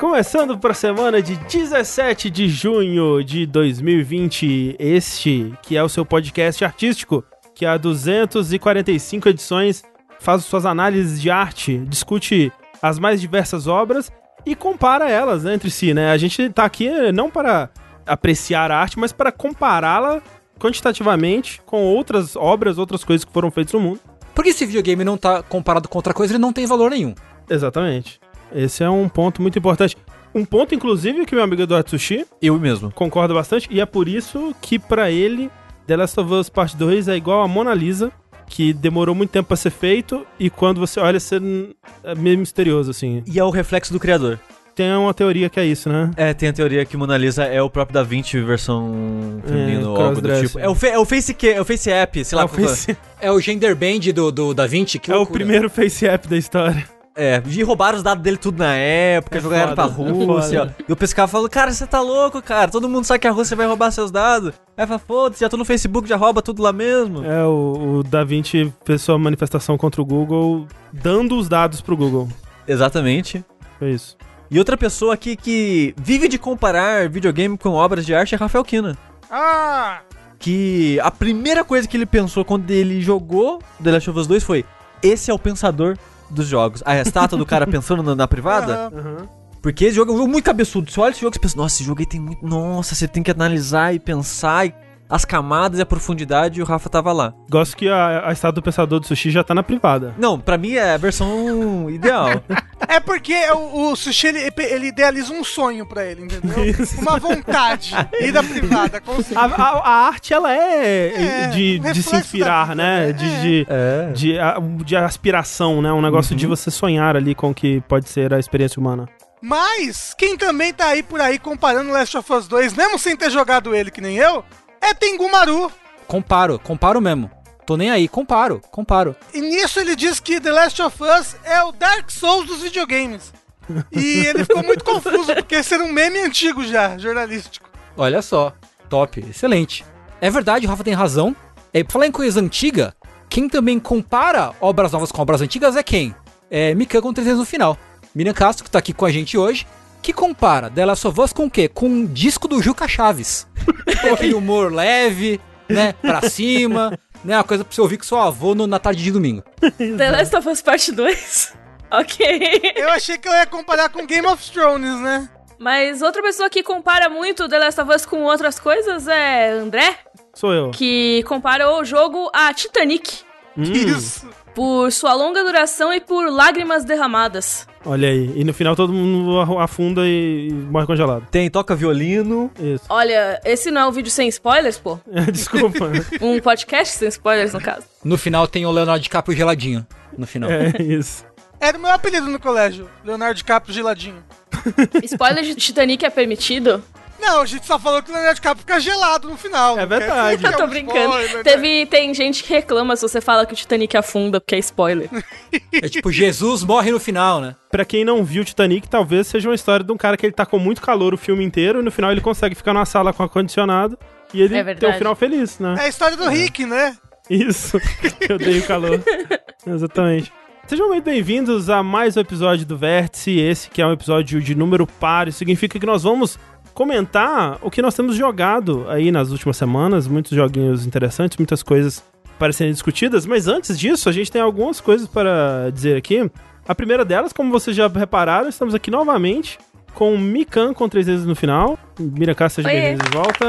Começando para a semana de 17 de junho de 2020, este que é o seu podcast artístico, que há 245 edições faz suas análises de arte, discute as mais diversas obras e compara elas né, entre si, né? A gente tá aqui não para apreciar a arte, mas para compará-la quantitativamente com outras obras, outras coisas que foram feitas no mundo. Porque se videogame não tá comparado com outra coisa, ele não tem valor nenhum. Exatamente. Esse é um ponto muito importante. Um ponto, inclusive, que meu amigo Eduardo Sushi Eu mesmo. concorda bastante, e é por isso que, pra ele, The Last of Us Part 2 é igual a Mona Lisa, que demorou muito tempo pra ser feito, e quando você olha, você é meio misterioso, assim. E é o reflexo do criador. Tem uma teoria que é isso, né? É, tem a teoria que Mona Lisa é o próprio Da Vinci versão feminino É, ou algo do tipo. É o, fe- é o Face que, é o Face App, sei lá. é, o é. face- É o gender band do, do Da Vinci, que é o loucura. primeiro face app da história. É, e roubaram os dados dele tudo na época, É jogaram pra foda, é Rússia. foda. e o pescava falou, cara, você tá louco, cara. Todo mundo sabe que a Rússia vai roubar seus dados. Aí fala, foda-se, já tô no Facebook, já rouba tudo lá mesmo. É, o, o Da Vinci fez sua manifestação contra o Google, dando os dados pro Google. Exatamente. Foi isso. E outra pessoa aqui que vive de comparar videogame com obras de arte é Rafael Kina. Ah! que a primeira coisa que ele pensou quando ele jogou The Last of Us 2 foi: esse é o pensador dos jogos. A estátua do cara pensando na, na privada. Aham. Porque esse jogo é um jogo muito cabeçudo. Você olha esse jogo e você pensa: nossa, esse jogo aí tem muito. Nossa, você tem que analisar e pensar e as camadas e a profundidade. E o Rafa tava lá. Gosto que a, a estátua do pensador do sushi já tá na privada. Não, pra mim é a versão ideal. É porque o, o sushi ele, ele idealiza um sonho pra ele, entendeu? Isso. Uma vontade. Ida privada, com A, a- a arte, ela é, É, de, de se inspirar, da né? né? De, de, é. de, a- de aspiração, né? Um negócio de você sonhar ali com o que pode ser a experiência humana. Mas, quem também tá aí por aí comparando Last of Us 2, mesmo sem ter jogado ele que nem eu, é Tengu Maru. Comparo, comparo mesmo. Tô nem aí, comparo, comparo. E nisso ele diz que The Last of Us é o Dark Souls dos videogames. E ele ficou muito confuso, porque esse era um meme antigo já, jornalístico. Olha só, top, excelente. É verdade, o Rafa tem razão. É, pra falar em coisa antiga, quem também compara obras novas com obras antigas é quem? É Mikan com 300 no final. Miriam Castro, que tá aqui com a gente hoje, que compara The Last of Us com o quê? Com um disco do Juca Chaves. Com aquele humor leve, né, pra cima, né, uma coisa pra você ouvir com seu avô no- na tarde de domingo. The Last of Us Part 2. ok. Eu achei que eu ia comparar com Game of Thrones, né? Mas outra pessoa que compara muito The Last of Us com outras coisas é André, Sou eu. que compara o jogo a Titanic. Hum, Isso. Por sua longa duração e por lágrimas derramadas. olha aí. E no final todo mundo afunda e, e morre congelado. Tem, toca violino. Isso. Olha, esse não é um vídeo sem spoilers, pô? Desculpa. Um podcast sem spoilers, no caso. No final tem o Leonardo DiCaprio geladinho. No final. é isso. Era o meu apelido no colégio, Leonardo DiCaprio geladinho. Spoiler de Titanic é permitido? Não, a gente só falou que o Leonardo DiCaprio fica gelado no final. É verdade. que Eu tô um brincando. spoiler, né? Teve, tem gente que reclama se você fala que o Titanic afunda, porque é spoiler. É tipo, Jesus morre no final, né? Pra quem não viu Titanic, talvez seja uma história de um cara que ele tá com muito calor o filme inteiro e no final ele consegue ficar numa sala com ar-condicionado e ele É tem um final feliz, né? É a história do Rick, né? Isso. Eu odeio calor. Exatamente. Sejam muito bem-vindos a mais um episódio do Vértice. Esse que é um episódio de número par. Isso significa que nós vamos comentar o que nós temos jogado aí nas últimas semanas. Muitos joguinhos interessantes, muitas coisas para serem discutidas. Mas antes disso, a gente tem algumas coisas para dizer aqui. A primeira delas, como vocês já repararam, estamos aqui novamente com o Mikan com três vezes no final. Miracá, seja bem-vindo de volta.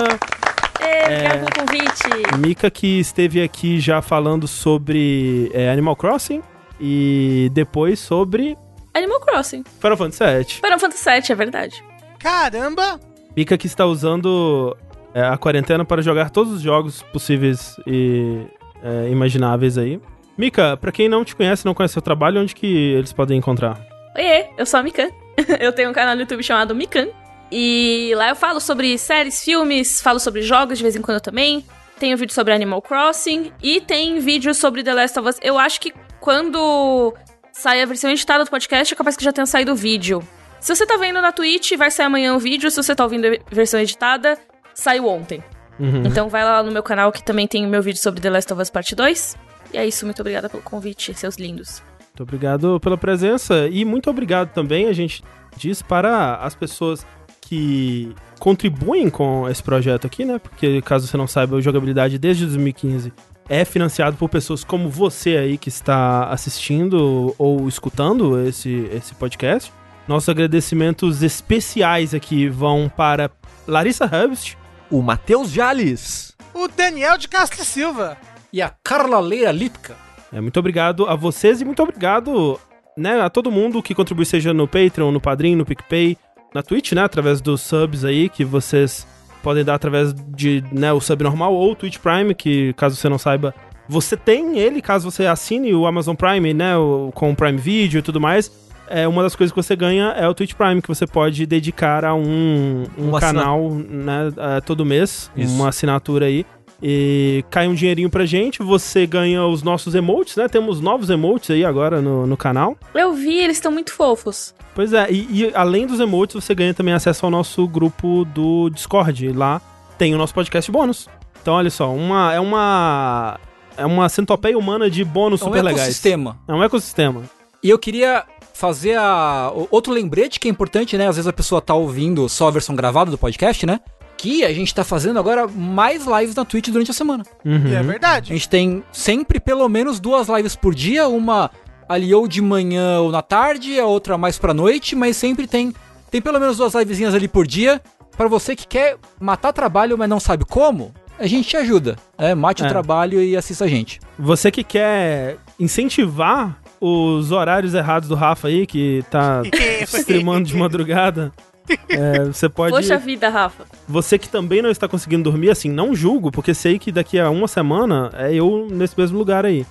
Ê, obrigado pelo convite. Mika que esteve aqui já falando sobre é, Animal Crossing e depois sobre Animal Crossing. Final Fantasy VII. Final Fantasy VII, é verdade. Caramba! Mika que está usando é, a quarentena para jogar todos os jogos possíveis e é, imagináveis aí. Mika, pra quem não te conhece, não conhece seu trabalho, onde que eles podem encontrar? Oiê, eu sou a Mikan. eu tenho um canal no YouTube chamado Mikan. E lá eu falo sobre séries, filmes, falo sobre jogos de vez em quando também. Tenho vídeo sobre Animal Crossing e tem vídeo sobre The Last of Us. Eu acho que quando sai a versão editada do podcast, é capaz que já tenha saído o vídeo. Se você tá vendo na Twitch, vai sair amanhã o vídeo. Se você tá ouvindo a versão editada, saiu ontem. Uhum. Então vai lá no meu canal que também tem o meu vídeo sobre The Last of Us Parte 2. E é isso, muito obrigada pelo convite, seus lindos. Muito obrigado pela presença e muito obrigado também, a gente diz, para as pessoas que contribuem com esse projeto aqui, né? Porque, caso você não saiba, o Jogabilidade desde 2015 é financiado por pessoas como você aí que está assistindo ou escutando esse, esse podcast. Nossos agradecimentos especiais aqui vão para Larissa Hubst, O Matheus Jales. O Daniel de Castro Silva. E a Carla Leira Lipka. É, muito obrigado a vocês e muito obrigado né, a todo mundo que contribui, seja no Patreon, no Padrim, no PicPay, na Twitch, né? Através dos subs aí que vocês podem dar através de né, o sub normal ou o Twitch Prime, que caso você não saiba, você tem ele, caso você assine o Amazon Prime, né? o- com o Prime Video e tudo mais. É, uma das coisas que você ganha é o Twitch Prime, que você pode dedicar a um, um canal né, é, todo mês, Isso. uma assinatura aí. E cai um dinheirinho pra gente, você ganha os nossos emotes, né? Temos novos emotes aí agora no, no canal. Eu vi, eles estão muito fofos. Pois é, e, e além dos emotes, você ganha também acesso ao nosso grupo do Discord. Lá tem o nosso podcast bônus. Então, olha só, uma, é uma. É uma centopeia humana de bônus É um super legais. ecossistema. É um ecossistema. E eu queria fazer a... outro lembrete que é importante, né? Às vezes a pessoa tá ouvindo só a versão gravada do podcast, né? Que a gente tá fazendo agora mais lives na Twitch durante a semana. Uhum. E é A verdade. gente tem sempre pelo menos duas lives por dia, uma ali ou de manhã ou na tarde, a outra mais pra noite, mas sempre tem tem pelo menos duas livezinhas ali por dia Pra você que quer matar trabalho, mas não sabe como. A gente te ajuda, né? Mate É. o trabalho e assista a gente. Você que quer incentivar os horários errados do Rafa aí, que tá streamando de madrugada, é, você pode. Poxa vida, Rafa. Você que também não está conseguindo dormir, assim, não julgo, porque sei que daqui a uma semana é eu nesse mesmo lugar aí.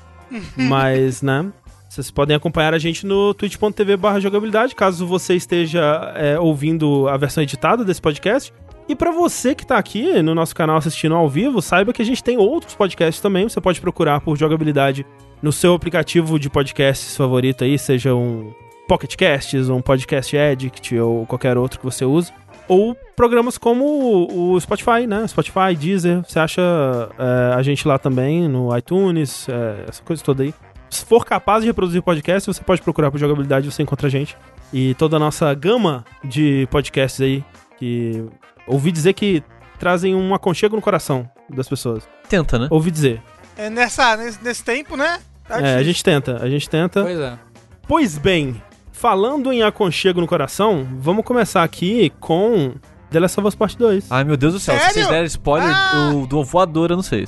Mas, né? Vocês podem acompanhar a gente no twitch.tv barra jogabilidade, caso você esteja é, ouvindo a versão editada desse podcast. E pra você que tá aqui no nosso canal assistindo ao vivo, saiba que a gente tem outros podcasts também. Você pode procurar por jogabilidade no seu aplicativo de podcasts favorito aí, seja um Pocket Casts, um Podcast Addict ou qualquer outro que você use. Ou programas como o Spotify, né? Spotify, Deezer. Você acha é, a gente lá também, no iTunes, é, essa coisa toda aí. Se for capaz de reproduzir podcast, você pode procurar por jogabilidade, você encontra a gente. E toda a nossa gama de podcasts aí, que ouvi dizer que trazem um aconchego no coração das pessoas. Tenta, né? Ouvi dizer. É nessa, nesse, nesse tempo, né? Tá É, a gente tenta, a gente tenta. Pois é. Pois bem, falando em aconchego no coração, vamos começar aqui com The Last of Us Part 2. Ai, meu Deus do céu. Se Sério? vocês deram spoiler Ah! do, do voador, eu não sei.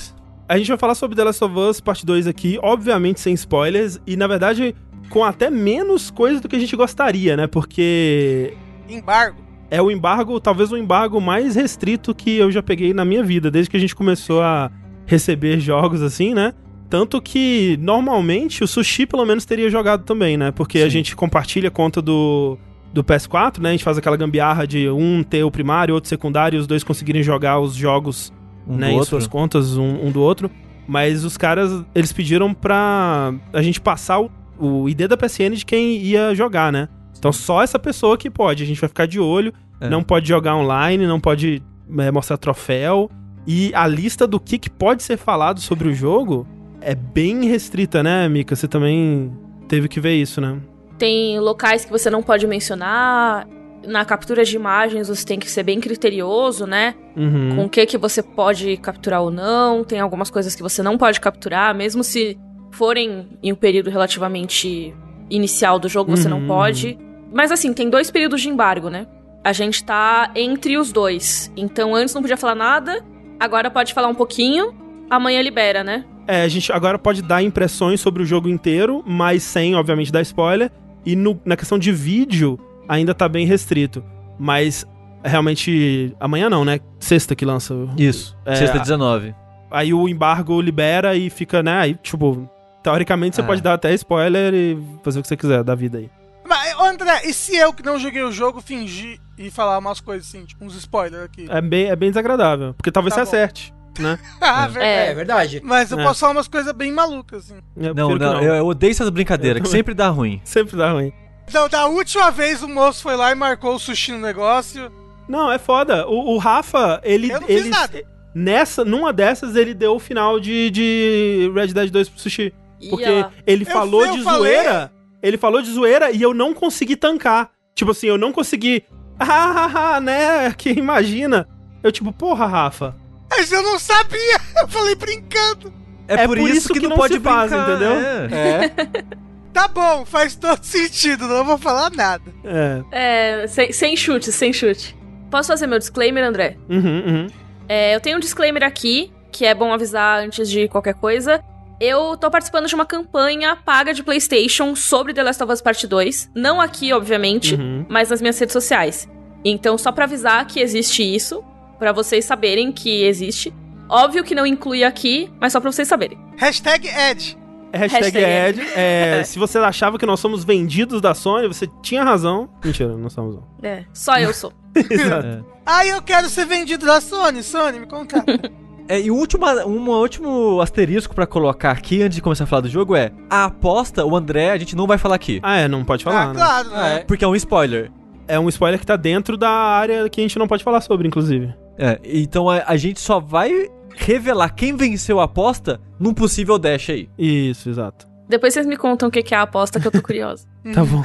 A gente vai falar sobre The Last of Us Part 2 aqui, obviamente sem spoilers, e na verdade com até menos coisa do que a gente gostaria, né? Porque Embargo. é o embargo, talvez o embargo mais restrito que eu já peguei na minha vida, desde que a gente começou a receber jogos assim, né? Tanto que normalmente o Sushi pelo menos teria jogado também, né? Porque a Sim. gente compartilha a conta do, do PS4, né? A gente faz aquela gambiarra de um ter o primário, outro secundário, e os dois conseguirem jogar os jogos Um né, em outro. suas contas um, um do outro. Mas os caras, eles pediram pra a gente passar o, o ID da PSN de quem ia jogar, né? Então só essa pessoa que pode. A gente vai ficar de olho, É. não pode jogar online, não pode é, mostrar troféu. E a lista do que, que pode ser falado sobre o jogo é bem restrita, né, Mika? Você também teve que ver isso, né? Tem locais que você não pode mencionar. Na captura de imagens você tem que ser bem criterioso, né? Uhum. Com o que que você pode capturar ou não. Tem algumas coisas que você não pode capturar, mesmo se forem em um período relativamente inicial do jogo, você Uhum. não pode. Mas assim, tem dois períodos de embargo, né? A gente tá entre os dois. Então antes não podia falar nada, agora pode falar um pouquinho, amanhã libera, né? É, a gente agora pode dar impressões sobre o jogo inteiro, mas sem, obviamente, dar spoiler. E no- na questão de vídeo, ainda tá bem restrito. Mas, realmente, amanhã não, né? Sexta que lança. Isso. É, Sexta a- 19. Aí o embargo libera e fica, né? Aí, tipo, teoricamente você É. pode dar até spoiler e fazer o que você quiser da vida aí. Mas, ô, André, e se eu que não joguei o jogo fingir e falar umas coisas assim, tipo uns spoilers aqui? É bem, é bem desagradável. Porque talvez Tá você bom. acerte, né? ah, É. verdade. É, verdade. Mas eu É. posso falar umas coisas bem malucas, assim. Eu Não, que não, eu, eu odeio essas brincadeiras, que sempre dá ruim. Sempre dá ruim. Então, da última vez o moço foi lá e marcou o sushi no negócio. Não, é foda. O, o Rafa, ele. Eu não fiz ele nada. Nessa, numa dessas, ele deu o final de, de Red Dead 2 pro Sushi. Porque ó, ele Eu- falou eu de falei- zoeira. ele falou de zoeira e eu não consegui tancar. Tipo assim, eu não consegui. Ah, né? Que imagina. Eu, tipo, porra, Rafa. Mas eu não sabia. Eu falei brincando. É, por, isso, que, não, pode se faz, brincar, entendeu? é. É. Tá bom, faz todo sentido. Não vou falar nada. É. É, sem, sem chute, sem chute. Posso fazer meu disclaimer, André? Uhum, uhum. É, eu tenho um disclaimer aqui, que é bom avisar antes de qualquer coisa. Eu tô participando de uma campanha paga de PlayStation sobre The Last of Us Part 2. Não aqui, obviamente, Uhum. mas nas minhas redes sociais. Então, só pra avisar que existe isso, pra vocês saberem que existe. Óbvio que não inclui aqui, mas só pra vocês saberem. Hashtag Ed. Hashtag Hashtag Ed. É, se você achava que nós somos vendidos da Sony, você tinha razão. Mentira, não somos. não. É, só eu sou. Exato. Ah, eu quero ser vendido da Sony. Sony, me conta. É, e o último, um último asterisco pra colocar aqui antes de começar a falar do jogo é: a aposta, o André, a gente não vai falar aqui. Ah, é, não pode falar, ah, né? claro, né? É. Porque é um spoiler. É um spoiler que tá dentro da área que a gente não pode falar sobre, inclusive. É, então a, a gente só vai revelar quem venceu a aposta num possível dash aí. Isso, exato. Depois vocês me contam o que é a aposta que eu tô curiosa. Tá bom.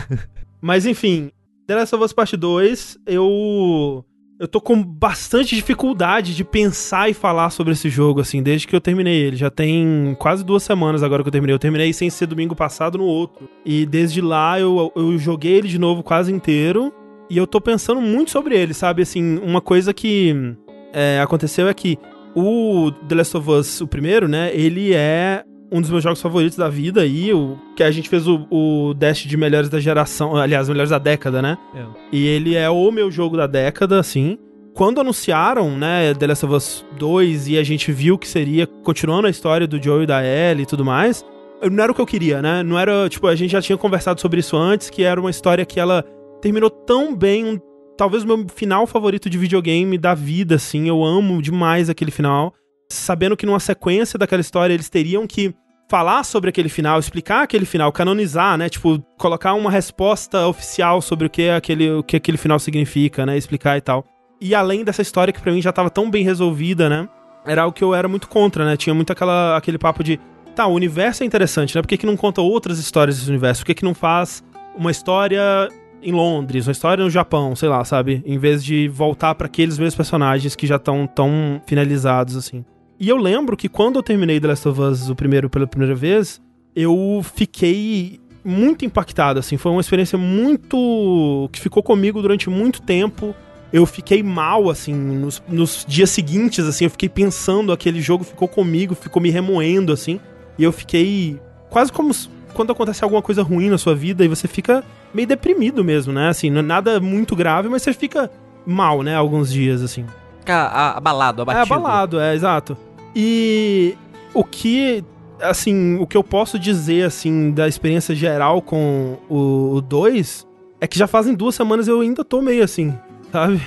Mas enfim, The Last of Us Part 2, eu. Eu tô com bastante dificuldade de pensar e falar sobre esse jogo, assim, desde que eu terminei ele. Já tem quase duas semanas agora que eu terminei. Eu terminei sem ser domingo passado no outro. E desde lá eu, eu joguei ele de novo quase inteiro. E eu tô pensando muito sobre ele, sabe? Assim, uma coisa que é, aconteceu é que o The Last of Us, o primeiro, né? Ele é um dos meus jogos favoritos da vida aí, o que a gente fez o, o Dash de melhores da geração, aliás, melhores da década, né? É. E ele é o meu jogo da década, assim. Quando anunciaram, né, The Last of Us 2 e a gente viu que seria continuando a história do Joel e da Ellie e tudo mais, não era o que eu queria, né? Não era, tipo, a gente já tinha conversado sobre isso antes, que era uma história que ela terminou tão bem, um, talvez o meu final favorito de videogame da vida, assim. Eu amo demais aquele final. Sabendo que numa sequência daquela história eles teriam que falar sobre aquele final, explicar aquele final, canonizar, né? Tipo, colocar uma resposta oficial sobre o que aquele, o que aquele final significa, né? Explicar e tal. E além dessa história que pra mim já tava tão bem resolvida, né? Era algo que eu era muito contra, né? Tinha muito aquela, aquele papo de, tá, o universo é interessante, né? Por que, que não conta outras histórias desse universo? Por que, que não faz uma história em Londres, uma história no Japão, sei lá, sabe? Em vez de voltar pra aqueles mesmos personagens que já estão tão finalizados, assim. E eu lembro que quando eu terminei The Last of Us o primeiro pela primeira vez, eu fiquei muito impactado, assim. Foi uma experiência muito. que ficou comigo durante muito tempo. Eu fiquei mal, assim, nos, nos dias seguintes, assim. Eu fiquei pensando, aquele jogo ficou comigo, ficou me remoendo, assim. E eu fiquei quase como quando acontece alguma coisa ruim na sua vida e você fica meio deprimido mesmo, né? Assim, não é nada muito grave, mas você fica mal, né? Alguns dias, assim. Fica abalado, É abatido. abalado, é, exato. E o que, assim, o que eu posso dizer, assim, da experiência geral com o 2 é que já fazem duas semanas eu ainda tô meio assim, sabe?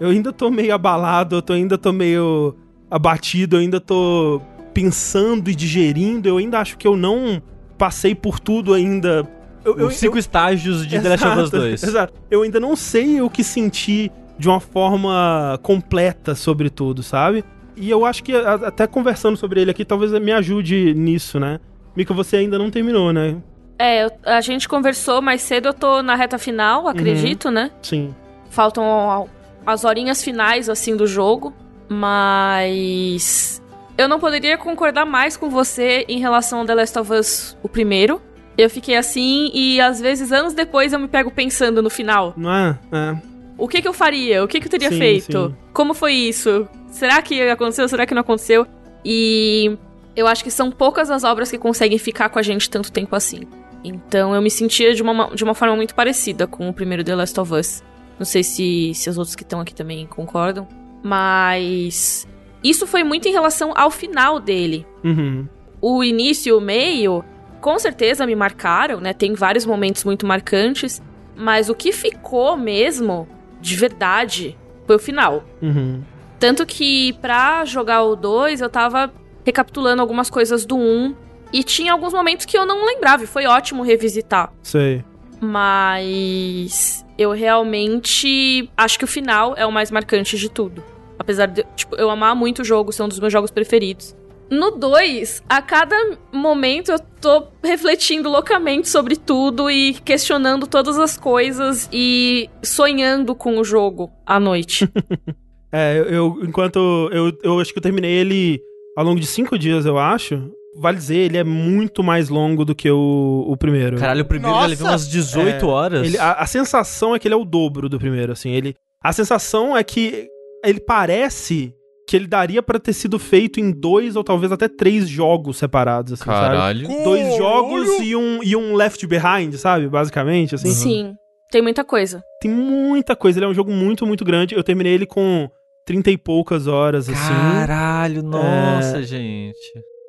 Eu ainda tô meio abalado, eu tô, ainda tô meio abatido, eu ainda tô pensando e digerindo, eu ainda acho que eu não passei por tudo ainda. Eu, eu, Os cinco estágios de The Last of Us Exato, 2. Exato. Eu ainda não sei o que sentir de uma forma completa sobre tudo, sabe? E eu acho que a- até conversando sobre ele aqui, talvez me ajude nisso, né? Mika, você ainda não terminou, né? É, eu- a gente conversou mais cedo, eu tô na reta final, acredito, né? Sim. Faltam as horinhas finais, assim, do jogo. Mas. Eu não poderia concordar mais com você em relação ao The Last of Us, o primeiro. Eu fiquei assim e às vezes, anos depois, eu me pego pensando no final. Não é? É. O que que eu faria? O que que eu teria Sim, feito? sim. Como foi isso? Será que aconteceu? Será que não aconteceu? E eu acho que são poucas as obras que conseguem ficar com a gente tanto tempo assim. Então eu me sentia de uma, de uma forma muito parecida com o primeiro The Last of Us. Não sei se, se os outros que estão aqui também concordam. Mas. Isso foi muito em relação ao final dele. Uhum. O início e o meio, com certeza me marcaram, né? Tem vários momentos muito marcantes. Mas o que ficou mesmo, de verdade, foi o final. Uhum. Tanto que pra jogar o 2, eu tava recapitulando algumas coisas do 1. E tinha alguns momentos que eu não lembrava, e foi ótimo revisitar. Sei. Mas eu realmente acho que o final é o mais marcante de tudo. Apesar de tipo, eu amar muito o jogo, ser um dos meus jogos preferidos. No 2, a cada momento eu tô refletindo loucamente sobre tudo e questionando todas as coisas e sonhando com o jogo à noite. É, eu, enquanto eu, eu acho que eu terminei ele ao longo de cinco dias, eu acho. Vale dizer, ele é muito mais longo do que o, o primeiro. Caralho, o primeiro já levou umas 18 É, horas. Ele- a, a sensação é que ele é o dobro do primeiro, assim. Ele, a sensação é que ele parece que ele daria pra ter sido feito em dois ou talvez até três jogos separados, assim, sabe? Caralho. Dois jogos e um, e um Left Behind, sabe? Basicamente, assim. Sim, tem muita coisa. Tem muita coisa. Ele é um jogo muito, muito grande. Eu terminei ele com trinta e poucas horas, assim. Caralho, nossa, gente.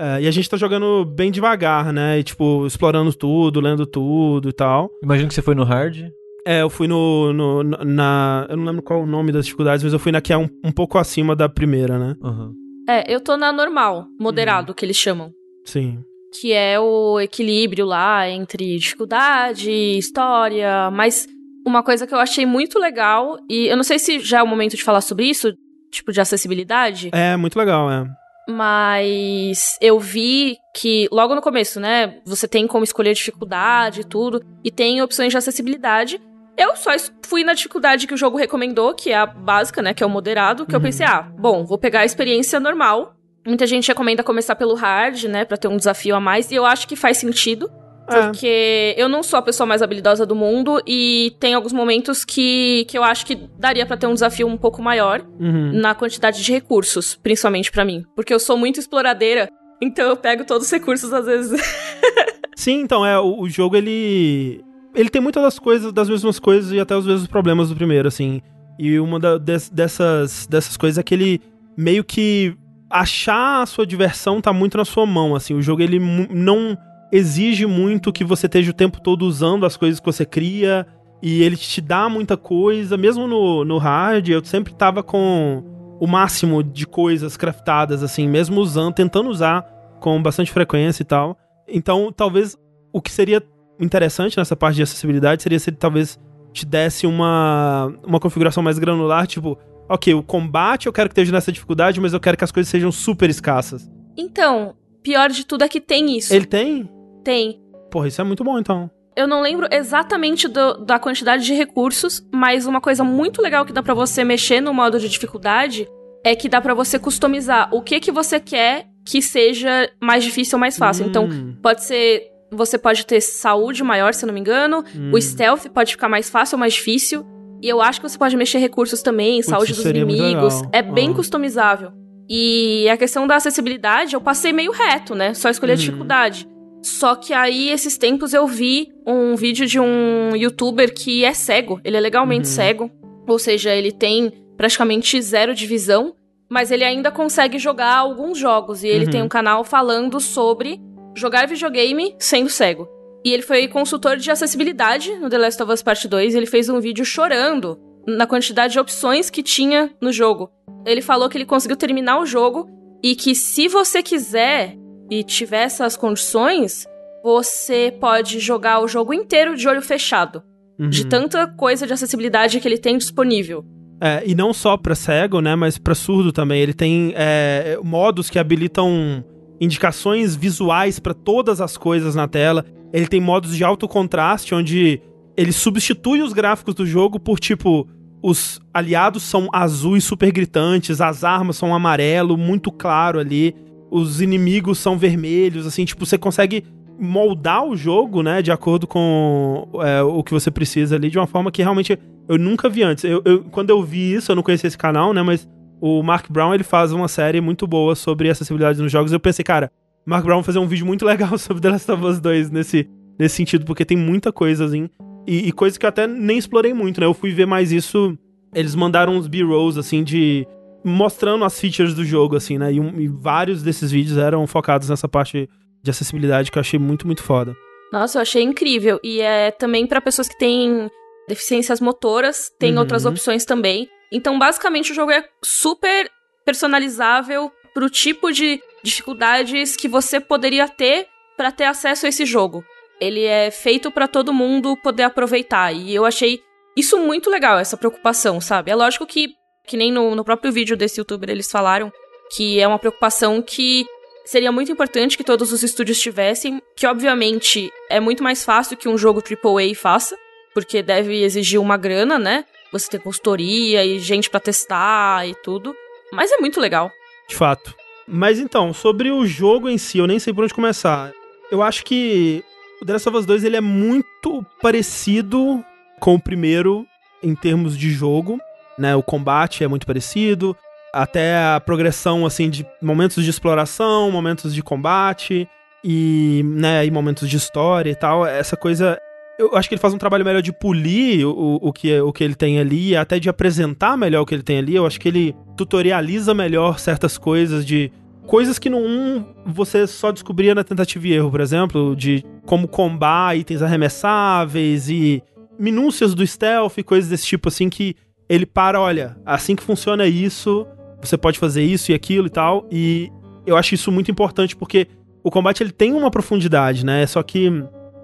É, e a gente tá jogando bem devagar, né? E, tipo, explorando tudo, lendo tudo e tal. Imagino que você foi no hard. É, eu fui no, no- na. Eu não lembro qual é o nome das dificuldades, mas eu fui na que é um, um pouco acima da primeira, né? Aham. É, eu tô na normal, moderado, que eles chamam. Sim. Que é o equilíbrio lá entre dificuldade, história, mas uma coisa que eu achei muito legal, e eu não sei se já é o momento de falar sobre isso, tipo de acessibilidade, É, muito legal, é. mas eu vi que logo no começo, né, você tem como escolher dificuldade e tudo, e tem opções de acessibilidade. Eu só fui na dificuldade que o jogo recomendou, que é a básica, né, que é o moderado, que eu Uhum. pensei, ah, bom, vou pegar a experiência normal. Muita gente recomenda começar pelo hard, né, pra ter um desafio a mais, e eu acho que faz sentido. É. Porque eu não sou a pessoa mais habilidosa do mundo e tem alguns momentos que, que eu acho que daria pra ter um desafio um pouco maior Uhum. na quantidade de recursos, principalmente pra mim. Porque eu sou muito exploradeira, então eu pego todos os recursos às vezes. Sim, então, é, o, o jogo, ele. Ele tem muitas das coisas, das mesmas coisas e até os mesmos problemas do primeiro, assim. E uma da- des- dessas, dessas coisas é que ele meio que achar a sua diversão tá muito na sua mão, assim. O jogo, ele não exige muito que você esteja o tempo todo usando as coisas que você cria. E ele te dá muita coisa. Mesmo no, no hard, eu sempre tava com o máximo de coisas craftadas, assim, mesmo usando, tentando usar com bastante frequência e tal. Então, talvez o que seria interessante nessa parte de acessibilidade seria se ele talvez te desse uma, uma configuração mais granular, tipo, ok, o combate eu quero que esteja nessa dificuldade, mas eu quero que as coisas sejam super escassas. Então, pior de tudo é que tem isso. Ele tem? Tem. Porra, isso é muito bom então. Eu não lembro exatamente do- da quantidade de recursos, mas uma coisa muito legal que dá pra você mexer no modo de dificuldade é que dá pra você customizar o que que você quer que seja mais difícil ou mais fácil. Então, Hum, pode ser. Você pode ter saúde maior, se eu não me engano. hum. O stealth pode ficar mais fácil ou mais difícil. E eu acho que você pode mexer recursos também, saúde isso dos inimigos. É bem Ah. customizável. E a questão da acessibilidade, eu passei meio reto, né? Só escolhi a Uhum. dificuldade. Só que aí, esses tempos, eu vi um vídeo de um youtuber que é cego. Ele é legalmente Uhum. cego. Ou seja, ele tem praticamente zero de visão. Mas ele ainda consegue jogar alguns jogos. E ele Uhum. tem um canal falando sobre jogar videogame sendo cego. E ele foi consultor de acessibilidade no The Last of Us Part 2 e ele fez um vídeo chorando na quantidade de opções que tinha no jogo. Ele falou que ele conseguiu terminar o jogo e que se você quiser e tiver essas condições, você pode jogar o jogo inteiro de olho fechado. Uhum. De tanta coisa de acessibilidade que ele tem disponível. É, e não só pra cego, né, mas pra surdo também. Ele tem é, modos que habilitam indicações visuais pra todas as coisas na tela. Ele tem modos de alto contraste, onde ele substitui os gráficos do jogo por tipo. Os aliados são azuis super gritantes, as armas são amarelo, muito claro ali. Os inimigos são vermelhos, assim, tipo, você consegue moldar o jogo, né, de acordo com é, o que você precisa ali, de uma forma que realmente eu nunca vi antes. Eu, eu- quando eu vi isso, eu não conhecia esse canal, né? Mas o Mark Brown, ele faz uma série muito boa sobre acessibilidade nos jogos. Eu pensei, cara, Mark Brown vai fazer um vídeo muito legal sobre The Last of Us 2 nesse, nesse sentido, porque tem muita coisa, assim. E, e coisa que eu até nem explorei muito, né? Eu fui ver mais isso. Eles mandaram uns B-rolls, assim, de. mostrando as features do jogo, assim, né? E, um- e vários desses vídeos eram focados nessa parte de acessibilidade que eu achei muito, muito foda. Nossa, eu achei incrível. E é também pra pessoas que têm deficiências motoras, tem Uhum. outras opções também. Então, basicamente, o jogo é super personalizável pro tipo de dificuldades que você poderia ter pra ter acesso a esse jogo. Ele é feito pra todo mundo poder aproveitar. E eu achei isso muito legal, essa preocupação, sabe? É lógico que, que nem no, no próprio vídeo desse youtuber eles falaram, que é uma preocupação que seria muito importante que todos os estúdios tivessem, que obviamente é muito mais fácil que um jogo AAA faça, porque deve exigir uma grana, né? Você ter consultoria e gente pra testar e tudo. Mas é muito legal. De fato. Mas então, sobre o jogo em si, eu nem sei por onde começar. Eu acho que o The Last of Us 2 ele é muito parecido com o primeiro em termos de jogo, né? O combate é muito parecido, até a progressão assim de momentos de exploração, momentos de combate e, né, e momentos de história e tal. Essa coisa eu acho que ele faz um trabalho melhor de polir o, o, que, o que ele tem ali, até de apresentar melhor o que ele tem ali. Eu acho que ele tutorializa melhor certas coisas de. Coisas que no 1 você só descobria na tentativa e erro, por exemplo, de como combar itens arremessáveis e minúcias do stealth coisas desse tipo assim que ele para, olha, assim que funciona isso, você pode fazer isso e aquilo e tal. E eu acho isso muito importante porque o combate ele tem uma profundidade, né? Só que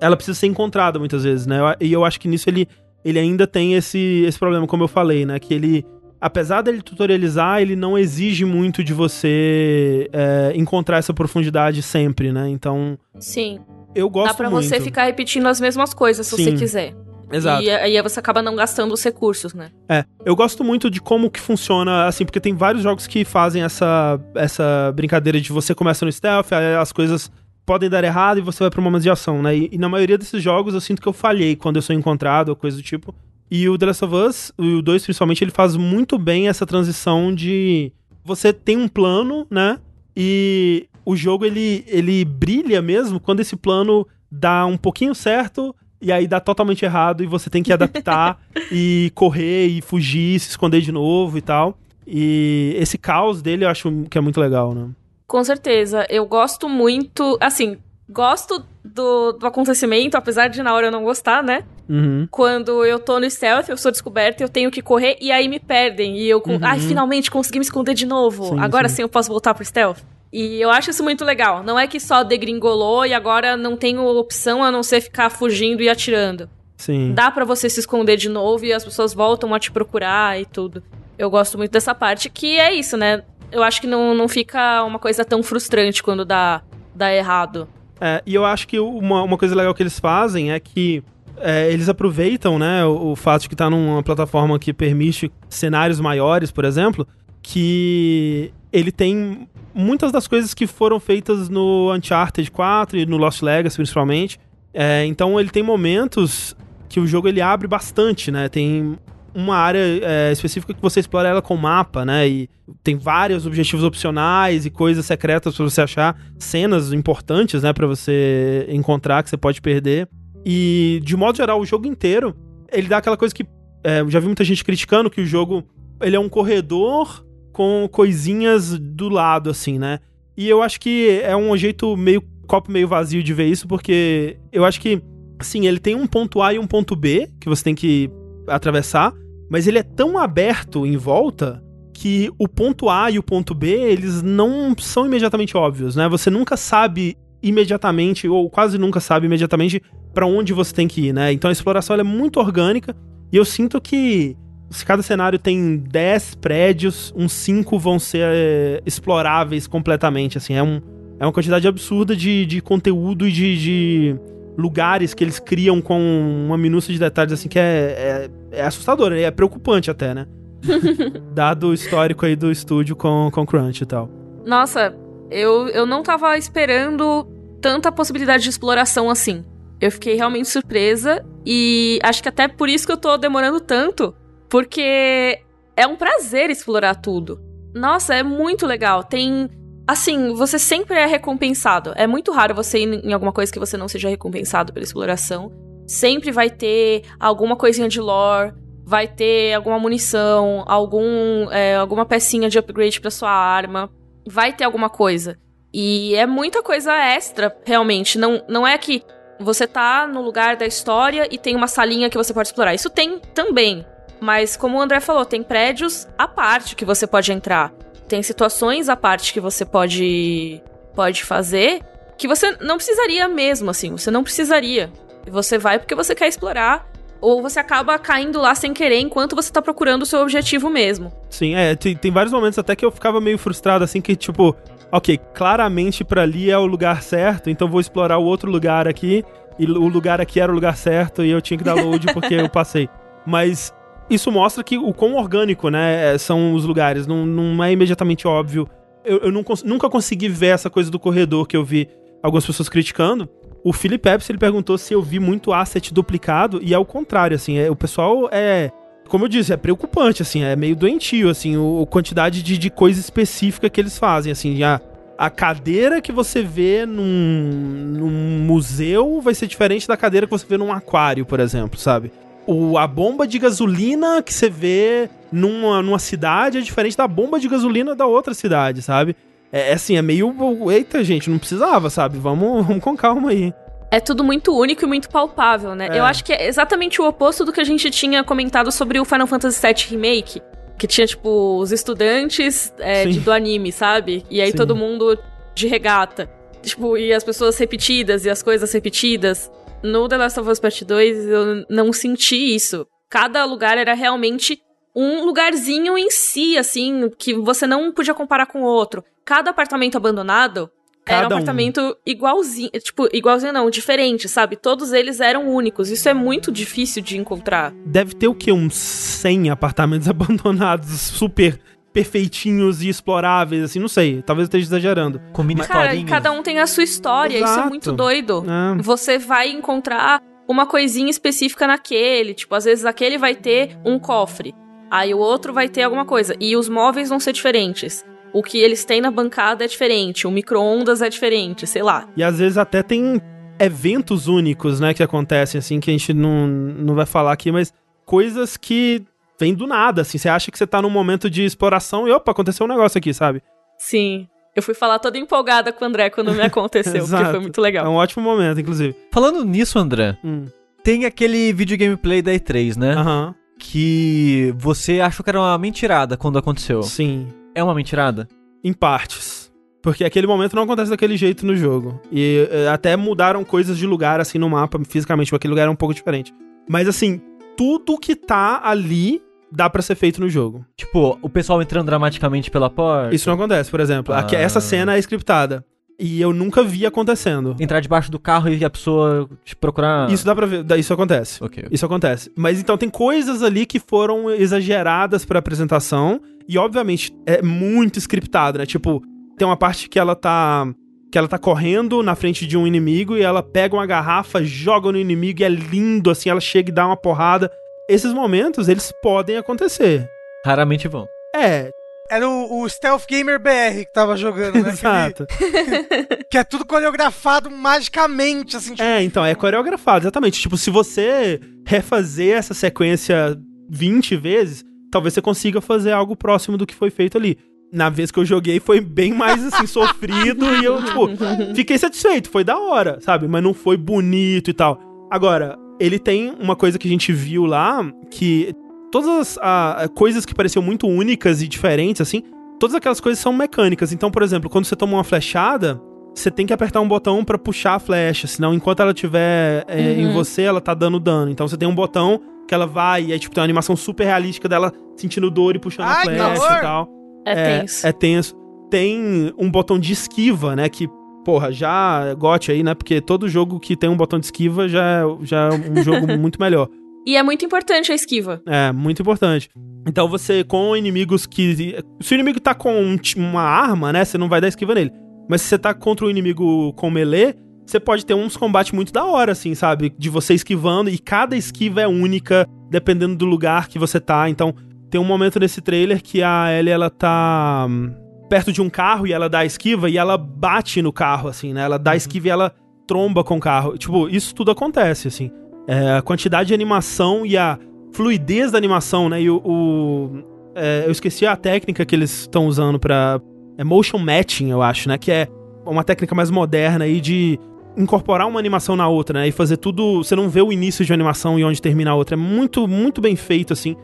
ela precisa ser encontrada muitas vezes, né? E eu acho que nisso ele, ele ainda tem esse, esse problema, como eu falei, né? Que ele, apesar dele tutorializar, ele não exige muito de você é, encontrar essa profundidade sempre, né? Então. Sim. Eu gosto Dá pra muito. você ficar repetindo as mesmas coisas se Sim. você quiser. Exato. E aí você acaba não gastando os recursos, né? É, eu gosto muito de como que funciona, assim, porque tem vários jogos que fazem essa, essa brincadeira de você começa no stealth, aí as coisas podem dar errado e você vai pra um momento de ação, né? E, e na maioria desses jogos eu sinto que eu falhei quando eu sou encontrado ou coisa do tipo. E o The Last of Us, o 2 principalmente, ele faz muito bem essa transição de você tem um plano, né? E o jogo ele, ele brilha mesmo quando esse plano dá um pouquinho certo e aí dá totalmente errado e você tem que adaptar e correr e fugir, se esconder de novo e tal. E esse caos dele eu acho que é muito legal, né? Com certeza. Eu gosto muito. Assim, gosto do, do acontecimento, apesar de na hora eu não gostar, né? Uhum. Quando eu tô no stealth, eu sou descoberta, eu tenho que correr e aí me perdem. E eu. Uhum. Ai, finalmente consegui me esconder de novo. Sim, agora sim. sim. eu posso voltar pro stealth. E eu acho isso muito legal. Não é que só degringolou e agora não tenho opção a não ser ficar fugindo e atirando. Sim. Dá pra você se esconder de novo e as pessoas voltam a te procurar e tudo. Eu gosto muito dessa parte, que é isso, né? Eu acho que não, não fica uma coisa tão frustrante quando dá, dá errado. É, e eu acho que uma, uma coisa legal que eles fazem é que é, eles aproveitam, né, o, o fato de que tá numa plataforma que permite cenários maiores, por exemplo, que ele tem muitas das coisas que foram feitas no Uncharted 4 e no Lost Legacy, principalmente. É, então ele tem momentos que o jogo ele abre bastante, né? Tem uma área é, específica que você explora ela com mapa, né? E tem vários objetivos opcionais e coisas secretas pra você achar, cenas importantes, né, Pra você encontrar que você pode perder. E de modo geral, o jogo inteiro, ele dá aquela coisa que é, já vi muita gente criticando que o jogo ele é um corredor com coisinhas do lado assim, né? E eu acho que é um jeito meio copo meio vazio de ver isso, porque eu acho que sim, ele tem um ponto A e um ponto B que você tem que atravessar, mas ele é tão aberto em volta que o ponto A e o ponto B, eles não são imediatamente óbvios, né? Você nunca sabe imediatamente, ou quase nunca sabe imediatamente, pra onde você tem que ir, né? Então a exploração é muito orgânica, e eu sinto que se cada cenário tem 10 prédios, uns 5 vão ser é, exploráveis completamente, assim, é, um, é uma quantidade absurda de, de conteúdo e de, de lugares que eles criam com uma minúcia de detalhes, assim, que é, é, é assustador, é preocupante até, né? Dado o histórico aí do estúdio com, com Crunch e tal. Nossa, eu, eu não tava esperando tanta possibilidade de exploração assim. Eu fiquei realmente surpresa e acho que até por isso que eu tô demorando tanto, porque é um prazer explorar tudo. Nossa, é muito legal. Tem. Assim, você sempre é recompensado. É muito raro você ir em alguma coisa que você não seja recompensado pela exploração. Sempre vai ter alguma coisinha de lore, vai ter alguma munição, algum, é, alguma pecinha de upgrade pra sua arma. Vai ter alguma coisa. E é muita coisa extra, realmente. Não, não é que você tá no lugar da história e tem uma salinha que você pode explorar. Isso tem também. Mas como o André falou, tem prédios à parte que você pode entrar. Tem situações à parte que você pode pode fazer que você não precisaria mesmo, assim. Você não precisaria. E você vai porque você quer explorar. Ou você acaba caindo lá sem querer enquanto você tá procurando o seu objetivo mesmo. Sim, é, tem, tem vários momentos até que eu ficava meio frustrado, assim, que, tipo, ok, claramente pra ali é o lugar certo, então vou explorar o outro lugar aqui, e o lugar aqui era o lugar certo, e eu tinha que dar load porque eu passei. Mas isso mostra que o quão orgânico, né, são os lugares, não, não é imediatamente óbvio. Eu, eu nunca consegui ver essa coisa do corredor que eu vi algumas pessoas criticando. O Philip Epps, ele perguntou se eu vi muito asset duplicado, e é o contrário, assim, é, o pessoal é como eu disse, é preocupante, assim, é meio doentio, assim, o, a quantidade de, de coisa específica que eles fazem, assim, a, a cadeira que você vê num, num museu vai ser diferente da cadeira que você vê num aquário, por exemplo, sabe? O, a bomba de gasolina que você vê numa, numa cidade é diferente da bomba de gasolina da outra cidade, sabe? É, é assim, é meio. Eita, gente, não precisava, sabe? Vamos, vamos com calma aí. É tudo muito único e muito palpável, né? É. Eu acho que é exatamente o oposto do que a gente tinha comentado sobre o Final Fantasy VII Remake. Que tinha, tipo, os estudantes é, de- do anime, sabe? E aí Sim. todo mundo de regata. Tipo, e as pessoas repetidas e as coisas repetidas. No The Last of Us Part 2, eu não senti isso. Cada lugar era realmente um lugarzinho em si, assim, que você não podia comparar com o outro. Cada apartamento abandonado era um Cada um. apartamento igualzinho, tipo, igualzinho não, diferente, sabe? Todos eles eram únicos. Isso é muito difícil de encontrar. Deve ter o quê? Uns 100 apartamentos abandonados, super perfeitinhos e exploráveis, assim, não sei. Talvez eu esteja exagerando. Com mini Cara, cada um tem a sua história, isso é Exato. muito doido. É. Você vai encontrar uma coisinha específica naquele, tipo, às vezes aquele vai ter um cofre, aí o outro vai ter alguma coisa, e os móveis vão ser diferentes. O que eles têm na bancada é diferente, o micro-ondas é diferente, sei lá. E às vezes até tem eventos únicos, né, que acontecem, assim, que a gente não, não vai falar aqui, mas coisas que vêm do nada, assim. Você acha que você tá num momento de exploração e, opa, aconteceu um negócio aqui, sabe? Sim. Eu fui falar toda empolgada com o André quando me aconteceu, porque foi muito É legal. um ótimo momento, inclusive. Falando nisso, André, Hum. tem aquele vídeo gameplay da E3, né? Aham. Que você achou que era uma mentirada quando aconteceu. Sim. É uma mentirada? Em partes. Porque aquele momento não acontece daquele jeito no jogo. E eh, até mudaram coisas de lugar, assim, no mapa, fisicamente, porque aquele lugar era um pouco diferente. Mas, assim, tudo que tá ali dá pra ser feito no jogo. Tipo, o pessoal entrando dramaticamente pela porta. Isso não acontece, por exemplo. Aqui, Ah. essa cena é scriptada. E eu nunca vi acontecendo. Entrar debaixo do carro e a pessoa te procurar. Isso dá pra ver, isso acontece. Ok. Isso acontece. Mas então tem coisas ali que foram exageradas pra apresentação. E obviamente é muito scriptado, né? Tipo, tem uma parte que ela tá. Que ela tá correndo na frente de um inimigo e ela pega uma garrafa, joga no inimigo e é lindo, assim, ela chega e dá uma porrada. Esses momentos, eles podem acontecer. Raramente vão. É, Era o, o Stealth Gamer BR que tava jogando, né? exato. Aquele- que é tudo coreografado magicamente, assim. Tipo, É, então, é coreografado, exatamente. Tipo, se você refazer essa sequência 20 vezes, talvez você consiga fazer algo próximo do que foi feito ali. Na vez que eu joguei foi bem mais, assim, sofrido e eu, tipo, fiquei satisfeito. Foi da hora, sabe? Mas não foi bonito e tal. Agora, ele tem uma coisa que a gente viu lá, que todas as ah, coisas que pareciam muito únicas e diferentes, assim, todas aquelas coisas são mecânicas. Então, por exemplo, quando você toma uma flechada, você tem que apertar um botão pra puxar a flecha, senão enquanto ela estiver é, em Uhum. você, ela tá dando dano. Então você tem um botão que ela vai, e aí tipo, tem uma animação super realística dela sentindo dor e puxando a Ai, que flecha e tal. É, tenso. É tenso. Tem um botão de esquiva, né? Que, porra, já gote aí, né? Porque todo jogo que tem um botão de esquiva já, é- já é um jogo muito melhor. E é muito importante a esquiva. É, muito importante. Então você, com inimigos que. Se o inimigo tá com um uma arma, né? Você não vai dar esquiva nele. Mas se você tá contra um inimigo com melee, você pode ter uns combates muito da hora, assim, sabe? De você esquivando, e cada esquiva é única, dependendo do lugar que você tá. Então, tem um momento nesse trailer que a Ellie, ela tá hum, perto de um carro e ela dá a esquiva e ela bate no carro, assim, né? Ela dá a esquiva e ela tromba com o carro. Tipo, isso tudo acontece, assim. É, a quantidade de animação e a fluidez da animação, né? E o. o- é, eu esqueci a técnica que eles estão usando pra. É motion matching, eu acho, né? Que é uma técnica mais moderna aí de incorporar uma animação na outra, né? E fazer tudo. Você não vê o início de uma animação e onde termina a outra. É muito, muito bem feito, assim.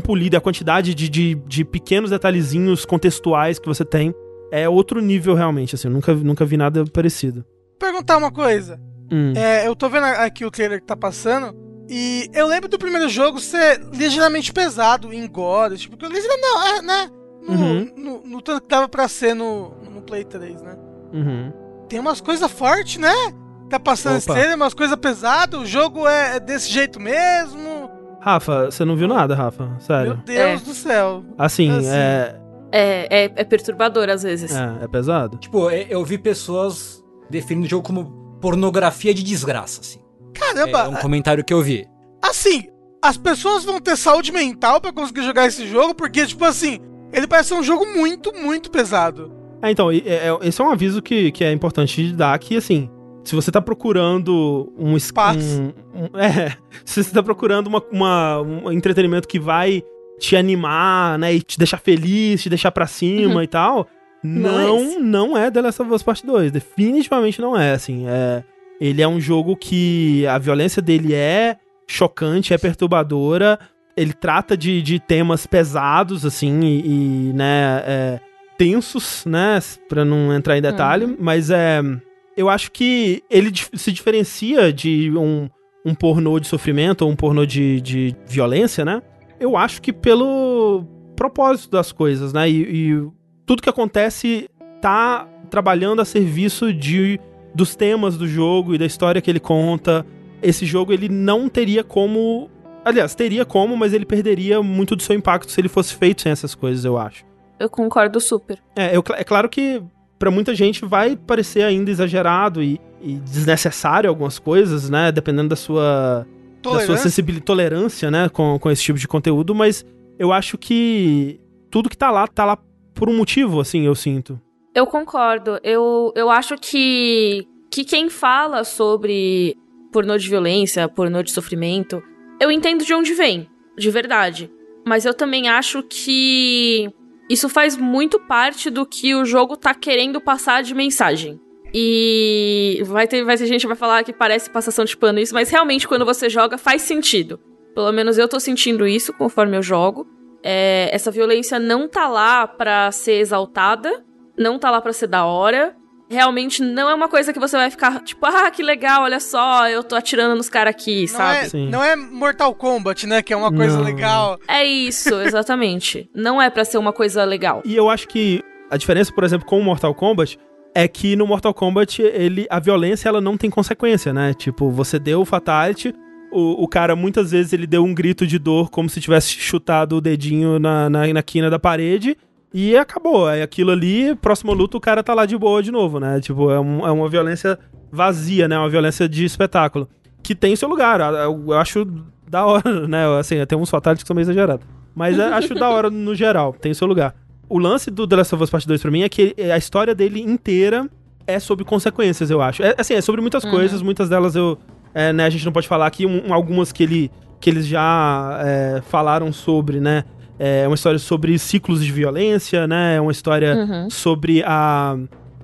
Polido. A quantidade de, de, de pequenos detalhezinhos contextuais que você tem é outro nível, realmente. Assim, eu nunca, nunca vi nada parecido. perguntar uma coisa. Hum. É, eu tô vendo aqui o trailer que tá passando. E eu lembro do primeiro jogo ser ligeiramente pesado em gore. Tipo, que não, é, né? No, Uhum. no, no tanto que dava pra ser no, no Play 3, né? Uhum. Tem umas coisas fortes, né? Tá passando esse Opa. trailer, umas coisas pesadas, o jogo é é desse jeito mesmo. Rafa, você não viu nada, Rafa? Meu Sério. Deus É. do céu. Assim, Assim. é, É, é, é perturbador às vezes. é. É pesado? Tipo, eu- eu vi pessoas definindo o jogo como pornografia de desgraça, assim. É, Caramba, um comentário que eu vi. assim, as pessoas vão ter saúde mental pra conseguir jogar esse jogo, porque, tipo assim, ele parece ser um jogo muito, muito pesado. É, então, é- é- esse é um aviso que, que é importante de dar, que assim, se você tá procurando um... es- Paz. um- um- é, se você tá procurando uma, uma- um entretenimento que vai te animar, né, e te deixar feliz, te deixar pra cima Uhum. e tal, Não é não, esse. não é The Last of Us Part 2, definitivamente não é, assim, é... Ele é um jogo que a violência dele é chocante, é perturbadora, ele trata de, de temas pesados, assim, e, e, né, é, tensos, né, pra não entrar em detalhe, mas é... Eu acho que ele se diferencia de um, um pornô de sofrimento ou um pornô de, de violência, né? Eu acho que pelo propósito das coisas, né? E, e tudo que acontece tá trabalhando a serviço de dos temas do jogo e da história que ele conta. Esse jogo ele não teria como, aliás, teria como, mas ele perderia muito do seu impacto se ele fosse feito sem essas coisas, eu acho. Eu concordo super. É, eu- é claro que pra muita gente vai parecer ainda exagerado e, e desnecessário algumas coisas, né? Dependendo da sua, da sua Tolerância. sensibilidade, tolerância, né? Com, com esse tipo de conteúdo, mas eu acho que tudo que tá lá, tá lá por um motivo, assim, eu sinto. Eu concordo. Eu, eu acho que, que quem fala sobre pornô de violência, pornô de sofrimento, eu entendo de onde vem, de verdade. Mas eu também acho que isso faz muito parte do que o jogo tá querendo passar de mensagem. E vai ter, vai ter gente que vai falar que parece passação de pano isso, mas realmente quando você joga faz sentido. Pelo menos eu tô sentindo isso conforme eu jogo. É, essa violência não tá lá pra ser exaltada, não tá lá pra ser da hora. Realmente não é uma coisa que você vai ficar tipo, ah, que legal, olha só, eu tô atirando nos caras aqui, Não sabe? é, não é Mortal Kombat, né? Que é uma coisa Não. legal. É isso, exatamente. não é pra ser uma coisa legal. E eu acho que a diferença, por exemplo, com o Mortal Kombat é que no Mortal Kombat ele, a violência ela não tem consequência, né? Tipo, você deu o fatality, o, o cara muitas vezes ele deu um grito de dor como se tivesse chutado o dedinho na, na, na quina da parede e acabou. Aí aquilo ali, próximo luto, o cara tá lá de boa de novo, né? Tipo, é, um- é uma violência vazia, né? Uma violência de espetáculo. Que tem o seu lugar. Eu, eu acho da hora, né? Assim, tem uns fatalities que são meio exagerados. Mas eu acho da hora no geral, tem o seu lugar. O lance do The Last of Us Part 2 pra mim é que a história dele inteira é sobre consequências, eu acho. É, assim, é sobre muitas Uhum. coisas, muitas delas eu. é, né, a gente não pode falar aqui, um- algumas que, ele, que eles já é, falaram sobre, né? É uma história sobre ciclos de violência, né? É uma história Uhum. sobre a,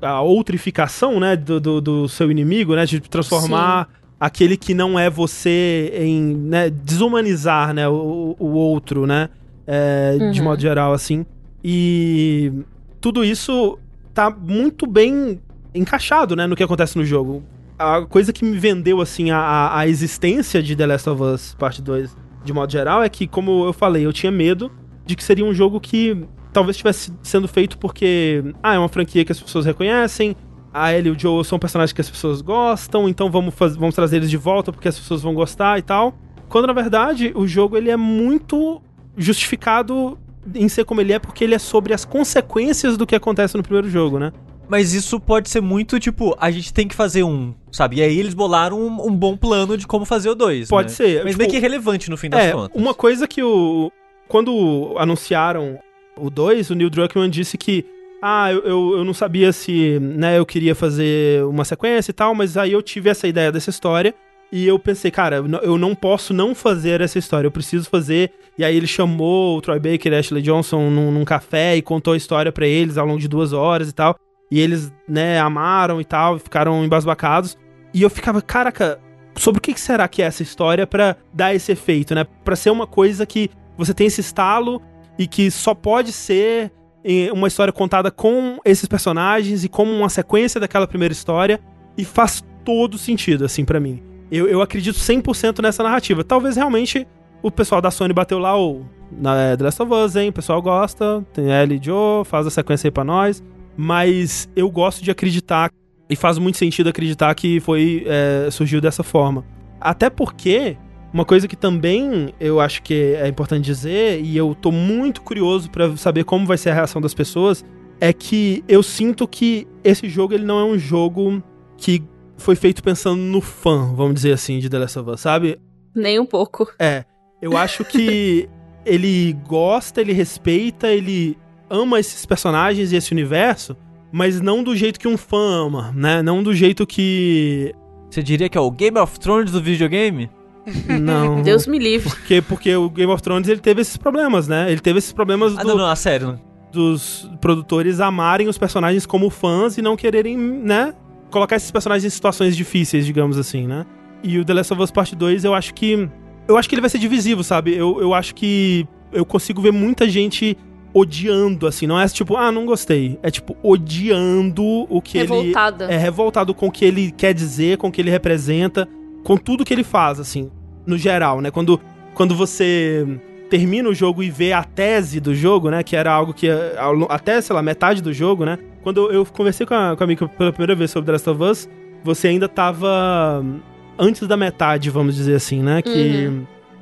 a outrificação, né, do, do, do seu inimigo, né, de transformar aquele que não é você em, né, desumanizar, né, o, o outro, né, é, de Uhum. modo geral, assim. E tudo isso tá muito bem encaixado, né, no que acontece no jogo. A coisa que me vendeu, assim, a, a- a existência de The Last of Us Parte 2, de modo geral, é que, como eu falei, eu tinha medo de que seria um jogo que talvez estivesse sendo feito porque, ah, é uma franquia que as pessoas reconhecem, a Ellie e o Joel são personagens que as pessoas gostam, então vamos, faz- vamos trazer eles de volta porque as pessoas vão gostar e tal. Quando, na verdade, o jogo ele é muito justificado em ser como ele é porque ele é sobre as consequências do que acontece no primeiro jogo, né? Mas isso pode ser muito, tipo, a gente tem que fazer um, sabe? E aí eles bolaram um, um bom plano de como fazer o 2. Pode né? ser. Mas tipo, meio que irrelevante no fim das É, contas. uma coisa que o. Quando anunciaram o 2, o Neil Druckmann disse que. Ah, eu, eu, eu não sabia se né, eu queria fazer uma sequência e tal, mas aí eu tive essa ideia dessa história. E eu pensei, cara, eu não- posso não fazer essa história, eu preciso fazer. E aí ele chamou o Troy Baker e Ashley Johnson num, num café e contou a história pra eles ao longo de duas horas e tal. E eles, né, amaram e tal, ficaram embasbacados. E eu ficava, caraca, sobre o que será que é essa história pra dar esse efeito, né? Pra ser uma coisa que você tem esse estalo e que só pode ser eh, uma história contada com esses personagens e como uma sequência daquela primeira história e faz todo sentido, assim, pra mim. Eu, eu acredito 100% nessa narrativa. Talvez realmente o pessoal da Sony bateu lá o na é, The Last of Us, hein? O pessoal gosta, tem Ellie e Joe, faz a sequência aí pra nós. Mas eu gosto de acreditar, e faz muito sentido acreditar que foi é, surgiu dessa forma. Até porque, uma coisa que também eu acho que é importante dizer, e eu tô muito curioso pra saber como vai ser a reação das pessoas, é que eu sinto que esse jogo ele não é um jogo que foi feito pensando no fã, vamos dizer assim, de The Last of Us, sabe? Nem um pouco. É, eu acho que ele gosta, ele respeita, ele ama esses personagens e esse universo, mas não do jeito que um fã ama, né? Não do jeito que. Você diria que é o Game of Thrones do videogame? Não. Deus me livre. Porque, porque o Game of Thrones ele teve esses problemas, né? Ele teve esses problemas Ah, do- não, não, a sério. dos produtores amarem os personagens como fãs e não quererem, né? Colocar esses personagens em situações difíceis, digamos assim, né? E o The Last of Us Part 2, eu acho que. Eu acho que ele vai ser divisivo, sabe? Eu, eu acho que eu consigo ver muita gente odiando, assim. Não é tipo, ah, não gostei. É tipo, odiando o que ele. Revoltada. É revoltado com o que ele quer dizer, com o que ele representa, com tudo que ele faz, assim, no geral, né? Quando, quando você termina o jogo e vê a tese do jogo, né? Que era algo que até, sei lá, metade do jogo, né? Quando eu, eu conversei com a, com a Mika pela primeira vez sobre The Last of Us, você ainda tava antes da metade, vamos dizer assim, né? Que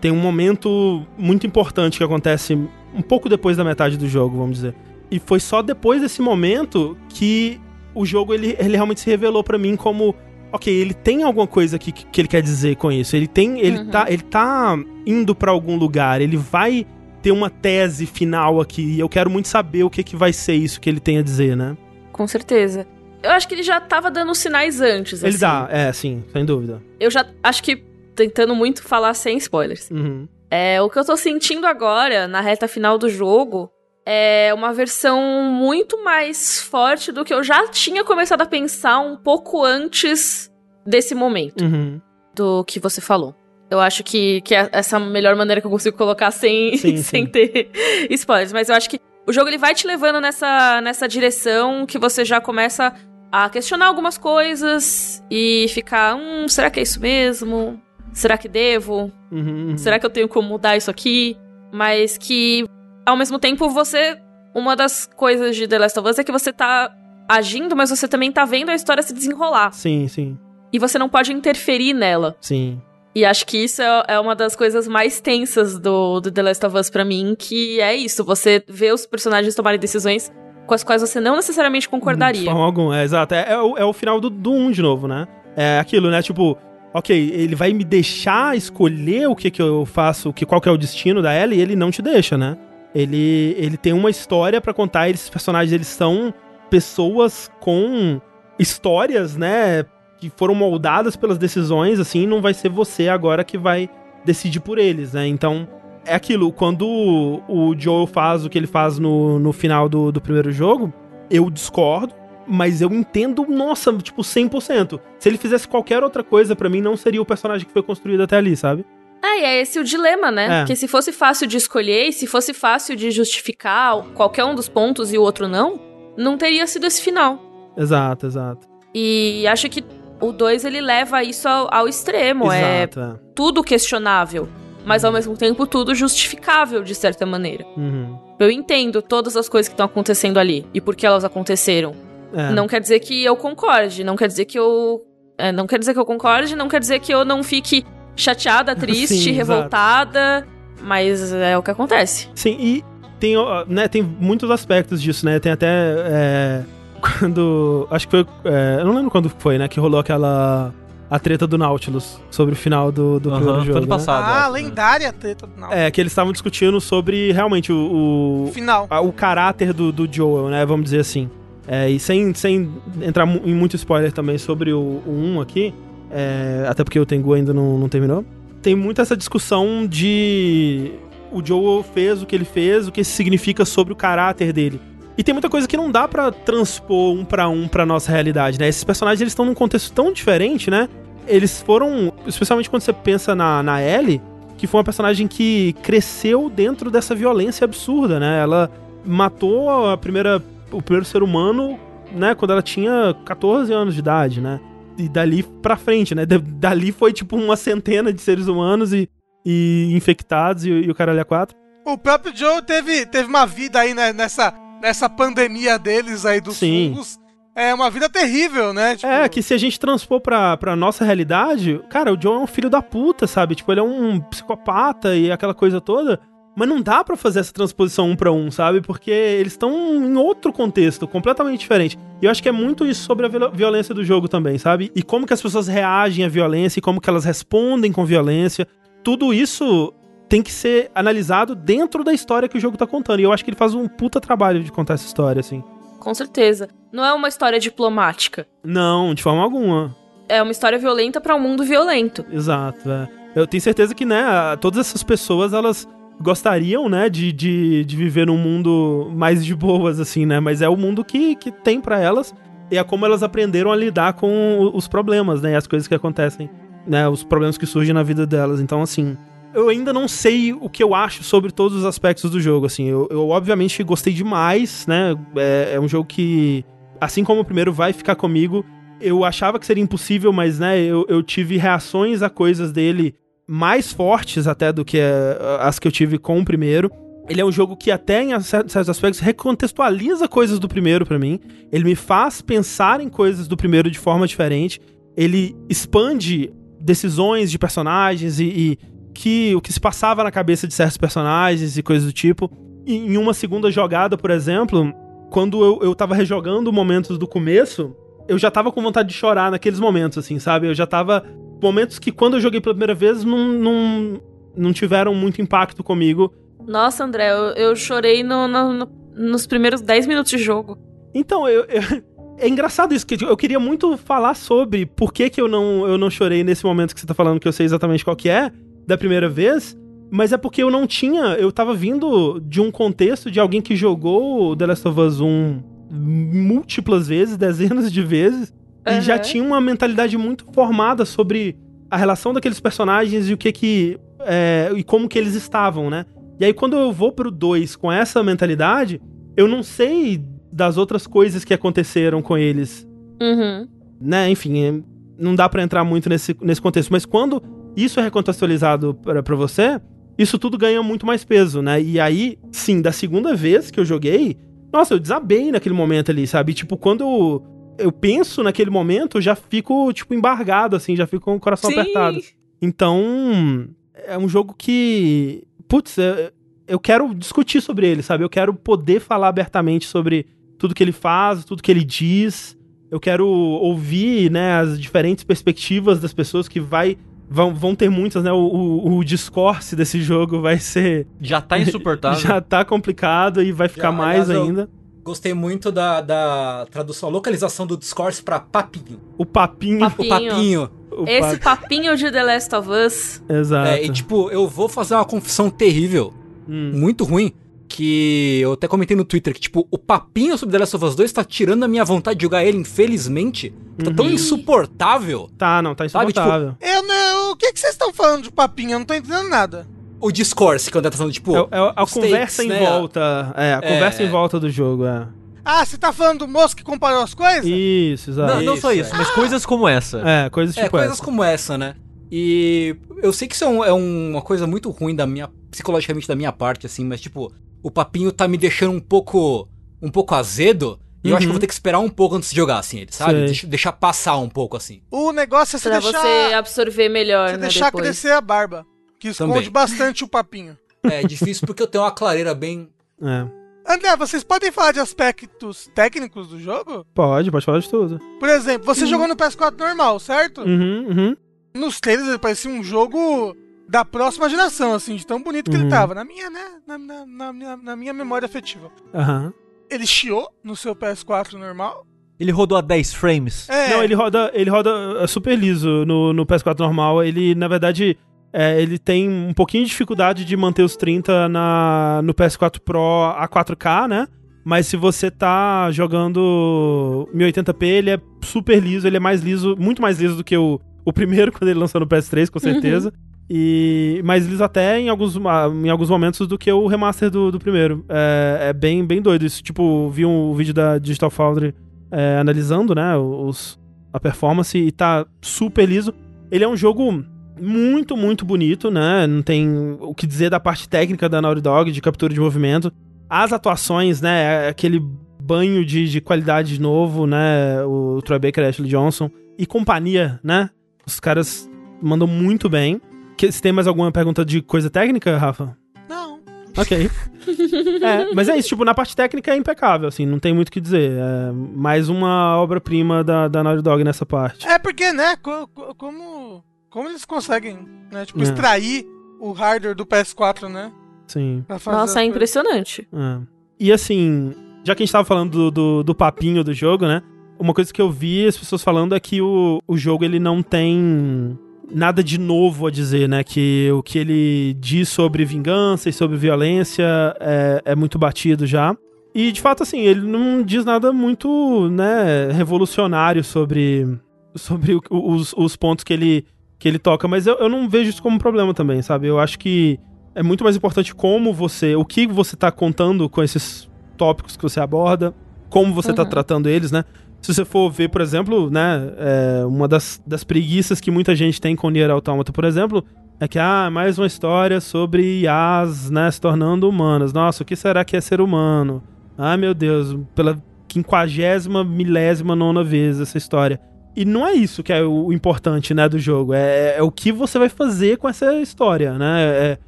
tem um momento muito importante que acontece um pouco depois da metade do jogo, vamos dizer. E foi só depois desse momento que o jogo ele, ele realmente se revelou pra mim como ok, ele tem alguma coisa que, que ele quer dizer com isso. Ele tem, ele Uhum. tá, ele tá indo pra algum lugar. Ele vai ter uma tese final aqui. E eu quero muito saber o que que vai ser isso que ele tem a dizer, né? Com certeza. Eu acho que ele já tava dando sinais antes. Ele assim. dá, é, sim, sem dúvida. Eu já acho que tentando muito falar sem spoilers. Uhum. É, o que eu tô sentindo agora, na reta final do jogo, é uma versão muito mais forte do que eu já tinha começado a pensar um pouco antes desse momento, Uhum. do que você falou. Eu acho que, que é essa a melhor maneira que eu consigo colocar sem, Sim, sem sim. ter spoilers. Mas eu acho que o jogo ele vai te levando nessa, nessa direção que você já começa a questionar algumas coisas e ficar, hum, será que é isso mesmo? Será que devo? Uhum, uhum. Será que eu tenho como mudar isso aqui? Mas que, ao mesmo tempo, você. Uma das coisas de The Last of Us é que você tá agindo, mas você também tá vendo a história se desenrolar. Sim, sim, E você não pode interferir nela. sim. E acho que isso é, é uma das coisas mais tensas do, do The Last of Us pra mim, que é isso. Você vê os personagens tomarem decisões com as quais você não necessariamente De concordaria. forma alguma, é, exato. É, é o, é o final do, do 1 de novo, né? É aquilo, né? Tipo, ok, ele vai me deixar escolher o que que eu faço, que, qual que é o destino da Ellie, e ele não te deixa, né? Ele, ele tem uma história pra contar, esses personagens, eles são pessoas com histórias, né? Que foram moldadas pelas decisões, assim, não vai ser você agora que vai decidir por eles, né? Então, é aquilo, quando o Joel faz o que ele faz no, no final do, do primeiro jogo, eu discordo, mas eu entendo, nossa, tipo, 100%. Se ele fizesse qualquer outra coisa, pra mim, não seria o personagem que foi construído até ali, sabe? É, e é esse o dilema, né? É. Porque se fosse fácil de escolher e se fosse fácil de justificar qualquer um dos pontos e o outro não, não teria sido esse final. Exato, exato. E acho que o 2 ele leva isso ao, ao extremo. É exato, é. tudo questionável, mas ao mesmo tempo tudo justificável de certa maneira. Uhum. Eu entendo todas as coisas que estão acontecendo ali e por que elas aconteceram. É. Não quer dizer que eu concorde, não quer dizer que eu. é, não quer dizer que eu concorde, não quer dizer que eu não fique chateada, triste, Sim, exato. revoltada. Mas é o que acontece. Sim, e tem, né, tem muitos aspectos disso, né? Tem até. é, quando. Acho que foi. é, eu não lembro quando foi, né? Que rolou aquela. A treta do Nautilus sobre o final do, do Aham, primeiro jogo. ano né? passado. Ah, acho, né? lendária treta do Nautilus. É, que eles estavam discutindo sobre realmente o, o, Final. a- o caráter do, do Joel, né? Vamos dizer assim. É, e sem, sem entrar em muito spoiler também sobre o, o 1 aqui, é, até porque o Tengu ainda não, não terminou, tem muito essa discussão de o Joel fez o que ele fez, o que isso significa sobre o caráter dele. E tem muita coisa que não dá pra transpor um pra um pra nossa realidade, né? Esses personagens eles estão num contexto tão diferente, né? Eles foram, especialmente quando você pensa na, na Ellie, que foi uma personagem que cresceu dentro dessa violência absurda, né? Ela matou a primeira, o primeiro ser humano, né, quando ela tinha 14 anos de idade, né? E dali pra frente, né? Da- Dali foi tipo uma centena de seres humanos e, e infectados e, e o caralho a quatro. O próprio Joe teve, teve uma vida aí né, nessa nessa pandemia deles aí dos Sim. fungos, é uma vida terrível, né? Tipo, É, que se a gente transpor pra, pra nossa realidade, cara, o John é um filho da puta, sabe? Tipo, ele é um psicopata e aquela coisa toda. Mas não dá pra fazer essa transposição um pra um, sabe? Porque eles estão em outro contexto, completamente diferente. E eu acho que é muito isso sobre a viol- violência do jogo também, sabe? E como que as pessoas reagem à violência e como que elas respondem com violência. Tudo isso tem que ser analisado dentro da história que o jogo tá contando. E eu acho que ele faz um puta trabalho de contar essa história, assim. Com certeza. Não é uma história diplomática. Não, de forma alguma. É uma história violenta pra um mundo violento. Exato, é. Eu tenho certeza que, né, todas essas pessoas, elas gostariam, né, de, de, de viver num mundo mais de boas, assim, né? Mas é o mundo que, que tem pra elas e é como elas aprenderam a lidar com os problemas, né, e as coisas que acontecem, né, os problemas que surgem na vida delas. Então, assim, eu ainda não sei o que eu acho sobre todos os aspectos do jogo, assim. Eu, eu obviamente gostei demais, né? É, é um jogo que, assim como o primeiro, vai ficar comigo. Eu achava que seria impossível, mas, né, eu, eu tive reações a coisas dele mais fortes até do que eh, as que eu tive com o primeiro. Ele é um jogo que até em cer- certos aspectos recontextualiza coisas do primeiro pra mim. Ele me faz pensar em coisas do primeiro de forma diferente. Ele expande decisões de personagens e, e que o que se passava na cabeça de certos personagens e coisas do tipo. E em uma segunda jogada, por exemplo, quando eu, eu tava rejogando momentos do começo, eu já tava com vontade de chorar naqueles momentos, assim, sabe? Eu já tava. Momentos que quando eu joguei pela primeira vez não, não, não tiveram muito impacto comigo. Nossa, André, eu, eu chorei no- no- no- nos primeiros 10 minutos de jogo. Então, eu, eu- é engraçado isso, que eu queria muito falar sobre por que, que eu, não, eu não chorei nesse momento que você tá falando, que eu sei exatamente qual que é, da primeira vez, mas é porque eu não tinha, eu tava vindo de um contexto de alguém que jogou The Last of Us 1 múltiplas vezes, dezenas de vezes, e já tinha uma mentalidade muito formada sobre a relação daqueles personagens e o que que... é, e como que eles estavam, né? E aí quando eu vou pro 2 com essa mentalidade, eu não sei das outras coisas que aconteceram com eles, Uhum. né? Enfim, é, não dá pra entrar muito nesse, nesse contexto, mas quando isso é recontextualizado pra você, isso tudo ganha muito mais peso, né? E aí, sim, da segunda vez que eu joguei, nossa, eu desabei naquele momento ali, sabe? Tipo, quando eu, eu penso naquele momento, eu já fico, tipo, embargado, assim, já fico com o coração apertado. Então, é um jogo que. Putz, é- eu quero discutir sobre ele, sabe? Eu quero poder falar abertamente sobre tudo que ele faz, tudo que ele diz. Eu quero ouvir, né, as diferentes perspectivas das pessoas que vai. Vão, vão ter muitas, né? O, o, o desse jogo vai ser. Já tá insuportável. Já tá complicado e vai ficar Já, mais aliás, eu- ainda. Gostei muito da, da tradução, a localização do discourse pra papinho. O papinho. Papinho. O papinho. o Esse pa- papinho de The Last of Us. Exato. É, e tipo, eu vou fazer uma confissão terrível, Hum. muito ruim, que eu até comentei no Twitter, que tipo, o papinho sobre The Last of Us 2 tá tirando a minha vontade de jogar ele, infelizmente. Tá tão Uhum. insuportável. Tá, não, tá Sabe, tipo, insuportável. Eu não. O que, que vocês estão falando de papinho? Eu não tô entendendo nada. O discourse, quando tá falando, tipo... É, é a conversa takes, em né? volta. É, a É, conversa em é. volta do jogo, é. Ah, você tá falando do moço que comparou as coisas? Isso, exato. Não, não só Isso, é. mas coisas como essa. É, coisas É, tipo coisas essa. como essa, né? E eu sei que isso é, um- é uma coisa muito ruim da minha, psicologicamente da minha parte, assim, mas tipo, o papinho tá me deixando um pouco, um pouco azedo. E eu acho que eu Uhum. vou ter que esperar um pouco antes de jogar, assim, ele, sabe? Deixa- deixar passar um pouco, assim. O negócio é você Pra deixar, você absorver melhor, você né? deixar depois. crescer a barba. Que esconde Também. bastante o papinho. É difícil porque eu tenho uma clareira bem. É. André, vocês podem falar de aspectos técnicos do jogo? Pode, pode falar de tudo. Por exemplo, você jogou no PS4 normal, certo? Uhum, uhum. Nos trailers ele parecia um jogo da próxima geração, assim, de tão bonito que Uhum. ele tava. Na minha, né? Na, na- na minha, na minha memória afetiva. Aham. Ele chiou no seu PS4 normal. Ele rodou a 10 frames. É, Não, ele roda, ele roda uh, super liso no, no PS4 normal. Ele, na verdade, é, ele tem um pouquinho de dificuldade de manter os 30 na, no PS4 Pro a 4K, né? Mas se você tá jogando 1080p, ele é super liso, ele é mais liso, muito mais liso do que o, o primeiro quando ele lançou no PS3, com certeza. E mais liso até em alguns, ah, em alguns momentos do que o remaster do, do primeiro. É, é bem, bem doido isso. Tipo, vi um vídeo da Digital Foundry é, analisando, né, os, a performance e tá super liso. Ele é um jogo muito, muito bonito, né? Não tem o que dizer da parte técnica da Naughty Dog, de captura de movimento. as atuações, né? Aquele banho de, de qualidade de novo, né? O Troy Baker e Ashley Johnson e companhia, né? Os caras mandam muito bem. Que, se tem mais alguma pergunta de coisa técnica, Rafa? Não. Ok. é, mas é isso, tipo, na parte técnica é impecável, assim, não tem muito o que dizer. É mais uma obra-prima da, da Naughty Dog nessa parte. É porque, né, co- co- como, como eles conseguem, né, tipo, É. extrair o hardware do PS4, né? Sim. Nossa, é impressionante. É. E assim, já que a gente tava falando do, do, do papinho do jogo, né? Uma coisa que eu vi as pessoas falando é que o, o jogo ele não tem nada de novo a dizer, né? Que o que ele diz sobre vingança e sobre violência é, é muito batido já. E de fato, assim, ele não diz nada muito, né, revolucionário sobre, sobre o- os, os pontos que ele, que ele toca, mas eu, eu não vejo isso como um problema também, sabe? Eu acho que é muito mais importante como você, o que você tá contando com esses tópicos que você aborda, como você tá Uhum. tratando eles, né? Se você for ver, por exemplo, né, é, uma das, das preguiças que muita gente tem com Nier Automata, por exemplo, é que, ah, mais uma história sobre IAs, né, se tornando humanas. Nossa, o que será que é ser humano? Ah, meu Deus, pela quinquagésima, milésima, nona vez essa história. E não é isso que é o importante, né, do jogo. É, é o que você vai fazer com essa história, né? É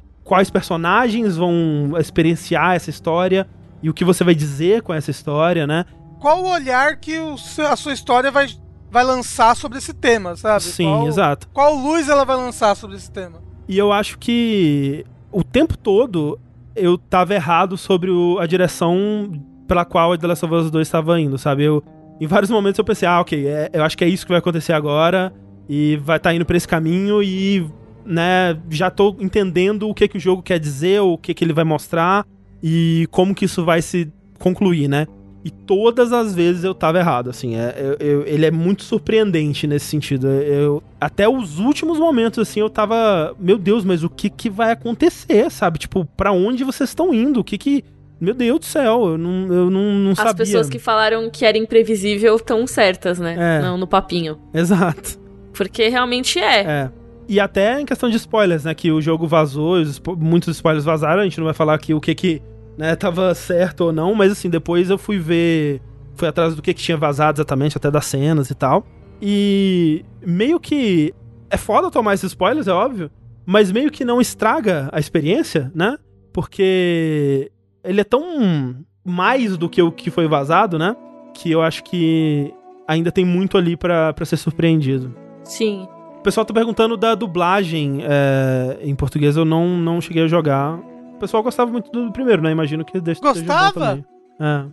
quais personagens vão experienciar essa história e o que você vai dizer com essa história, né? Qual o olhar que o a sua história vai, vai lançar sobre esse tema, sabe? Sim, qual, exato. Qual luz ela vai lançar sobre esse tema? E eu acho que o tempo todo eu tava errado sobre o- a direção pela qual a The Last of Us 2 estava indo, sabe? Eu, em vários momentos eu pensei, ah, ok, é- eu acho que é isso que vai acontecer agora e vai estar indo pra esse caminho e, né, já tô entendendo o que que o jogo quer dizer, o que que ele vai mostrar e como que isso vai se concluir, né? E todas as vezes eu tava errado, assim. É, eu- eu- ele é muito surpreendente nesse sentido. Eu, até os últimos momentos, assim, eu tava. Meu Deus, mas o que que vai acontecer, sabe? Tipo, pra onde vocês estão indo? O que que. Meu Deus do céu, eu não, eu não, não As sabia. pessoas que falaram que era imprevisível estão certas, né? É. Não, no papinho. Exato. Porque realmente é. É. E até em questão de spoilers, né? Que o jogo vazou, muitos spoilers vazaram, a gente não vai falar aqui o que que né, tava certo ou não, mas assim, depois eu fui ver. Fui atrás do que, que tinha vazado exatamente, até das cenas e tal. E meio que. É foda tomar esses spoilers, é óbvio. Mas meio que não estraga a experiência, né? Porque ele é tão mais do que o que foi vazado, né? Que eu acho que ainda tem muito ali pra pra ser surpreendido. Sim. O pessoal tá perguntando da dublagem é, em português, eu não, não cheguei a jogar. O pessoal gostava muito do primeiro, né? Imagino que desse Gostava? É.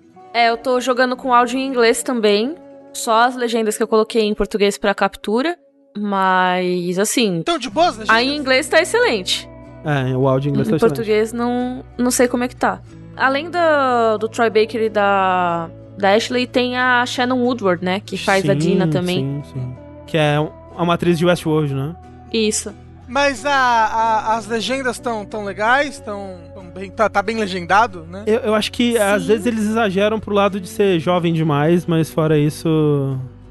É, eu tô jogando com áudio em inglês também. Só as legendas que eu coloquei em português pra captura. Mas, assim, Então, de boas, a em inglês tá excelente. É, o áudio em inglês em tá excelente. português não, não sei como é que tá. Além do, do Troy Baker e da, da Ashley, tem a Shannon Woodward, né? Que faz a Sim, Dina também. Sim, sim. Que é uma atriz de Westworld, né? Isso. Mas a, a- as legendas estão tão legais, estão tão bem, tá, tá bem legendado, né? Eu, eu acho que às Sim. vezes eles exageram pro lado de ser jovem demais, mas fora isso,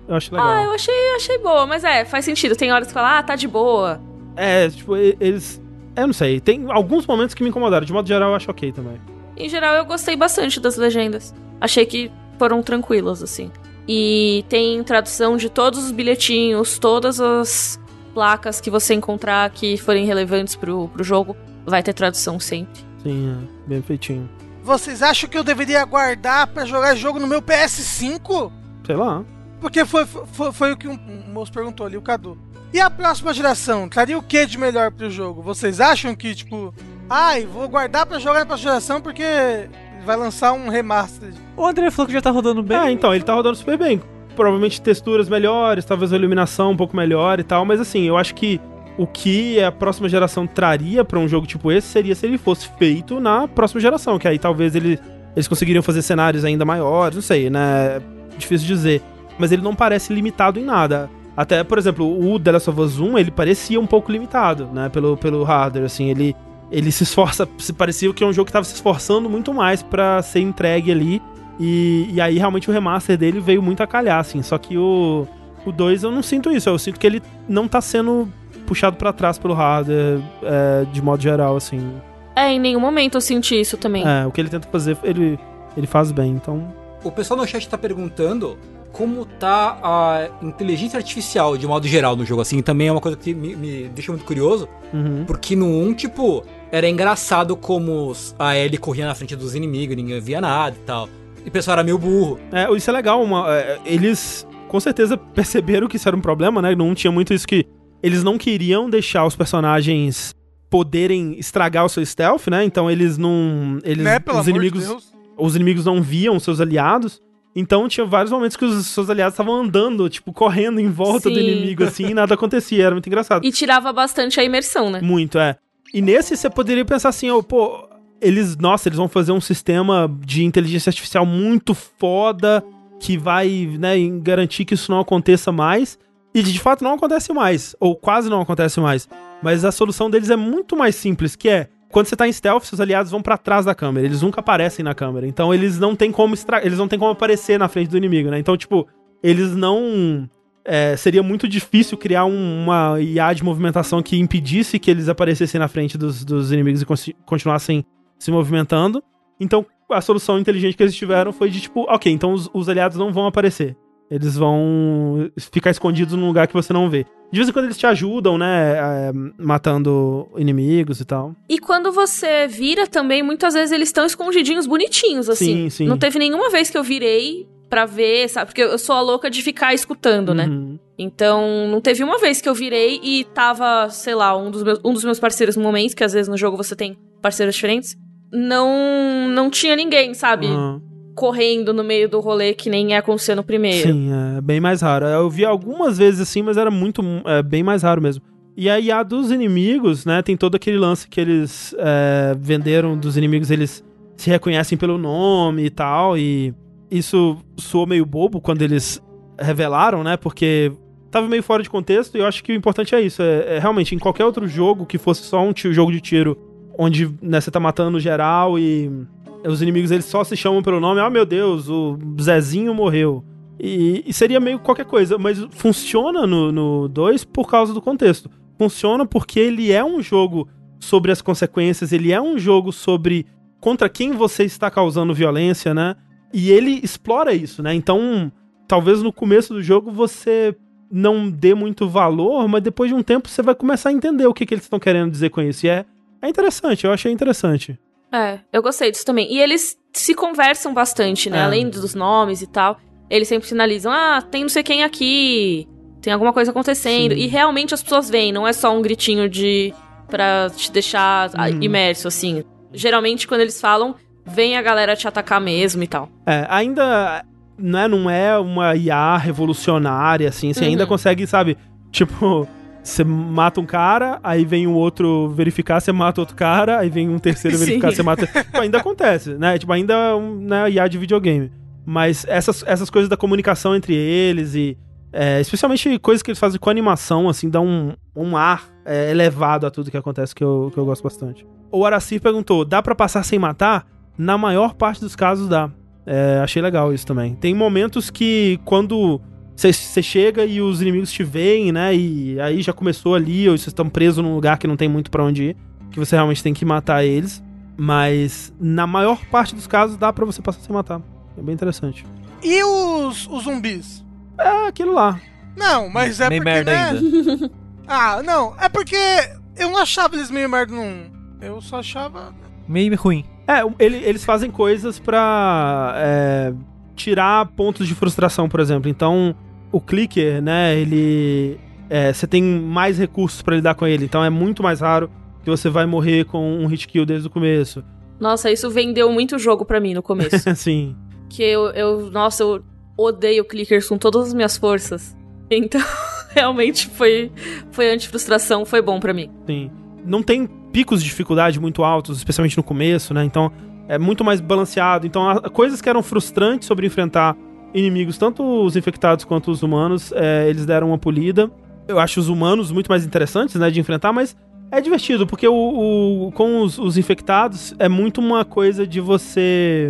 eu acho legal. Ah, eu achei, achei boa, mas é, faz sentido. Tem horas que fala, ah, tá de boa. É, tipo, eles. Eu não sei, tem alguns momentos que me incomodaram. De modo geral, eu acho ok também. Em geral, eu gostei bastante das legendas. Achei que foram tranquilas, assim. E tem tradução de todos os bilhetinhos, todas as placas que você encontrar que forem relevantes pro, pro jogo. Vai ter tradução sempre. Sim, é, bem feitinho. Vocês acham que eu deveria aguardar pra jogar jogo no meu PS5? Sei lá. Porque foi, foi, foi o que um, um moço perguntou ali, o Cadu. E a próxima geração? Traria o que de melhor pro jogo? Vocês acham que, tipo, ai, vou guardar pra jogar na próxima geração porque vai lançar um remaster? O André falou que já tá rodando bem. É, então, ele tá rodando super bem. Provavelmente texturas melhores, talvez a iluminação um pouco melhor e tal, mas assim, eu acho que o que a próxima geração traria pra um jogo tipo esse seria se ele fosse feito na próxima geração, que aí talvez ele, eles conseguiriam fazer cenários ainda maiores, não sei, né? Difícil dizer. Mas ele não parece limitado em nada. Até, por exemplo, o The Last of Us 1, ele parecia um pouco limitado, né? Pelo, pelo hardware, assim, ele, ele se esforça, se parecia que é um jogo que tava se esforçando muito mais pra ser entregue ali. E, e aí realmente o remaster dele veio muito a calhar, assim. Só que o, o 2 eu não sinto isso, eu sinto que ele não tá sendo puxado pra trás pelo hardware é, de modo geral, assim. É, em nenhum momento eu senti isso também. É, o que ele tenta fazer, ele, ele faz bem, então... O pessoal no chat tá perguntando como tá a inteligência artificial de modo geral no jogo, assim, também é uma coisa que me, me deixa muito curioso, Uhum. porque no 1, tipo, era engraçado como a Ellie corria na frente dos inimigos, ninguém via nada e tal. E o pessoal era meio burro. É, isso é legal, uma- é, eles com certeza perceberam que isso era um problema, né? Não tinha muito isso que eles não queriam deixar os personagens poderem estragar o seu stealth, né? Então eles não, eles né, pelo os amor inimigos, de Deus. os inimigos não viam os seus aliados. Então tinha vários momentos que os seus aliados estavam andando, tipo, correndo em volta do Sim. inimigo assim, e nada acontecia, era muito engraçado. E tirava bastante a imersão, né? Muito, é. E nesse você poderia pensar assim, ó, pô, eles, nossa, eles vão fazer um sistema de inteligência artificial muito foda que vai, né, garantir que isso não aconteça mais. E de fato não acontece mais, ou quase não acontece mais. Mas a solução deles é muito mais simples, que é quando você tá em stealth, seus aliados vão pra trás da câmera, eles nunca aparecem na câmera. Então eles não têm como extra... eles não têm como aparecer na frente do inimigo, né? Então, tipo, eles não é, seria muito difícil criar um- uma IA de movimentação que impedisse que eles aparecessem na frente dos, dos inimigos e continuassem se movimentando. Então, a solução inteligente que eles tiveram foi de tipo, ok, então os, os aliados não vão aparecer. Eles vão ficar escondidos num lugar que você não vê. De vez em quando eles te ajudam, né? é, matando inimigos e tal. E quando você vira também, muitas vezes eles estão escondidinhos, bonitinhos, assim. Sim, sim. Não teve nenhuma vez que eu virei pra ver, sabe? Porque eu sou a louca de ficar escutando, né? Uhum. Então, não teve uma vez que eu virei e tava, sei lá, um dos meus, um dos meus parceiros no momento, que às vezes no jogo você tem parceiros diferentes, não não tinha ninguém, sabe? Uhum. Correndo no meio do rolê que nem ia acontecer no primeiro. Sim, é bem mais raro. Eu vi algumas vezes assim, mas era muito, é, bem mais raro mesmo. E a IA dos inimigos, né, tem todo aquele lance que eles é, venderam dos inimigos, eles se reconhecem pelo nome e tal, e isso soou meio bobo quando eles revelaram, né, porque tava meio fora de contexto, e eu acho que o importante é isso, é, é realmente, em qualquer outro jogo que fosse só um jogo de tiro, onde né, você tá matando geral e os inimigos eles só se chamam pelo nome, ah meu Deus, o Zezinho morreu. E, e seria meio qualquer coisa, mas funciona no 2 por causa do contexto. Funciona porque ele é um jogo sobre as consequências, ele é um jogo sobre contra quem você está causando violência, né? E ele explora isso, né? Então, talvez no começo do jogo você não dê muito valor, mas depois de um tempo você vai começar a entender o que, que eles estão querendo dizer com isso. E é, é interessante, eu achei interessante. É, eu gostei disso também. E eles se conversam bastante, né? É. Além dos nomes e tal. Eles sempre sinalizam, ah, tem não sei quem aqui, tem alguma coisa acontecendo. Sim. E realmente as pessoas veem, não é só um gritinho de. pra te deixar Uhum. imerso, assim. Geralmente, quando eles falam, vem a galera te atacar mesmo e tal. É, ainda né, não é uma IA revolucionária, assim, você Uhum. ainda consegue, sabe, tipo, você mata um cara, aí vem um outro verificar, você mata outro cara, aí vem um terceiro Sim. verificar, você mata. Tipo, ainda acontece, né? Tipo, ainda é um né, IA de videogame. Mas essas, essas coisas da comunicação entre eles e. é, especialmente coisas que eles fazem com animação, assim, dá um, um ar é, elevado a tudo que acontece que eu, que eu gosto bastante. O Aracir perguntou: dá pra passar sem matar? Na maior parte dos casos dá. É, achei legal isso também. Tem momentos que quando você chega e os inimigos te veem, né? E aí já começou ali, ou vocês estão presos num lugar que não tem muito pra onde ir, que você realmente tem que matar eles. Mas na maior parte dos casos dá pra você passar sem matar. É bem interessante. E os, os zumbis? É aquilo lá. Não, mas é Meio porque, merda né? ainda. Ah, não. É porque eu não achava eles meio merda num. Eu só achava. Meio ruim. É, ele- eles fazem coisas pra é, tirar pontos de frustração, por exemplo. Então, o clicker, né, ele. é, Você tem mais recursos pra lidar com ele. Então é muito mais raro que você vai morrer com um hit kill desde o começo. Nossa, isso vendeu muito jogo pra mim no começo. Assim. que eu, eu. Nossa, eu odeio clickers com todas as minhas forças. Então, realmente foi. Foi anti-frustração, foi bom pra mim. Sim. Não tem picos de dificuldade muito altos, especialmente no começo, né? Então é muito mais balanceado. Então, a- coisas que eram frustrantes sobre enfrentar inimigos, tanto os infectados quanto os humanos, é, eles deram uma polida. Eu acho os humanos muito mais interessantes, né, de enfrentar, mas é divertido, porque o, o- com os, os infectados é muito uma coisa de você.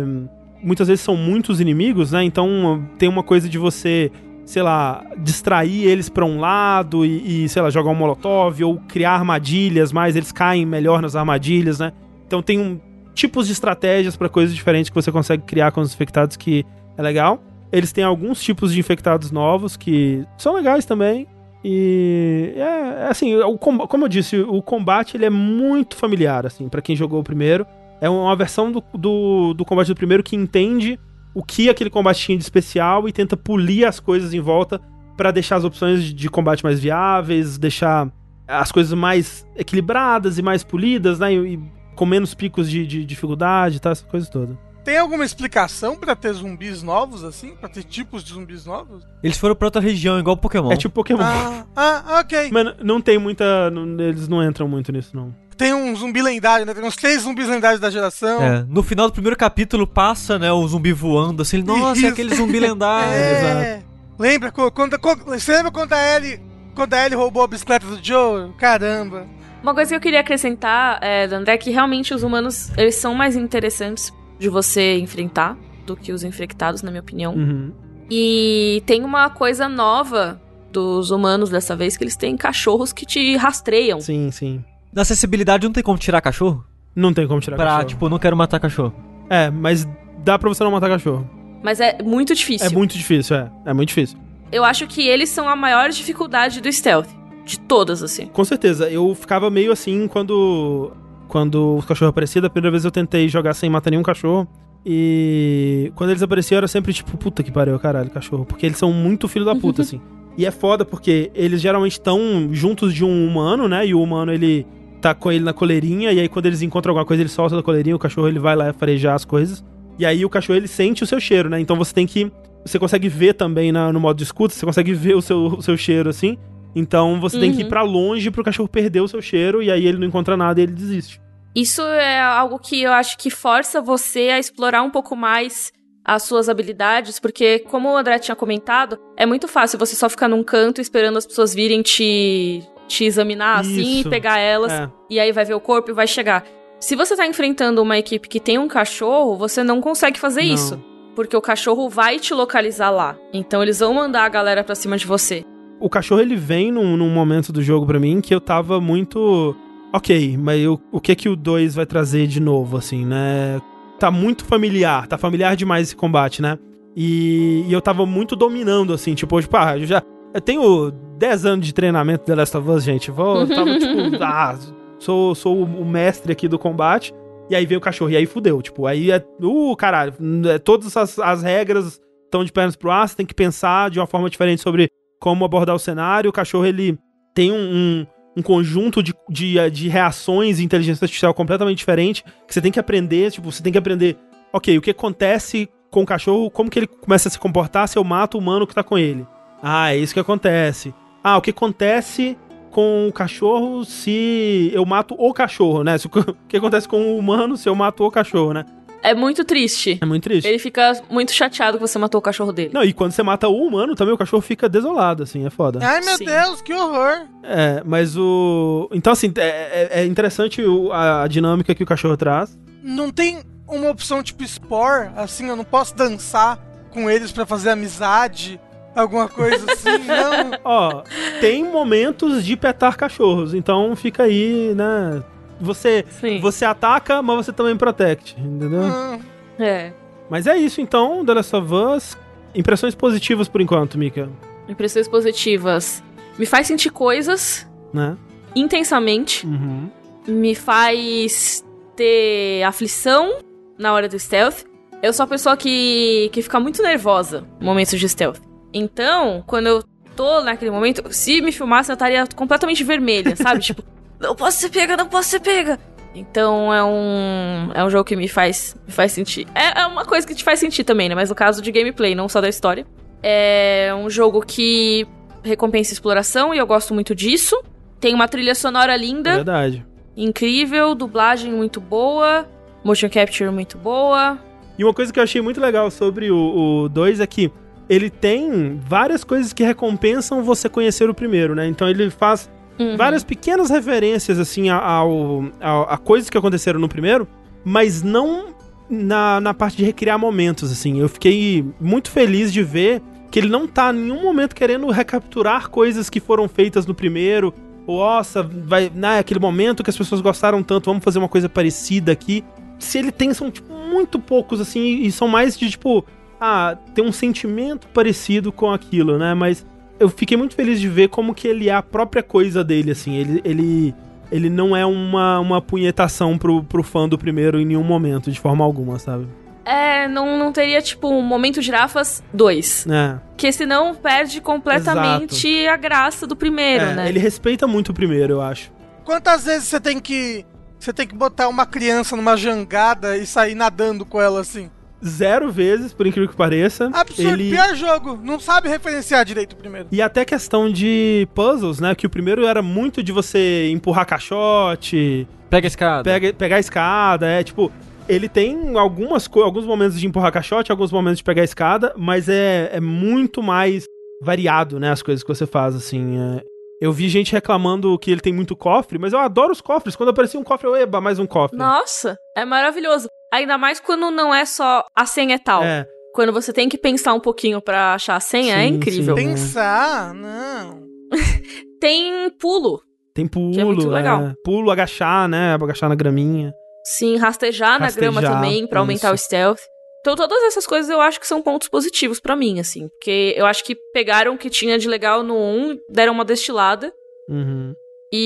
Muitas vezes são muitos inimigos, né? Então tem uma coisa de você sei lá, distrair eles pra um lado e, e, sei lá, jogar um molotov ou criar armadilhas, mas eles caem melhor nas armadilhas, né? Então tem um, tipos de estratégias pra coisas diferentes que você consegue criar com os infectados que é legal. Eles têm alguns tipos de infectados novos que são legais também. E é, é assim, o, com- como eu disse, o combate ele é muito familiar, assim, para quem jogou o primeiro. É uma versão do, do, do combate do primeiro que entende o que aquele combate tinha de especial e tenta polir as coisas em volta pra deixar as opções de, combate mais viáveis, deixar as coisas mais equilibradas e mais polidas, né? E com menos picos de, de dificuldade, tá? Essa coisa toda. Tem alguma explicação pra ter zumbis novos, assim? Pra ter tipos de zumbis novos? Eles foram pra outra região, igual Pokémon. É tipo Pokémon. Ah, ah, ok. Mas não tem muita. não- eles não entram muito nisso, não. Tem um zumbi lendário, né? Tem uns três zumbis lendários da geração. É, no final do primeiro capítulo passa, né, o zumbi voando, assim, nossa, é Isso. aquele zumbi lendário. É. Lembra co- quando, quando, você lembra quando a Ellie, quando a Ellie roubou a bicicleta do Joe? Caramba. Uma coisa que eu queria acrescentar, é, André, é que realmente os humanos, eles são mais interessantes de você enfrentar do que os infectados, na minha opinião. Uhum. E tem uma coisa nova dos humanos dessa vez, que eles têm cachorros que te rastreiam. Sim, sim. Na acessibilidade não tem como tirar cachorro? Não tem como tirar pra, cachorro. tipo, não quero matar cachorro. É, mas dá pra você não matar cachorro. Mas é muito difícil. É muito difícil, é. É muito difícil. Eu acho que eles são a maior dificuldade do stealth. De todas, assim. Com certeza. Eu ficava meio assim quando. Quando os cachorros apareciam. Da primeira vez eu tentei jogar sem matar nenhum cachorro. E quando eles apareciam, era sempre tipo, puta que pariu, caralho, cachorro. Porque eles são muito filho da puta, assim. E é foda porque eles geralmente estão juntos de um humano, né? E o humano, ele tá com ele na coleirinha. E aí, quando eles encontram alguma coisa, ele solta da coleirinha. O cachorro, ele vai lá farejar as coisas. E aí, o cachorro, ele sente o seu cheiro, né? Então você tem que. Você consegue ver também na- no modo de escuta, você consegue ver o seu, o seu cheiro, assim. Então você tem que ir Uhum. pra longe pro cachorro perder o seu cheiro. E aí ele não encontra nada e ele desiste. Isso é algo que eu acho que força você a explorar um pouco mais as suas habilidades, porque, como o André tinha comentado, é muito fácil você só ficar num canto esperando as pessoas virem te, te examinar assim Isso. e pegar elas, É. e aí vai ver o corpo e vai chegar. Se você tá enfrentando uma equipe que tem um cachorro, você não consegue fazer Não. isso. Porque o cachorro vai te localizar lá. Então eles vão mandar a galera pra cima de você. O cachorro ele vem num, num momento do jogo pra mim que eu tava muito. Ok, mas eu- o que que o 2 vai trazer de novo, assim, né? Tá muito familiar, tá familiar demais esse combate, né? E, e eu tava muito dominando, assim, tipo, tipo, ah, eu já. Eu tenho 10 anos de treinamento de The Last of Us, gente. Vou, tava tipo, ah, sou, sou o mestre aqui do combate. E aí vem o cachorro, e aí fudeu. Tipo, aí é. Uh, caralho, é, todas as, as regras estão de pernas pro ar, você tem que pensar de uma forma diferente sobre como abordar o cenário. O cachorro, ele tem um, um, um conjunto de, de, de reações e inteligência artificial completamente diferente que você tem que aprender. Tipo, você tem que aprender, ok, o que acontece com o cachorro, como que ele começa a se comportar se eu mato o humano que tá com ele. Ah, é isso que acontece. Ah, o que acontece com o cachorro se eu mato o cachorro, né? O que acontece com o humano se eu mato o cachorro, né? É muito triste. É muito triste. Ele fica muito chateado que você matou o cachorro dele. Não, e quando você mata o humano também, o cachorro fica desolado, assim, é foda. Ai, meu Sim. Deus, que horror. É, mas o. Então, assim, é, é- é interessante a, a dinâmica que o cachorro traz. Não tem uma opção tipo Spore, assim, eu não posso dançar com eles pra fazer amizade, alguma coisa assim, não. Ó, tem momentos de petar cachorros, então fica aí, né? Você, Sim. você ataca, mas você também protege, entendeu? Hum, É. Mas é isso então, The Last of Us. Impressões positivas por enquanto, Mika, Impressões positivas. Me faz sentir coisas né? intensamente. Uhum. Me faz ter aflição na hora do stealth. Eu sou a pessoa que, que fica muito nervosa no momento de stealth. Então, quando eu tô naquele momento, se me filmasse, eu estaria completamente vermelha, sabe? tipo, não posso ser pega, não posso ser pega. Então é um. É um jogo que me faz, me faz sentir. É, é uma coisa que te faz sentir também, né? Mas no caso de gameplay, não só da história. É um jogo que recompensa exploração e eu gosto muito disso. Tem uma trilha sonora linda, verdade. incrível, dublagem muito boa, motion capture muito boa. E uma coisa que eu achei muito legal sobre o 2 é que ele tem várias coisas que recompensam você conhecer o primeiro, né? Então ele faz Uhum. várias pequenas referências, assim, ao, ao- a coisas que aconteceram no primeiro, mas não na, na parte de recriar momentos, assim. Eu fiquei muito feliz de ver que ele não tá em nenhum momento querendo recapturar coisas que foram feitas no primeiro, ou nossa, vai, né, aquele momento que as pessoas gostaram tanto, vamos fazer uma coisa parecida aqui. Se ele tem, são tipo, muito poucos, assim, e são mais de tipo, ah, tem um sentimento parecido com aquilo, né? Mas eu fiquei muito feliz de ver como que ele é a própria coisa dele, assim. Ele, ele, ele não é uma, uma punhetação pro, pro fã do primeiro em nenhum momento, de forma alguma, sabe? É, não, não teria, tipo, um Momento Girafas 2. É. Que senão perde completamente a graça do primeiro, É, né? Ele respeita muito o primeiro, eu acho. Quantas vezes você tem que. Você tem que botar uma criança numa jangada e sair nadando com ela assim? Zero vezes, por incrível que pareça. Absurdo, Ele... pior jogo. Não sabe referenciar direito o primeiro. E até questão de puzzles, né? Que o primeiro era muito de você empurrar caixote, Pega a escada. pega, pegar a escada, é tipo. Ele tem algumas co- alguns momentos de empurrar caixote, alguns momentos de pegar a escada, mas é, é muito mais variado, né? As coisas que você faz, assim. é. Eu vi gente reclamando que ele tem muito cofre, mas eu adoro os cofres. Quando aparecia um cofre, eu, eba, mais um cofre. Nossa, é maravilhoso. Ainda mais quando não é só a senha é tal. É, Quando você tem que pensar um pouquinho pra achar a senha, é Sim, incrível. sim. Pensar, não. Tem pulo. tem pulo, Que é muito legal. é. Pulo, agachar, né? Agachar na graminha. Sim, rastejar, na grama Rastejar, também, pra aumentar o stealth. Então, todas essas coisas eu acho que são pontos positivos pra mim, assim. Porque eu acho que pegaram o que tinha de legal no 1, deram uma destilada Uhum.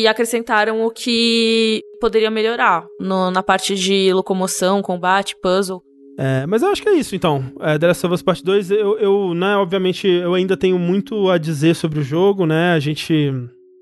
E acrescentaram o que poderia melhorar no- na parte de locomoção, combate, puzzle. É, mas eu acho que é isso, então. É, The Last of Us Part 2, eu, eu, né, obviamente, eu ainda tenho muito a dizer sobre o jogo, né? A gente.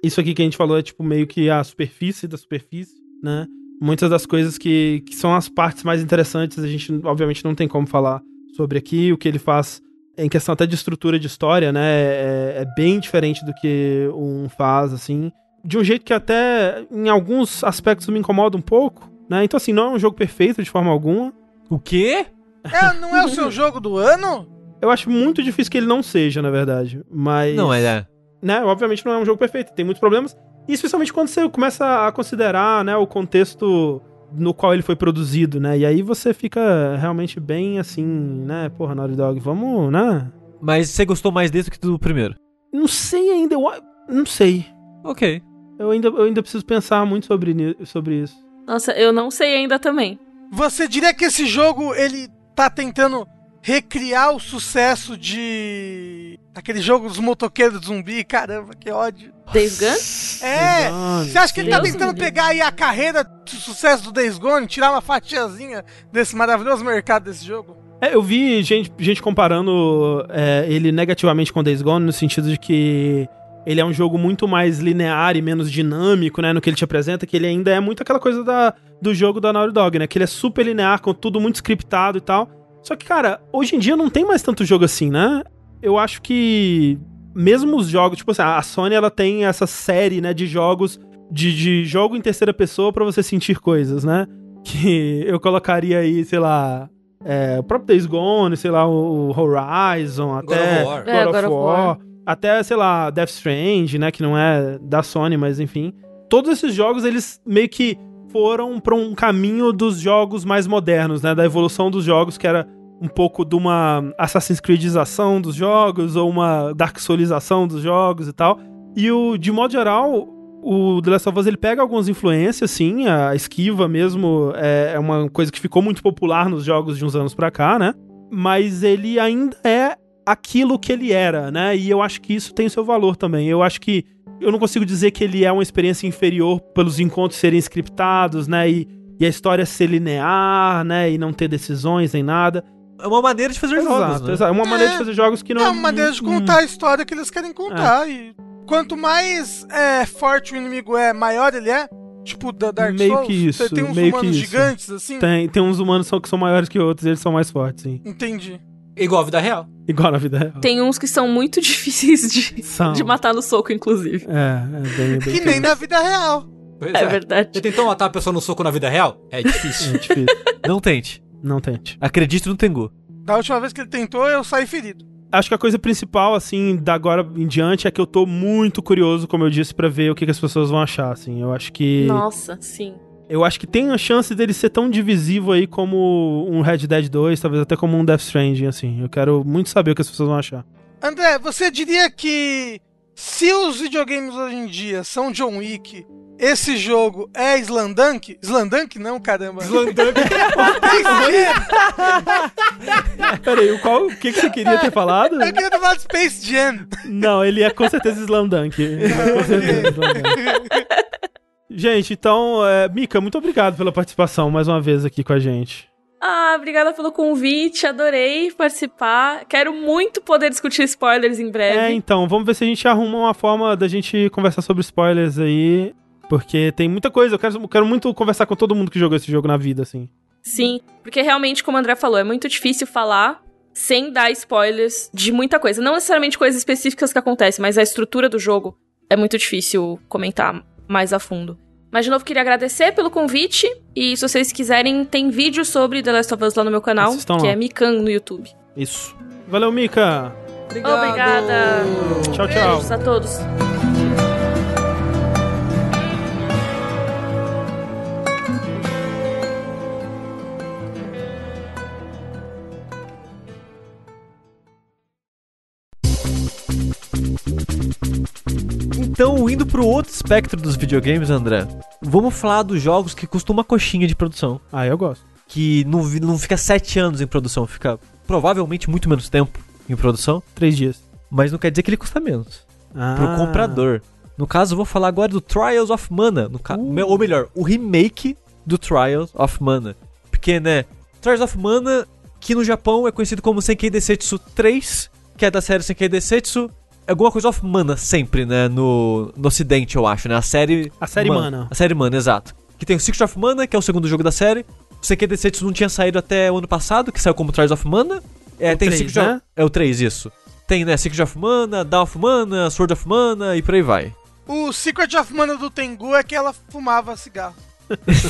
Isso aqui que a gente falou é, tipo, meio que a superfície da superfície, né? Muitas das coisas que, que são as partes mais interessantes, a gente, obviamente, não tem como falar sobre aqui. O que ele faz em questão até de estrutura de história, né? É, é bem diferente do que um faz, assim. De um jeito que até, em alguns aspectos, me incomoda um pouco, né? Então, assim, não é um jogo perfeito de forma alguma. O quê? É, não é o seu jogo do ano? Eu acho muito difícil que ele não seja, na verdade. Mas. Não, é, é. Né, obviamente não é um jogo perfeito, tem muitos problemas. E especialmente quando você começa a considerar, né, o contexto no qual ele foi produzido, né? E aí você fica realmente bem assim, né? Porra, Naughty Dog, vamos, né? Mas você gostou mais desse do que do primeiro? Não sei ainda, eu não sei. Ok. Eu ainda, eu ainda preciso pensar muito sobre, sobre isso. Nossa, eu não sei ainda também. Você diria que esse jogo ele tá tentando recriar o sucesso de aquele jogo dos motoqueiros zumbi? Caramba, que ódio. Days Gone? É, Gone, você acha que ele tá Deus tentando me livre. pegar aí a carreira de sucesso do Days Gone, tirar uma fatiazinha desse maravilhoso mercado desse jogo? É, eu vi gente, gente comparando é, ele negativamente com Days Gone, no sentido de que ele é um jogo muito mais linear e menos dinâmico, né, no que ele te apresenta, que ele ainda é muito aquela coisa da, do jogo da Naughty Dog, né, que ele é super linear, com tudo muito scriptado e tal. Só que, cara, hoje em dia não tem mais tanto jogo assim, né? Eu acho que mesmo os jogos, tipo assim, a Sony ela tem essa série, né, de jogos de, de jogo em terceira pessoa pra você sentir coisas, né? Que eu colocaria aí, sei lá, é, o próprio Days Gone, sei lá, o Horizon, até War. God, É, of God of War, War. Até, sei lá, Death Strange, né, que não é da Sony, mas enfim. Todos esses jogos, eles meio que foram pra um caminho dos jogos mais modernos, né, da evolução dos jogos, que era um pouco de uma Assassin's Creedização dos jogos, ou uma Dark Soulização dos jogos e tal. E o, de modo geral, o The Last of Us ele pega algumas influências, sim, a esquiva mesmo é, é uma coisa que ficou muito popular nos jogos de uns anos pra cá, né? Mas ele ainda é aquilo que ele era, né? E eu acho que isso tem o seu valor também. Eu acho que eu não consigo dizer que ele é uma experiência inferior pelos encontros serem scriptados, né? E, e a história ser linear, né? E não ter decisões nem nada. É uma maneira de fazer jogos, Exato, né? exato. É uma É. maneira de fazer jogos que não é uma maneira de hum, contar a história que eles querem contar. E quanto mais é, forte o inimigo é, maior ele é. Tipo, da Dark Meio Souls. que isso, Você tem uns meio que humanos isso. gigantes, assim. Tem, tem uns humanos que são maiores que outros, e eles são mais fortes, sim. Entendi. Igual a vida real. Igual na vida real. Tem uns que são muito difíceis de, São. de matar no soco, inclusive. É, é bem, bem Que nem na vida real. Pois É, verdade. Você tentou matar a pessoa no soco na vida real? É difícil. É difícil. Não tente. Não tente. Acredite no Tengu. Da última vez que ele tentou, eu saí ferido. Acho que a coisa principal, assim, da agora em diante é que eu tô muito curioso, como eu disse, pra ver o que, que as pessoas vão achar, assim. Eu acho que. Nossa, sim. Eu acho que tem a chance dele ser tão divisivo aí como um Red Dead 2, talvez até como um Death Stranding, assim. Eu quero muito saber o que as pessoas vão achar. André, você diria que Se os videogames hoje em dia são John Wick, esse jogo é Slandunk? Slandunk não, caramba. Slandunk. Peraí, o, qual, o que, que você queria ter falado? Eu queria ter falado Space Jam. Não, ele é com certeza Slam Dunk. Com certeza Slam Dunk. Gente, então, é, Mika, muito obrigado pela participação mais uma vez aqui com a gente. Ah, obrigada pelo convite, adorei participar. Quero muito poder discutir spoilers em breve. É, então, vamos ver se a gente arruma uma forma da gente conversar sobre spoilers aí. Porque tem muita coisa, eu quero, eu quero muito conversar com todo mundo que jogou esse jogo na vida, assim. Sim, porque realmente, como o André falou, é muito difícil falar sem dar spoilers de muita coisa. Não necessariamente coisas específicas que acontecem, mas a estrutura do jogo é muito difícil comentar mais a fundo. Mas, de novo, queria agradecer pelo convite. E se vocês quiserem, tem vídeo sobre The Last of Us lá no meu canal, Assistam que lá. é Mikan no YouTube. Isso. Valeu, Mika. Obrigada. Tchau, tchau. Beijos a todos. Então, indo pro outro espectro dos videogames, André, vamos falar dos jogos que custam uma coxinha de produção. Ah, eu gosto. Que não, não fica sete anos em produção, fica provavelmente muito menos tempo em produção, Três dias. mas não quer dizer que ele custa menos. Ah. Pro comprador. No caso, eu vou falar agora do Trials of Mana. No ca... Uh. Ou melhor, o remake do Trials of Mana. Porque, né, Trials of Mana, que no Japão é conhecido como Senkei Desetsu 3, que é da série Senkei Desetsu. É alguma coisa of Mana sempre, né, no, no ocidente, eu acho, né? A série... A série Mana. A série Mana, exato. Que tem o Secret of Mana, que é o segundo jogo da série. O Senkei Desetsu não tinha saído até o ano passado, que saiu como Trials of Mana. É, O tem três, Secret of- né? É o 3, isso. Tem, né, Secret of Mana, Dawn of Mana, Sword of Mana e por aí vai. O Secret of Mana do Tengu é que ela fumava cigarro.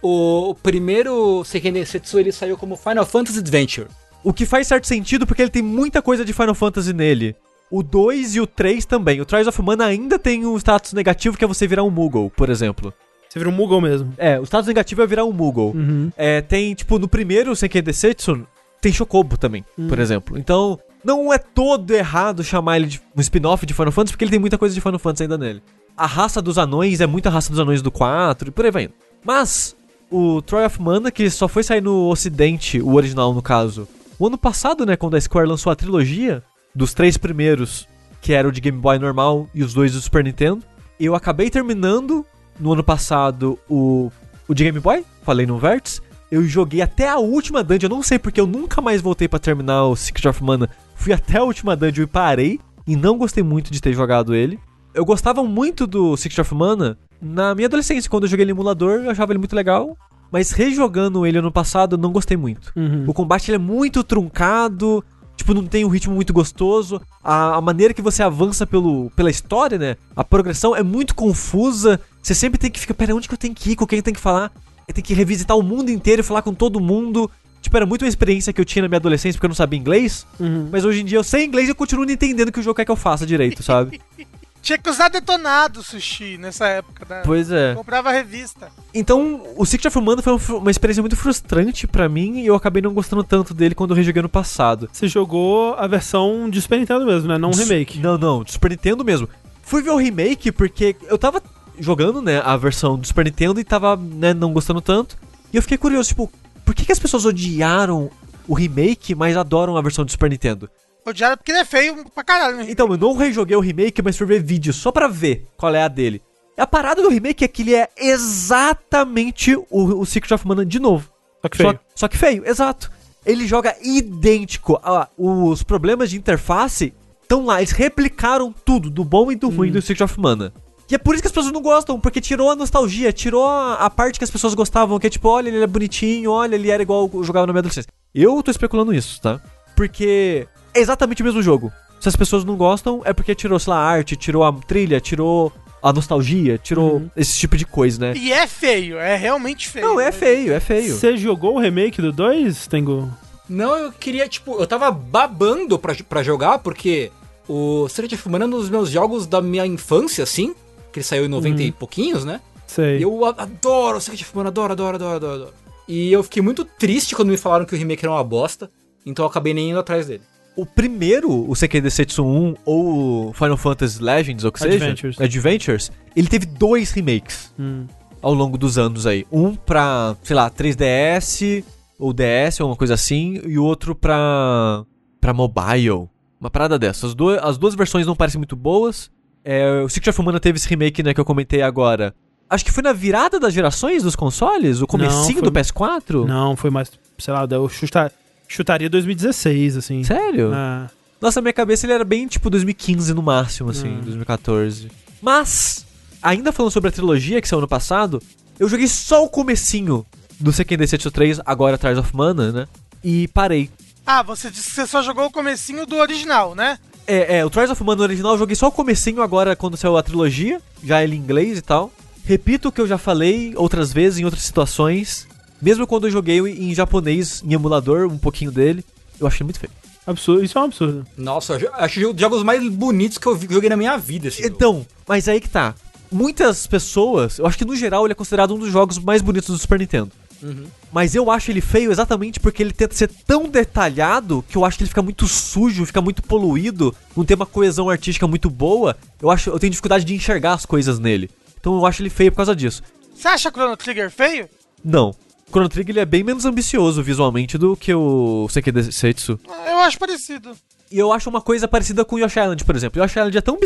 O primeiro Seiken Densetsu ele saiu como Final Fantasy Adventure. O que faz certo sentido porque ele tem muita coisa de Final Fantasy nele. O 2 e o 3 também. O Trials of Mana ainda tem um status negativo que é você virar um Moogle, por exemplo. Você vira um Moogle mesmo. É, o status negativo é virar um Moogle. Uhum. É, tem, tipo, no primeiro Senkai Desetsu, tem Chocobo também, por exemplo. Então, não é todo errado chamar ele de um spin-off de Final Fantasy, porque ele tem muita coisa de Final Fantasy ainda nele. A raça dos anões é muita raça dos anões do 4 e por aí vai indo. Mas, o Troy of Mana, que só foi sair no ocidente, o original no caso, o ano passado, né, quando a Square lançou a trilogia dos três primeiros, que era o de Game Boy normal e os dois do Super Nintendo, eu acabei terminando no ano passado o, o de Game Boy, falei no Verts. Eu joguei até a última dungeon, eu não sei porque eu nunca mais voltei pra terminar o Secret of Mana. Fui até a última dungeon e parei, e não gostei muito de ter jogado ele. Eu gostava muito do Secret of Mana na minha adolescência, quando eu joguei ele no emulador, eu achava ele muito legal. Mas rejogando ele ano passado, eu não gostei muito. Uhum. O combate é muito truncado, tipo, não tem um ritmo muito gostoso. A, a maneira que você avança pelo, pela história, né? A progressão é muito confusa. Você sempre tem que ficar, pera, onde que eu tenho que ir? Com quem eu tenho que falar? Eu tenho que revisitar o mundo inteiro e falar com todo mundo. Tipo, era muito uma experiência que eu tinha na minha adolescência porque eu não sabia inglês. Uhum. Mas hoje em dia eu sei inglês e eu continuo não entendendo o que o jogo quer que eu faça direito, sabe? Tinha que usar detonado sushi nessa época, né? pois é. Comprava revista. Então, o Secret of Mana foi uma, experiência muito frustrante pra mim e eu acabei não gostando tanto dele quando eu rejoguei no passado. Você jogou a versão de Super Nintendo mesmo, né? Não um remake. Não, não, do Super Nintendo mesmo. Fui ver o remake porque eu tava jogando, né, a versão do Super Nintendo e tava, né, não gostando tanto. E eu fiquei curioso, tipo, por que, que as pessoas odiaram o remake, mas adoram a versão do Super Nintendo? Odiado porque ele é feio pra caralho, né? Então, eu não rejoguei o remake, mas fui ver vídeos só pra ver qual é a dele. A parada do remake é que ele é exatamente o, o Secret of Mana de novo. Só que feio. Só, só que feio, exato. Ele joga idêntico. Ah, os problemas de interface estão lá. Eles replicaram tudo, do bom e do ruim do Secret of Mana. E é por isso que as pessoas não gostam, porque tirou a nostalgia, tirou a, a parte que as pessoas gostavam, que é tipo, olha, ele é bonitinho, olha, ele era igual eu jogava na minha adolescência. Eu tô especulando isso, tá? Porque é exatamente o mesmo jogo. Se as pessoas não gostam, é porque tirou, sei lá, a arte, tirou a trilha, tirou a nostalgia, tirou Uhum. esse tipo de coisa, né? E é feio, é realmente feio. Não, é feio, é feio. Você jogou o remake do 2, Tengu? Não, eu queria, tipo, eu tava babando pra, pra jogar, porque o Secret of Mana é um dos meus jogos da minha infância, assim, que ele saiu em 90 e pouquinhos, né? Sei. E eu adoro o Secret of Mana, adoro, adoro, adoro, adoro, adoro. E eu fiquei muito triste quando me falaram que o remake era uma bosta, então eu acabei nem indo atrás dele. O primeiro, o Seikei Densetsu 1 ou o Final Fantasy Legends, ou que seja, Adventures. Ele teve dois remakes Hum. ao longo dos anos aí. Um pra, sei lá, 3DS ou DS ou uma coisa assim, e o outro pra pra mobile. Uma parada dessas. As, duas- as duas versões não parecem muito boas. É, o Secret of Mana teve esse remake, né, que eu comentei agora. Acho que foi na virada das gerações dos consoles, o comecinho foi- do PS4. Não, foi mais, sei lá, eu chuta- chutaria 2016, assim. Sério? Ah, Nossa, na minha cabeça ele era bem tipo 2015 no máximo, assim, Hum. 2014. Mas, ainda falando sobre a trilogia que saiu ano passado, eu joguei só o comecinho do Seiken Densetsu 3, agora Trials of Mana, né? E parei. Ah, você disse que você só jogou o comecinho do original, né? É, é, o Trials of Mana original eu joguei só o comecinho agora quando saiu a trilogia, já ele em inglês e tal. Repito o que eu já falei outras vezes em outras situações, mesmo quando eu joguei em japonês, em emulador, um pouquinho dele, eu achei muito feio. absurdo, isso é um absurdo. Nossa, acho que os jogos mais bonitos que eu joguei na minha vida. Esse jogo. Então, mas aí que tá. Muitas pessoas, eu acho que no geral ele é considerado um dos jogos mais bonitos do Super Nintendo. Uhum. Mas eu acho ele feio exatamente porque ele tenta ser tão detalhado que eu acho que ele fica muito sujo, fica muito poluído, não tem uma coesão artística muito boa. Eu acho, eu tenho dificuldade de enxergar as coisas nele. Então eu acho ele feio por causa disso. Você acha Chrono Trigger feio? Não. O Chrono Trigger ele é bem menos ambicioso visualmente do que o Seikei Densetsu. Ah, Eu acho parecido. E eu acho uma coisa parecida com o Yoshi Island, por exemplo. O Yoshi Island é tão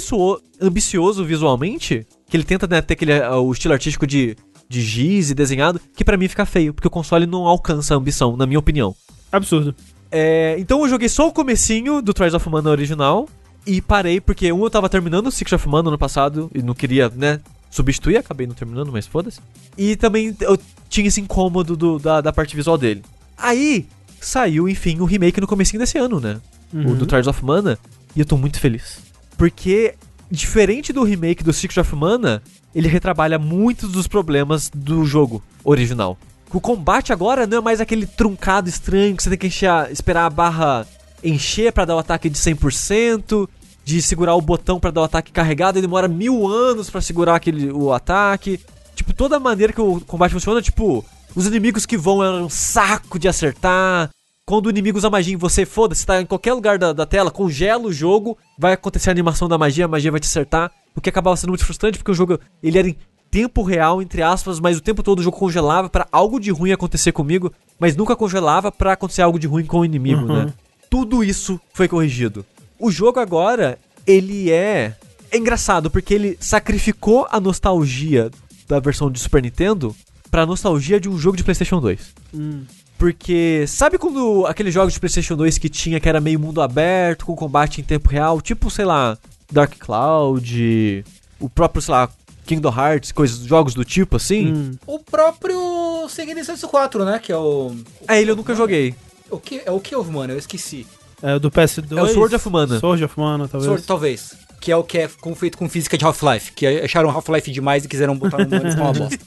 ambicioso, visualmente que ele tenta né, ter aquele, ah, o estilo artístico de, de giz e desenhado, que pra mim fica feio, porque o console não alcança a ambição, na minha opinião. Absurdo. É, então eu joguei só o comecinho do Trials of Mana original e parei porque um eu tava terminando o Secret of Mana ano passado e não queria, né, substituir, acabei não terminando, mas foda-se. E também eu tinha esse incômodo do- da, da parte visual dele. Aí saiu, enfim, o remake no comecinho desse ano, né? o Uhum. do Trials of Mana, e eu tô muito feliz. Porque, diferente do remake do Secret of Mana, ele retrabalha muitos dos problemas do jogo original. O combate agora não é mais aquele truncado estranho que você tem que encher esperar a barra encher pra dar o ataque de 100%, de segurar o botão pra dar o ataque carregado e demora mil anos pra segurar aquele, o ataque. Tipo, toda a maneira que o combate funciona, tipo, os inimigos que vão é um saco de acertar. Quando o inimigo usa magia em você, foda-se, tá em qualquer lugar da, da tela, congela o jogo, vai acontecer a animação da magia, a magia vai te acertar. O que acabava sendo muito frustrante, porque o jogo ele era em tempo real, entre aspas, mas o tempo todo o jogo congelava pra algo de ruim acontecer comigo, mas nunca congelava pra acontecer algo de ruim com o inimigo, Uhum. né? Tudo isso foi corrigido. O jogo agora, ele é. É engraçado, porque ele sacrificou a nostalgia da versão de Super Nintendo pra nostalgia de um jogo de PlayStation 2. Hum. Porque sabe quando aqueles jogos de PlayStation 2 que tinha que era meio mundo aberto, com combate em tempo real, tipo, sei lá, Dark Cloud, o próprio, sei lá, Kingdom Hearts, coisas, jogos do tipo assim? Hum. O próprio Sega Densetsu 4, né? Que é o. É, ele eu nunca joguei. O que, é o que, mano? Eu esqueci. É o do PS2. É o Sword of Mana. Sword of Mana, talvez. Sword, talvez. Que é o que é feito com física de Half-Life. Que acharam Half-Life demais e quiseram botar no com uma bosta.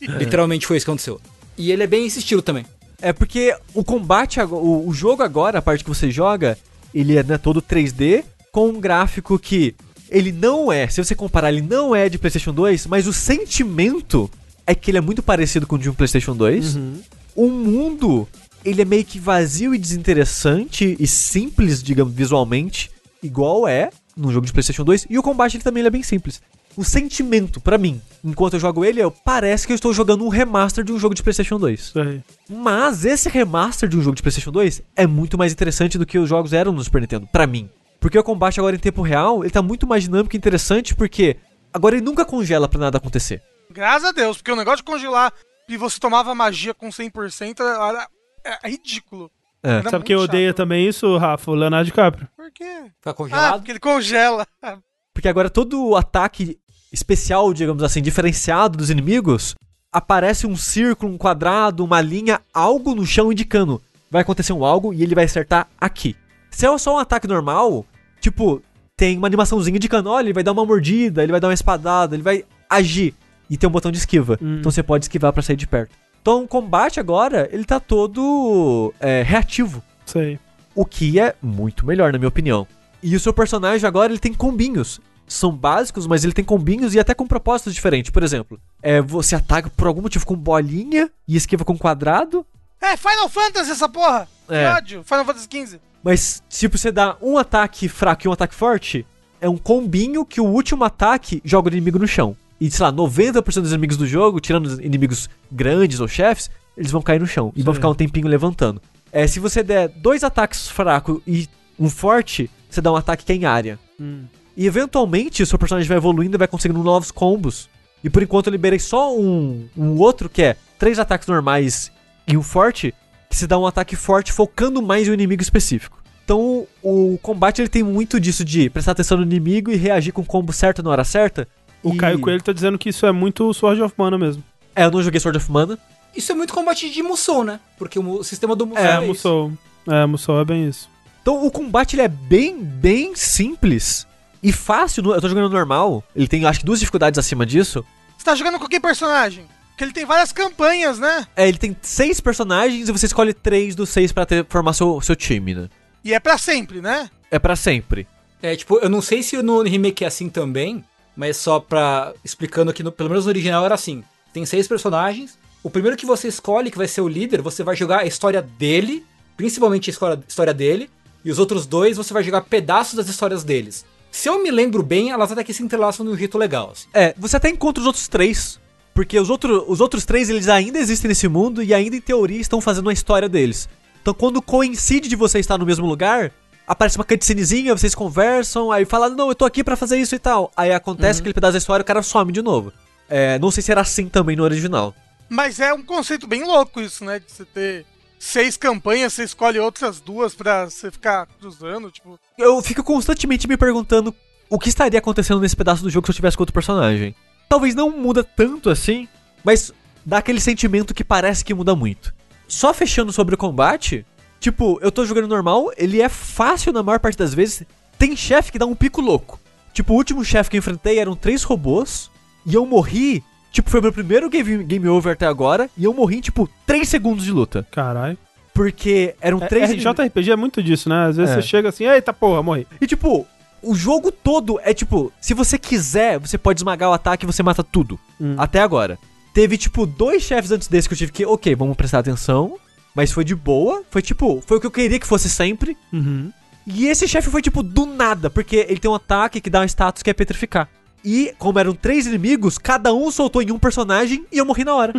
Literalmente foi isso que aconteceu. E ele é bem esse estilo também. É porque o combate, o, o jogo agora, a parte que você joga, ele é né, todo 3D, com um gráfico que ele não é, se você comparar, ele não é de PlayStation 2, mas o sentimento é que ele é muito parecido com o de um PlayStation 2. Uhum. O mundo, ele é meio que vazio e desinteressante e simples, digamos, visualmente, igual é no jogo de PlayStation 2, e o combate ele também ele é bem simples. O sentimento, pra mim, enquanto eu jogo ele, eu, parece que eu estou jogando um remaster de um jogo de PlayStation 2. Isso aí. Mas esse remaster de um jogo de PlayStation 2 é muito mais interessante do que os jogos eram no Super Nintendo, pra mim. Porque o combate agora em tempo real, ele tá muito mais dinâmico e interessante porque agora ele nunca congela pra nada acontecer. Graças a Deus, porque o negócio de congelar e você tomava magia com 100% era, é ridículo. É. Sabe quem odeia chato. também isso, Rafa? O Leonardo DiCaprio. Por quê? Fica Ah, congelado. porque ele congela. Porque agora todo o ataque especial, digamos assim, diferenciado dos inimigos, aparece um círculo, um quadrado, uma linha, algo no chão indicando. Vai acontecer um algo e ele vai acertar aqui. Se é só um ataque normal, tipo, tem uma animaçãozinha indicando, olha, ele vai dar uma mordida, ele vai dar uma espadada, ele vai agir. E tem um botão de esquiva. Hum. Então você pode esquivar pra sair de perto. Então o combate agora, ele tá todo é, reativo. Aí. O que é muito melhor, na minha opinião. E o seu personagem agora, ele tem combinhos. São básicos, mas ele tem combinhos e até com propósitos diferentes. Por exemplo, é, você ataca por algum motivo com bolinha e esquiva com quadrado. É, Final Fantasy essa porra! É. Que ódio! Final Fantasy XV. Mas, tipo, você dá um ataque fraco e um ataque forte, é um combinho que o último ataque joga o inimigo no chão. E, sei lá, 90% dos inimigos do jogo, tirando os inimigos grandes ou chefes, eles vão cair no chão e vão Sim. ficar um tempinho levantando. É, se você der dois ataques fracos e um forte, você dá um ataque que é em área. Hum. E eventualmente o seu personagem vai evoluindo e vai conseguindo novos combos. E por enquanto eu liberei só um, um outro que é três ataques normais e um forte, que se dá um ataque forte focando mais em um inimigo específico. Então o combate ele tem muito disso de prestar atenção no inimigo e reagir com o combo certo na hora certa. O E- Caio Coelho tá dizendo que isso é muito Sword of Mana mesmo. É, eu não joguei Sword of Mana. Isso é muito combate de Musou, né? Porque o sistema do Musou É, é, isso. Musou. É, Musou é bem isso. Então o combate ele é bem, bem simples e fácil. Eu tô jogando normal. Ele tem acho que duas dificuldades acima disso. Você tá jogando com que personagem? Porque ele tem várias campanhas, né? É, ele tem seis personagens e você escolhe três dos seis pra ter, formar seu, seu time, né? E é pra sempre, né? É pra sempre. É, tipo, eu não sei se no remake é assim também, mas só pra. explicando que no- pelo menos no original era assim: tem seis personagens. O primeiro que você escolhe, que vai ser o líder, você vai jogar a história dele, principalmente a história, história dele, e os outros dois você vai jogar pedaços das histórias deles. Se eu me lembro bem, elas até que se entrelaçam de um jeito legal. Assim. É, você até encontra os outros três. Porque os, outro, os outros três, eles ainda existem nesse mundo e ainda, em teoria, estão fazendo a história deles. Então, quando coincide de você estar no mesmo lugar, aparece uma cutscenezinha, vocês conversam, aí fala, não, eu tô aqui pra fazer isso e tal. Aí acontece aquele pedaço da história, o cara some de novo. É, não sei se era assim também no original. Mas é um conceito bem louco isso, né? De você ter seis campanhas, você escolhe outras duas pra você ficar cruzando, tipo. Eu fico constantemente me perguntando o que estaria acontecendo nesse pedaço do jogo se eu tivesse com outro personagem. Talvez não muda tanto assim, mas dá aquele sentimento que parece que muda muito. Só fechando sobre o combate, tipo, eu tô jogando normal, ele é fácil na maior parte das vezes. Tem chefe que dá um pico louco. Tipo, o último chefe que eu enfrentei eram três robôs e eu morri. Tipo, foi meu primeiro game, game over até agora. E eu morri em, tipo, 3 segundos de luta. Caralho. Porque eram É, três. é, JRPG é muito disso, né? Às vezes É. você chega assim, eita porra, morri. E tipo, o jogo todo é tipo, se você quiser, você pode esmagar o ataque e você mata tudo. Hum. Até agora. Teve tipo dois chefes antes desse que eu tive que, ok, vamos prestar atenção. Mas foi de boa. Foi tipo, foi o que eu queria que fosse sempre. Uhum. E esse chefe foi tipo do nada, porque ele tem um ataque que dá um status que é petrificar. E, como eram três inimigos, cada um soltou em um personagem e eu morri na hora.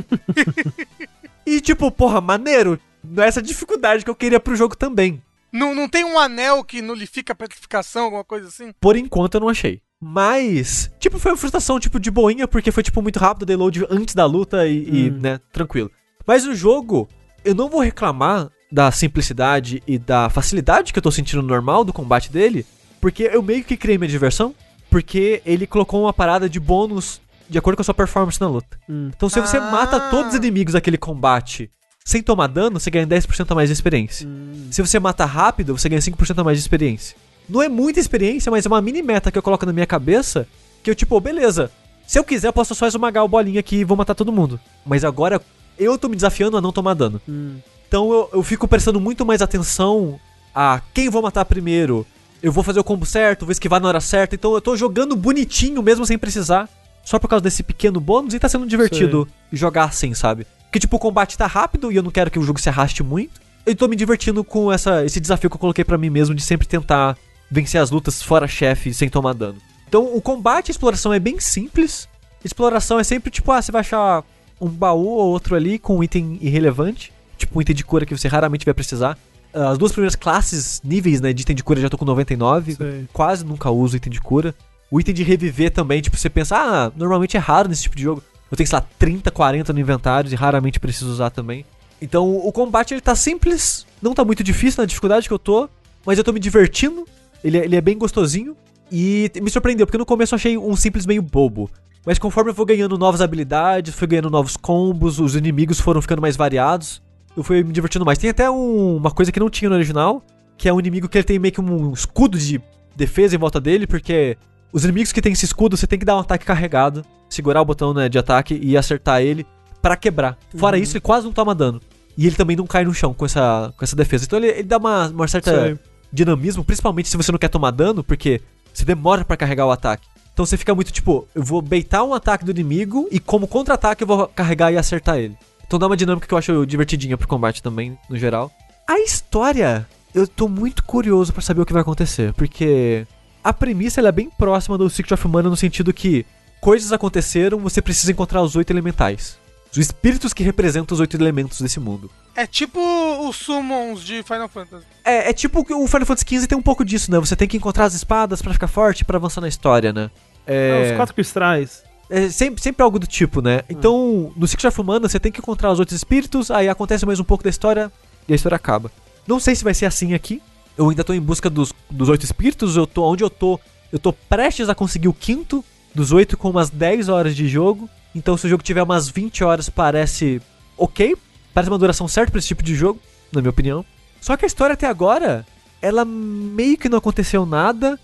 e tipo, porra, maneiro. Não é essa dificuldade que eu queria pro jogo também. Não, não tem um anel que nulifica a petrificação, alguma coisa assim? Por enquanto eu não achei. Mas, tipo, foi uma frustração, tipo, de boinha, porque foi, tipo, muito rápido o download antes da luta e, e, Hum. né, tranquilo. Mas o jogo, eu não vou reclamar da simplicidade e da facilidade que eu tô sentindo no normal do combate dele, porque eu meio que criei minha diversão, porque ele colocou uma parada de bônus de acordo com a sua performance na luta. Hum. Então, se você Ah. mata todos os inimigos daquele combate sem tomar dano, você ganha 10% a mais de experiência. Se você mata rápido, você ganha 5% a mais de experiência. Não é muita experiência, mas é uma mini meta que eu coloco na minha cabeça, que eu tipo, beleza, se eu quiser eu posso só esmagar o bolinha aqui e vou matar todo mundo. Mas agora eu tô me desafiando a não tomar dano. Hum. Então eu, eu fico prestando muito mais atenção a quem vou matar primeiro. Eu vou fazer o combo certo, vou esquivar na hora certa. Então eu tô jogando bonitinho mesmo sem precisar. Só por causa desse pequeno bônus e tá sendo divertido jogar assim, sabe? Porque tipo, o combate tá rápido e eu não quero que o jogo se arraste muito. Eu tô me divertindo com essa, esse desafio que eu coloquei pra mim mesmo de sempre tentar vencer as lutas fora chefe sem tomar dano. Então o combate e a exploração é bem simples. Exploração é sempre tipo, ah, você vai achar um baú ou outro ali com um item irrelevante. Tipo um item de cura que você raramente vai precisar. As duas primeiras classes, níveis, né, de item de cura eu já tô com 99. Sei. Quase nunca uso item de cura. O item de reviver também, tipo, você pensa, ah, normalmente é raro nesse tipo de jogo. Eu tenho, sei lá, 30, 40 no inventário e raramente preciso usar também. Então o combate ele tá simples, não tá muito difícil na dificuldade que eu tô, mas eu tô me divertindo. Ele, é- ele é bem gostosinho. E me surpreendeu, porque no começo eu achei um simples meio bobo. Mas conforme eu vou ganhando novas habilidades, fui ganhando novos combos, os inimigos foram ficando mais variados, eu fui me divertindo mais. Tem até um- uma coisa que não tinha no original, que é um inimigo que ele tem meio que um escudo de defesa em volta dele, porque os inimigos que tem esse escudo, você tem que dar um ataque carregado, segurar o botão né, de ataque e acertar ele pra quebrar. Fora isso, ele quase não toma dano. E ele também não cai no chão com essa, com essa defesa. Então ele, ele dá uma, uma certa Sei. dinamismo, principalmente se você não quer tomar dano, porque você demora pra carregar o ataque. Então você fica muito tipo, eu vou beitar um ataque do inimigo e como contra-ataque eu vou carregar e acertar ele. Então dá uma dinâmica que eu acho divertidinha pro combate também, no geral. A história eu tô muito curioso pra saber o que vai acontecer, porque a premissa é bem próxima do Secret of Mana no sentido que coisas aconteceram, você precisa encontrar os oito elementais. Os espíritos que representam os oito elementos desse mundo. É tipo os summons de Final Fantasy. É, é tipo o Final Fantasy XV tem um pouco disso, né? Você tem que encontrar as espadas pra ficar forte, pra avançar na história, né? É, os quatro cristais. É sempre, sempre algo do tipo, né? Então, no Secret of Mana, você tem que encontrar os outros espíritos, aí acontece mais um pouco da história e a história acaba. Não sei se vai ser assim aqui. Eu ainda tô em busca dos, dos oito espíritos, eu tô onde eu tô. Eu tô prestes a conseguir o quinto dos oito com umas 10 horas de jogo. Então, se o jogo tiver umas 20 horas, parece ok. Parece uma duração certa pra esse tipo de jogo, na minha opinião. Só que a história até agora, ela meio que não aconteceu nada.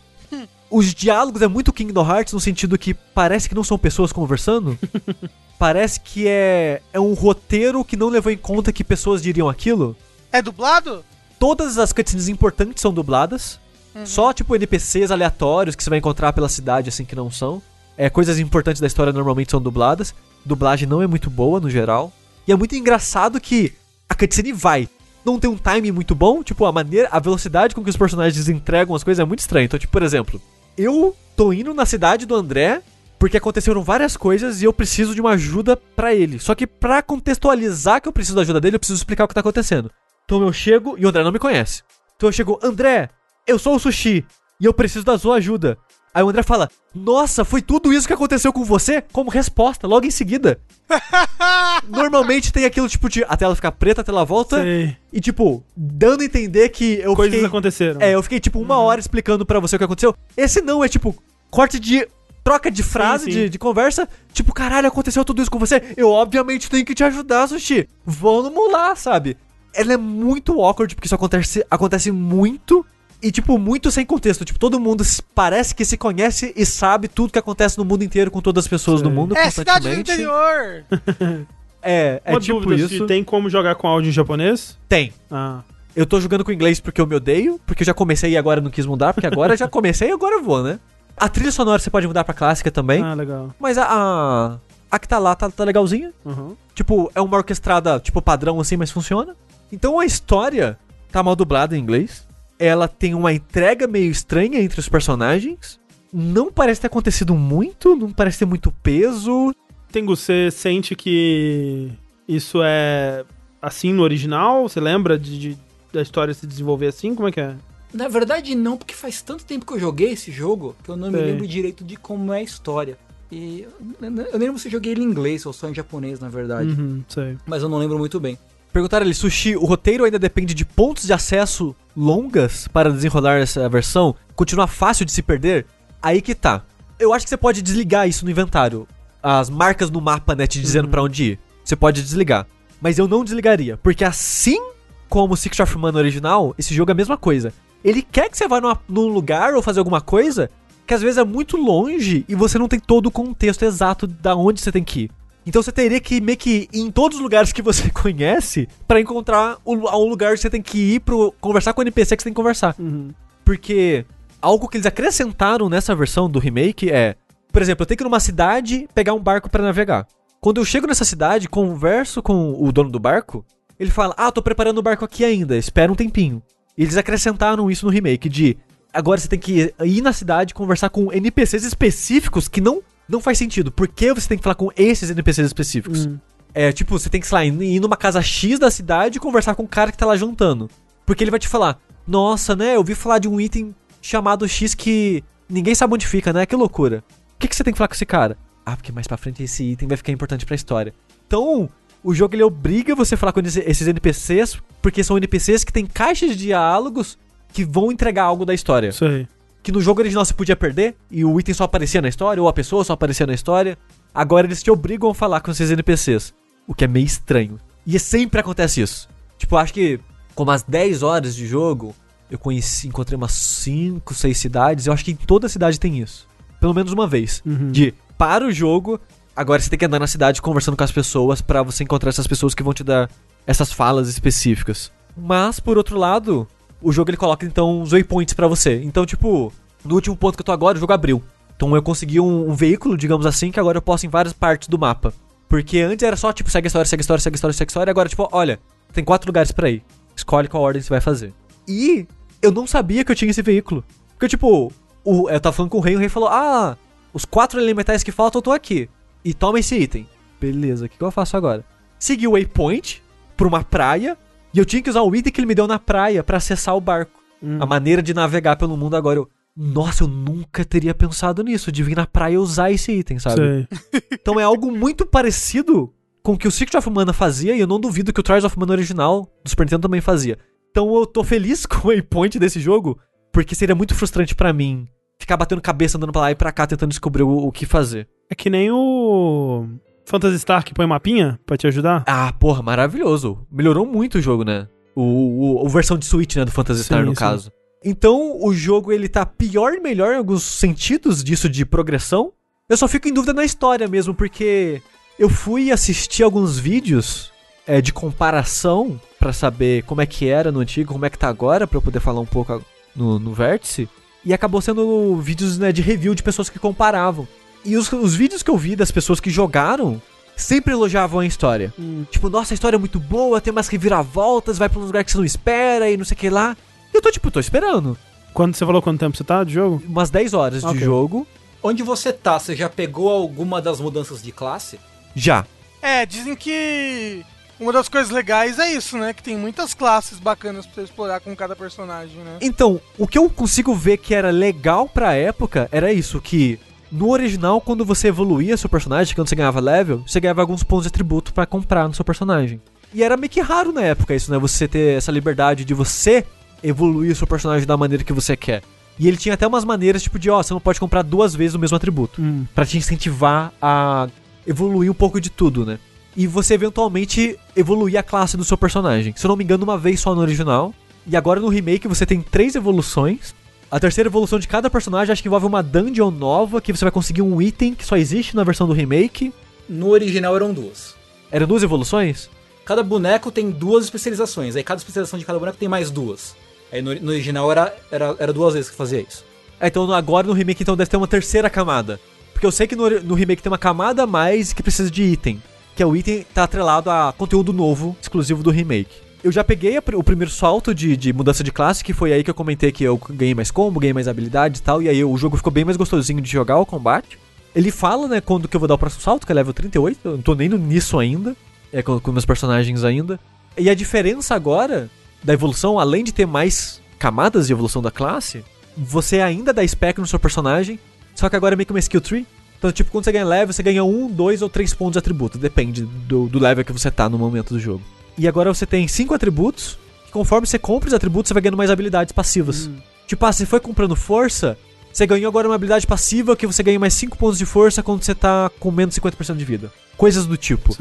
Os diálogos é muito Kingdom Hearts no sentido que parece que não são pessoas conversando. parece que é, é um roteiro que não levou em conta que pessoas diriam aquilo. É dublado? Todas as cutscenes importantes são dubladas. Uhum. Só, tipo, NPCs aleatórios que você vai encontrar pela cidade, assim, que não são. É, coisas importantes da história normalmente são dubladas. Dublagem não é muito boa, no geral. E é muito engraçado que a cutscene vai. Não tem um timing muito bom. Tipo, a maneira, a velocidade com que os personagens entregam as coisas é muito estranha. Então, tipo, por exemplo, eu tô indo na cidade do André porque aconteceram várias coisas e eu preciso de uma ajuda pra ele. Só que pra contextualizar que eu preciso da ajuda dele, eu preciso explicar o que tá acontecendo. Então eu chego e o André não me conhece. Então eu chego, André, eu sou o Sushi e eu preciso da sua ajuda. Aí o André fala: Nossa, foi tudo isso que aconteceu com você? Como resposta, logo em seguida. Normalmente tem aquilo tipo de a tela fica preta, a tela volta Sei. e tipo, dando a entender que eu Coisas fiquei aconteceram. É, eu fiquei tipo uma hora explicando pra você o que aconteceu. Esse não é tipo corte de troca de frase, sim. De, de conversa, tipo, caralho, aconteceu tudo isso com você. Eu obviamente tenho que te ajudar, Sushi. Vamos lá, sabe? Ela é muito awkward porque isso acontece acontece muito e, tipo, muito sem contexto. Tipo, todo mundo parece que se conhece e sabe tudo que acontece no mundo inteiro com todas as pessoas Sei. do mundo É cidade do constantemente. interior. É, é Uma tipo dúvida, isso. se tem como jogar com áudio em japonês? Tem. Ah, Eu tô jogando com inglês porque eu me odeio, porque eu já comecei e agora não quis mudar, porque agora já comecei e agora eu vou, né? A trilha sonora você pode mudar pra clássica também, ah legal. mas a, a, a que tá lá tá, tá legalzinha. Uhum. Tipo, é uma orquestrada, tipo, padrão assim, mas funciona. Então a história tá mal dublada em inglês. Ela tem uma entrega meio estranha entre os personagens. Não parece ter acontecido muito, não parece ter muito peso. Tengu, você sente que isso é assim no original? Você lembra de, de- da história se desenvolver assim? Como é que é? Na verdade, não, porque faz tanto tempo que eu joguei esse jogo que eu não me Sei. lembro direito de como é a história. E eu eu nem lembro se eu joguei ele em inglês ou só em japonês, na verdade. Uhum, sei. Mas eu não lembro muito bem. Perguntaram ali, Sushi, o roteiro ainda depende de pontos de acesso longas para desenrolar essa versão? Continua fácil de se perder? Aí que tá. Eu acho que você pode desligar isso no inventário. As marcas no mapa, né, te dizendo pra onde ir. Você pode desligar. Mas eu não desligaria, porque assim como o Six of Mana original, esse jogo é a mesma coisa. Ele quer que você vá numa- num lugar ou fazer alguma coisa que às vezes é muito longe e você não tem todo o contexto exato da onde você tem que ir. Então você teria que meio que ir em todos os lugares que você conhece pra encontrar o, um lugar que você tem que ir pro conversar com o NPC que você tem que conversar. Uhum. Porque algo que eles acrescentaram nessa versão do remake é, por exemplo, eu tenho que ir numa cidade pegar um barco pra navegar. Quando eu chego nessa cidade, converso com o dono do barco, ele fala: "Ah, tô preparando o barco aqui ainda, espera um tempinho". E eles acrescentaram isso no remake de agora você tem que ir na cidade conversar com NPCs específicos que não não faz sentido. Por que você tem que falar com esses NPCs específicos? Hum. É, tipo, você tem que, sei lá, ir numa casa X da cidade e conversar com o cara que tá lá jantando. Porque ele vai te falar, nossa, né, eu ouvi falar de um item chamado X que ninguém sabe onde fica, né? Que loucura. O que, que você tem que falar com esse cara? Ah, porque mais pra frente esse item vai ficar importante pra história. Então, o jogo ele obriga você a falar com esse- esses NPCs, porque são NPCs que têm caixas de diálogos que vão entregar algo da história Isso aí. Que no jogo original você podia perder e o item só aparecia na história, ou a pessoa só aparecia na história. Agora eles te obrigam a falar com esses NPCs, o que é meio estranho. E sempre acontece isso. Tipo, acho que com umas 10 horas de jogo, eu conheci, encontrei umas 5, 6 cidades. Eu acho que em toda cidade tem isso. Pelo menos uma vez. Uhum. De para o jogo, agora você tem que andar na cidade conversando com as pessoas pra você encontrar essas pessoas que vão te dar essas falas específicas. Mas, por outro lado, o jogo ele coloca então os waypoints pra você. Então, tipo, no último ponto que eu tô agora, o jogo abriu. Então eu consegui um, um veículo, digamos assim, que agora eu posso em várias partes do mapa. Porque antes era só, tipo, segue a história, segue a história, segue a história, segue a história. Agora, tipo, olha, tem quatro lugares pra ir. Escolhe qual ordem você vai fazer. E eu não sabia que eu tinha esse veículo. Porque, tipo, o, eu tava falando com o rei, o rei falou: Ah, os quatro elementais que faltam eu tô aqui. E toma esse item. Beleza, o que, que eu faço agora? Segui o waypoint pra uma praia. E eu tinha que usar o item que ele me deu na praia pra acessar o barco. Hum. A maneira de navegar pelo mundo agora. Eu, nossa, eu nunca teria pensado nisso, de vir na praia e usar esse item, sabe? Sei. Então é algo muito parecido com o que o Secret of Mana fazia, e eu não duvido que o Trials of Mana original do Super Nintendo também fazia. Então eu tô feliz com o waypoint desse jogo, porque seria muito frustrante pra mim ficar batendo cabeça, andando pra lá e pra cá, tentando descobrir o, o que fazer. É que nem o Phantasy Star que põe mapinha pra te ajudar. Ah, porra, maravilhoso. Melhorou muito o jogo, né? O, o, versão de Switch, né, do Phantasy Star, Sim, no sim. caso. Então, o jogo, ele tá pior e melhor em alguns sentidos disso de progressão. Eu só fico em dúvida na história mesmo, porque eu fui assistir alguns vídeos é, de comparação pra saber como é que era no antigo, como é que tá agora, pra eu poder falar um pouco no, no Vértice. E acabou sendo vídeos né, de review de pessoas que comparavam. E os, os vídeos que eu vi das pessoas que jogaram sempre elogiavam a história. Tipo, nossa, a história é muito boa, tem umas reviravoltas, vai pra um lugar que você não espera e não sei o que lá. E eu tô, tipo, tô esperando. Quando você falou quanto tempo você tá de jogo? Umas 10 horas Ok. de jogo. Onde você tá? Você já pegou alguma das mudanças de classe? Já. É, dizem que uma das coisas legais é isso, né? Que tem muitas classes bacanas pra você explorar com cada personagem, né? Então, o que eu consigo ver que era legal pra época era isso, que no original, quando você evoluía seu personagem, quando você ganhava level, você ganhava alguns pontos de atributo pra comprar no seu personagem. E era meio que raro na época isso, né? Você ter essa liberdade de você evoluir o seu personagem da maneira que você quer. E ele tinha até umas maneiras, tipo de, ó, você não pode comprar duas vezes o mesmo atributo. Hum. Pra te incentivar a evoluir um pouco de tudo, né? E você eventualmente evoluir a classe do seu personagem. Se eu não me engano, uma vez só no original. E agora no remake você tem três evoluções. A terceira evolução de cada personagem acho que envolve uma dungeon nova que você vai conseguir um item que só existe na versão do remake. No original eram duas. Eram duas evoluções? Cada boneco tem duas especializações. Aí cada especialização de cada boneco tem mais duas. Aí no, no original era, era, era duas vezes que fazia isso. É, então agora no remake então deve ter uma terceira camada. Porque eu sei que no, no remake tem uma camada a mais que precisa de item. Que é o item que tá atrelado a conteúdo novo, exclusivo do remake. Eu já peguei a o primeiro salto de, de mudança de classe, que foi aí que eu comentei que eu ganhei mais combo, ganhei mais habilidades e tal. E aí o jogo ficou bem mais gostosinho de jogar o combate. Ele fala, né, quando que eu vou dar o próximo salto, que é level 38. Eu não tô nem nisso ainda. É com, com meus personagens ainda. E a diferença agora da evolução, além de ter mais camadas de evolução da classe, você ainda dá spec no seu personagem, só que agora é meio que uma skill tree. Então, tipo, quando você ganha level, você ganha um, dois ou três pontos de atributo. Depende do, do level que você tá no momento do jogo. E agora você tem cinco atributos, que conforme você compra os atributos, você vai ganhando mais habilidades passivas. Tipo, ah, você foi comprando força, você ganhou agora uma habilidade passiva que você ganha mais 5 pontos de força quando você tá com menos de 50% de vida. Coisas do tipo.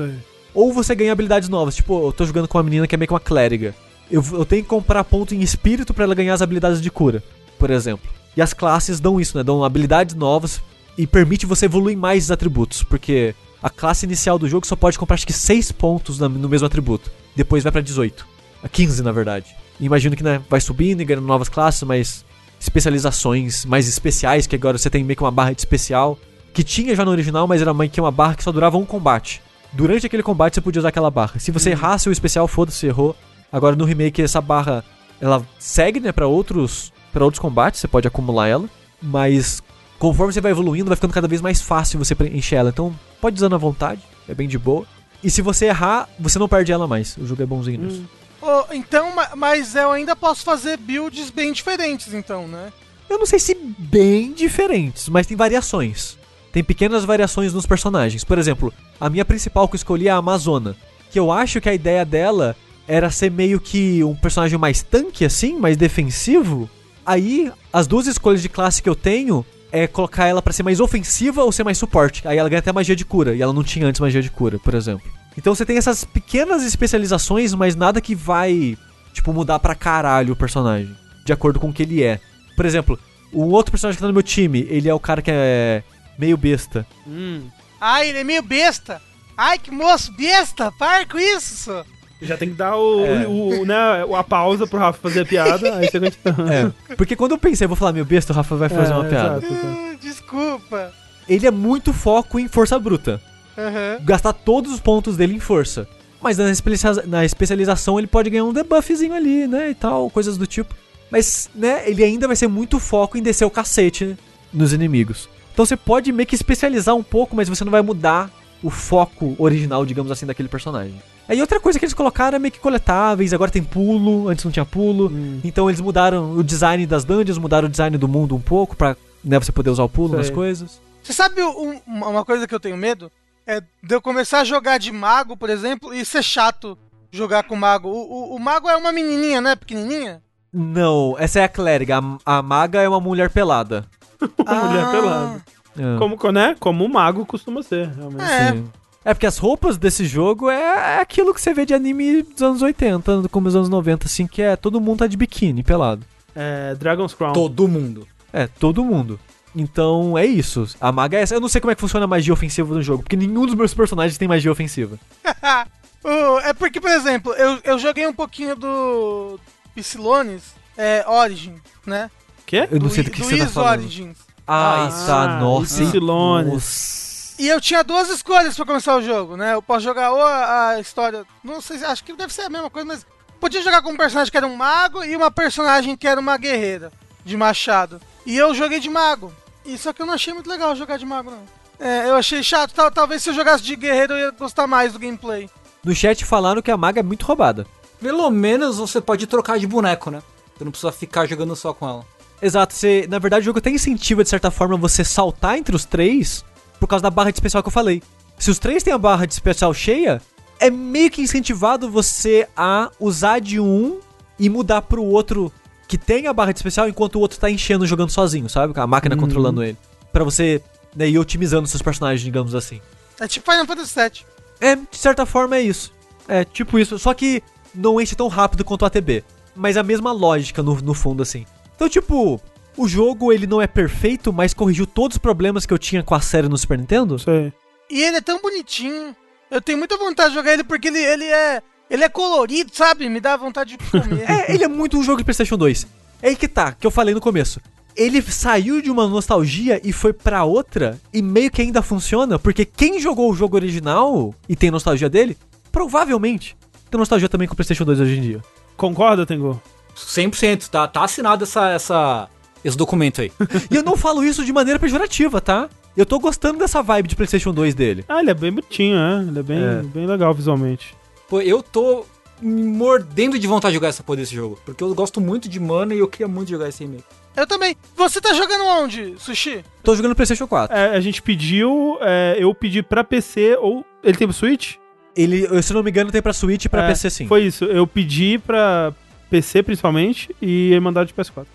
Ou você ganha habilidades novas. Tipo, eu tô jogando com uma menina que é meio que uma clériga. Eu, eu tenho que comprar ponto em espírito pra ela ganhar as habilidades de cura, por exemplo. E as classes dão isso, né? Dão habilidades novas e permite você evoluir mais os atributos. Porque a classe inicial do jogo só pode comprar acho que 6 pontos no mesmo atributo. Depois vai pra 18. A 15, na verdade. E imagino que né, vai subindo e ganhando novas classes, mas especializações mais especiais, que agora você tem meio que uma barra de especial. Que tinha já no original, mas era meio que uma barra que só durava um combate. Durante aquele combate você podia usar aquela barra. Se você errasse o especial, foda-se, errou. Agora no remake essa barra ela segue, né, para outros para outros combates, você pode acumular ela, mas conforme você vai evoluindo, vai ficando cada vez mais fácil você preencher ela. Então, pode usar à vontade, é bem de boa. E se você errar, você não perde ela mais. O jogo é bonzinho nisso. Ô, então, ma- mas eu ainda posso fazer builds bem diferentes, então, né? Eu não sei se bem diferentes, mas tem variações. Tem pequenas variações nos personagens. Por exemplo, a minha principal que eu escolhi é a Amazona. Que eu acho que a ideia dela era ser meio que um personagem mais tanque, assim, mais defensivo. Aí, as duas escolhas de classe que eu tenho é colocar ela pra ser mais ofensiva ou ser mais suporte. Aí ela ganha até magia de cura, e ela não tinha antes magia de cura, por exemplo. Então você tem essas pequenas especializações, mas nada que vai, tipo, mudar pra caralho o personagem. De acordo com o que ele é. Por exemplo, o outro personagem que tá no meu time, ele é o cara que é meio besta. Hum. Ai, ele é meio besta. Ai, que moço besta. Para com isso. Já tem que dar o, É. o- o- né, a pausa pro Rafa fazer a piada, aí você continua. É. Porque quando eu pensei, vou falar meio besta, o Rafa vai fazer É, uma piada. exato, exato. Ah, Desculpa. Ele é muito foco em força bruta. Aham. Gastar todos os pontos dele em força. Mas na, especia- na especialização ele pode ganhar um debuffzinho ali, né? E tal, coisas do tipo. Mas, né, ele ainda vai ser muito foco em descer o cacete nos inimigos. Então você pode meio que especializar um pouco, mas você não vai mudar o foco original, digamos assim, daquele personagem. Aí outra coisa que eles colocaram é meio que coletáveis, agora tem pulo, antes não tinha pulo. Hum. Então eles mudaram o design das dungeons, mudaram o design do mundo um pouco pra né, você poder usar o pulo nas Sei. coisas. Você sabe um- uma coisa que eu tenho medo? É de eu começar a jogar de mago, por exemplo, e ser chato jogar com mago. O, o- o mago é uma menininha, né? Pequenininha. Não, essa é a clériga. A, a maga é uma mulher pelada. Uma mulher Ah, pelada. É. Como, né? Como o mago costuma ser, realmente. É. Sim. É porque as roupas desse jogo é, é aquilo que você vê de anime dos anos 80, como os anos 90, assim, que é todo mundo tá de biquíni, pelado. É, Dragon's Crown. Todo mundo. É, todo mundo. Então é isso. A maga é essa. Eu não sei como é que funciona a magia ofensiva no jogo, porque nenhum dos meus personagens tem magia ofensiva. É porque, por exemplo, eu, eu joguei um pouquinho do Psylones é, Origin, né? Quê? Eu não do, sei do que do você tá falando. Origins. Ah, Ah, tá, nossa. Ipsilones. Nossa. E eu tinha duas escolhas pra começar o jogo, né? Eu posso jogar ou a, a história. Não sei, acho que deve ser a mesma coisa, mas. Podia jogar com um personagem que era um mago e uma personagem que era uma guerreira de machado. E eu joguei de mago. E só que eu não achei muito legal jogar de mago, não. É, eu achei chato. Tal, talvez se eu jogasse de guerreiro eu ia gostar mais do gameplay. No chat falaram que a maga é muito roubada. Pelo menos você pode trocar de boneco, né? Você não precisa ficar jogando só com ela. Exato, você, na verdade o jogo até incentiva de certa forma você saltar entre os três por causa da barra de especial que eu falei. Se os três têm a barra de especial cheia, é meio que incentivado você a usar de um e mudar pro outro que tem a barra de especial enquanto o outro tá enchendo jogando sozinho, sabe? Com a máquina Uhum. controlando ele. Pra você né, ir otimizando seus personagens, digamos assim. É tipo Final Fantasy VII. É, de certa forma é isso. É, tipo isso. Só que não enche tão rápido quanto o ATB. Mas a mesma lógica no, no fundo, assim. Então, tipo, o jogo ele não é perfeito, mas corrigiu todos os problemas que eu tinha com a série no Super Nintendo. Sei. E ele é tão bonitinho. Eu tenho muita vontade de jogar ele porque ele, ele é. Ele é colorido, sabe? Me dá vontade de comer. É, ele é muito um jogo de PlayStation 2. É aí que tá, que eu falei no começo. Ele saiu de uma nostalgia e foi pra outra, e meio que ainda funciona, porque quem jogou o jogo original e tem nostalgia dele, provavelmente tem nostalgia também com o PlayStation 2 hoje em dia. Concorda, Tengu? 100%, tá, tá assinado essa, essa, esse documento aí. E eu não falo isso de maneira pejorativa, tá? Eu tô gostando dessa vibe de PlayStation 2 dele. Ah, ele é bem bonitinho, é. Ele é bem, É. bem legal visualmente. Pô, eu tô me mordendo de vontade de jogar essa porra desse jogo. Porque eu gosto muito de mana e eu queria muito jogar esse remake. Eu também. Você tá jogando onde, Sushi? Tô jogando PlayStation 4. É, a gente pediu, é, eu pedi pra PC, ou. Ele tem pro Switch? Ele, se não me engano, tem pra Switch e pra É, PC sim. Foi isso. Eu pedi pra PC principalmente e ele mandaram de PS4.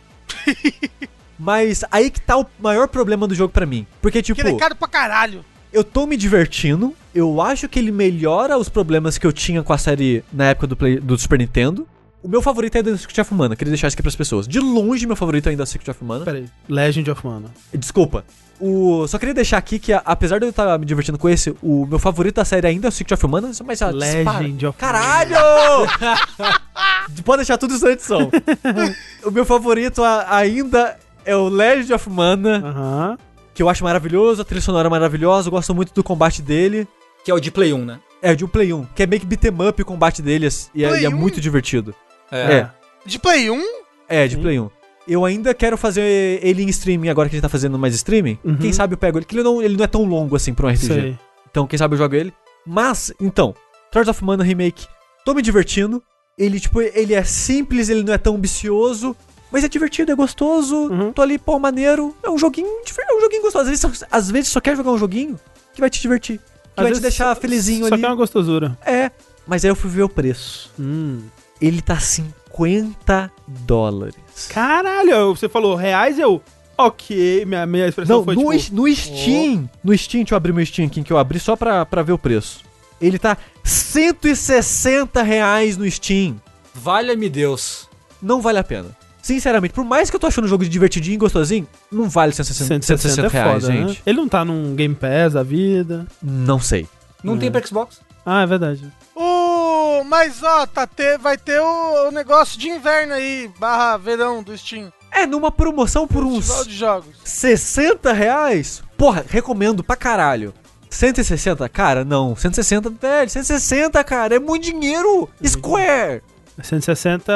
Mas aí que tá o maior problema do jogo pra mim. Porque, tipo, Que ele é caro pra caralho. eu tô me divertindo. Eu acho que ele melhora os problemas que eu tinha com a série na época do, Play- do Super Nintendo. O meu favorito é o Secret of Mana, queria deixar isso aqui pras pessoas. De longe, meu favorito ainda é o Secret of Mana. Peraí. Legend of Mana. Desculpa. O... Só queria deixar aqui que, apesar de eu estar me divertindo com esse, o meu favorito da série ainda é o Secret of Mana, mas ela dispara. Legend of Caralho! Pode deixar tudo isso na edição. o meu favorito ainda é o Legend of Mana, Aham. que eu acho maravilhoso, a trilha sonora é maravilhosa, eu gosto muito do combate dele. Que é o de Play 1, né? É, de um Play 1, que é meio que beat'em up o combate dele, e é, e é 1? muito divertido. É. É. De Play 1? É, de Sim. Play 1. Eu ainda quero fazer ele em streaming, agora que a gente tá fazendo mais streaming. Uhum. Quem sabe eu pego ele, que ele não, ele não é tão longo assim pra um RPG. Sei. Então, quem sabe eu jogo ele. Mas, então, Trials of Mana Remake, tô me divertindo. Ele, tipo, ele é simples, ele não é tão ambicioso. Mas é divertido, é gostoso. Uhum. Tô ali, pô, maneiro. É um joguinho, é um joguinho gostoso. Às vezes, só- às vezes só quer jogar um joguinho que vai te divertir. Que Às vai te deixar só- felizinho Só ali. que é uma gostosura. É, mas aí eu fui ver o preço. Hum. Ele tá 50 dólares. Caralho, você falou reais, eu. Ok, minha, minha expressão Não, foi no, tipo. no Steam, no Steam, deixa eu abrir meu Steam aqui, que eu abri só pra, pra ver o preço. Ele tá 160 reais no Steam. Valha-me Deus. Não vale a pena. Sinceramente, por mais que eu tô achando o jogo divertidinho e gostosinho, não vale 160, 160 160 é reais, foda, né? gente. Ele não tá num Game Pass da vida. Não sei. Não É. tem pra Xbox? Ah, é verdade. O... Mas ó, tá ter... vai ter o... o negócio de inverno aí, barra verão do Steam. É, numa promoção por uns Festival de jogos. 60 reais, porra, recomendo pra caralho. 160? Cara, não. 160, velho, 160, cara, é muito dinheiro. Square! 160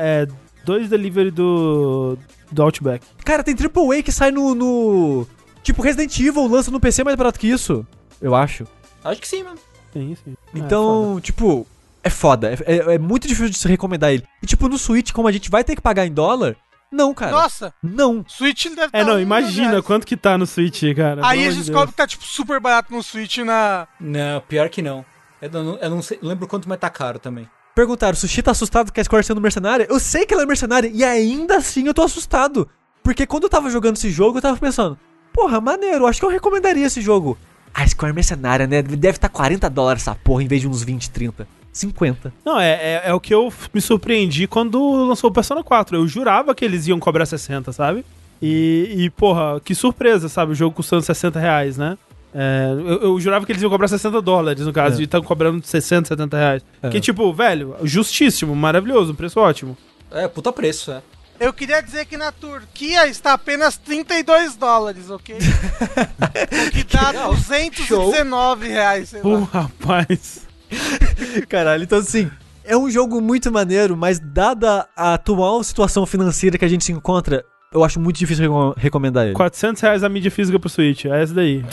é dois delivery do, do Outback. Cara, tem AAA que sai no, no. Tipo, Resident Evil lança no PC mais barato que isso. Eu acho. Acho que sim, mano. Sim, sim. É, Então, tipo, é foda. É, é- é muito difícil de se recomendar ele. E, tipo, no Switch, como a gente vai ter que pagar em dólar, não, cara. Nossa, Não. Switch deve É, tá não, imagina reais. quanto que tá no Switch, cara. Aí pelo a gente de descobre que tá, tipo, super barato no Switch na... Não, pior que não. Eu não, eu não sei, não lembro quanto, mas tá caro também. Perguntaram, Sushi tá assustado com a Square sendo mercenária? Eu sei que ela é mercenária e ainda assim eu tô assustado. Porque quando eu tava jogando esse jogo, eu tava pensando, porra, maneiro, acho que eu recomendaria esse jogo. A Square é mercenária, né? Deve estar tá 40 dólares essa porra em vez de uns 20, 30. 50. Não, é, é, é o que eu me surpreendi quando lançou o Persona 4. Eu jurava que eles iam cobrar 60, sabe? E, e, porra, que surpresa, sabe? O jogo custando 60 reais, né? É, eu, eu jurava que eles iam cobrar 60 dólares, no caso, É. e estão cobrando 60, 70 reais. É. Que, tipo, velho, justíssimo, maravilhoso, um preço ótimo. É, puta preço, é. Eu queria dizer que na Turquia está apenas 32 dólares, ok? o que dá 219 reais, sei Pô, rapaz. Caralho, então assim, é um jogo muito maneiro, mas dada a atual situação financeira que a gente se encontra, eu acho muito difícil recom- recomendar ele. 400 reais a mídia física pro Switch, é essa daí.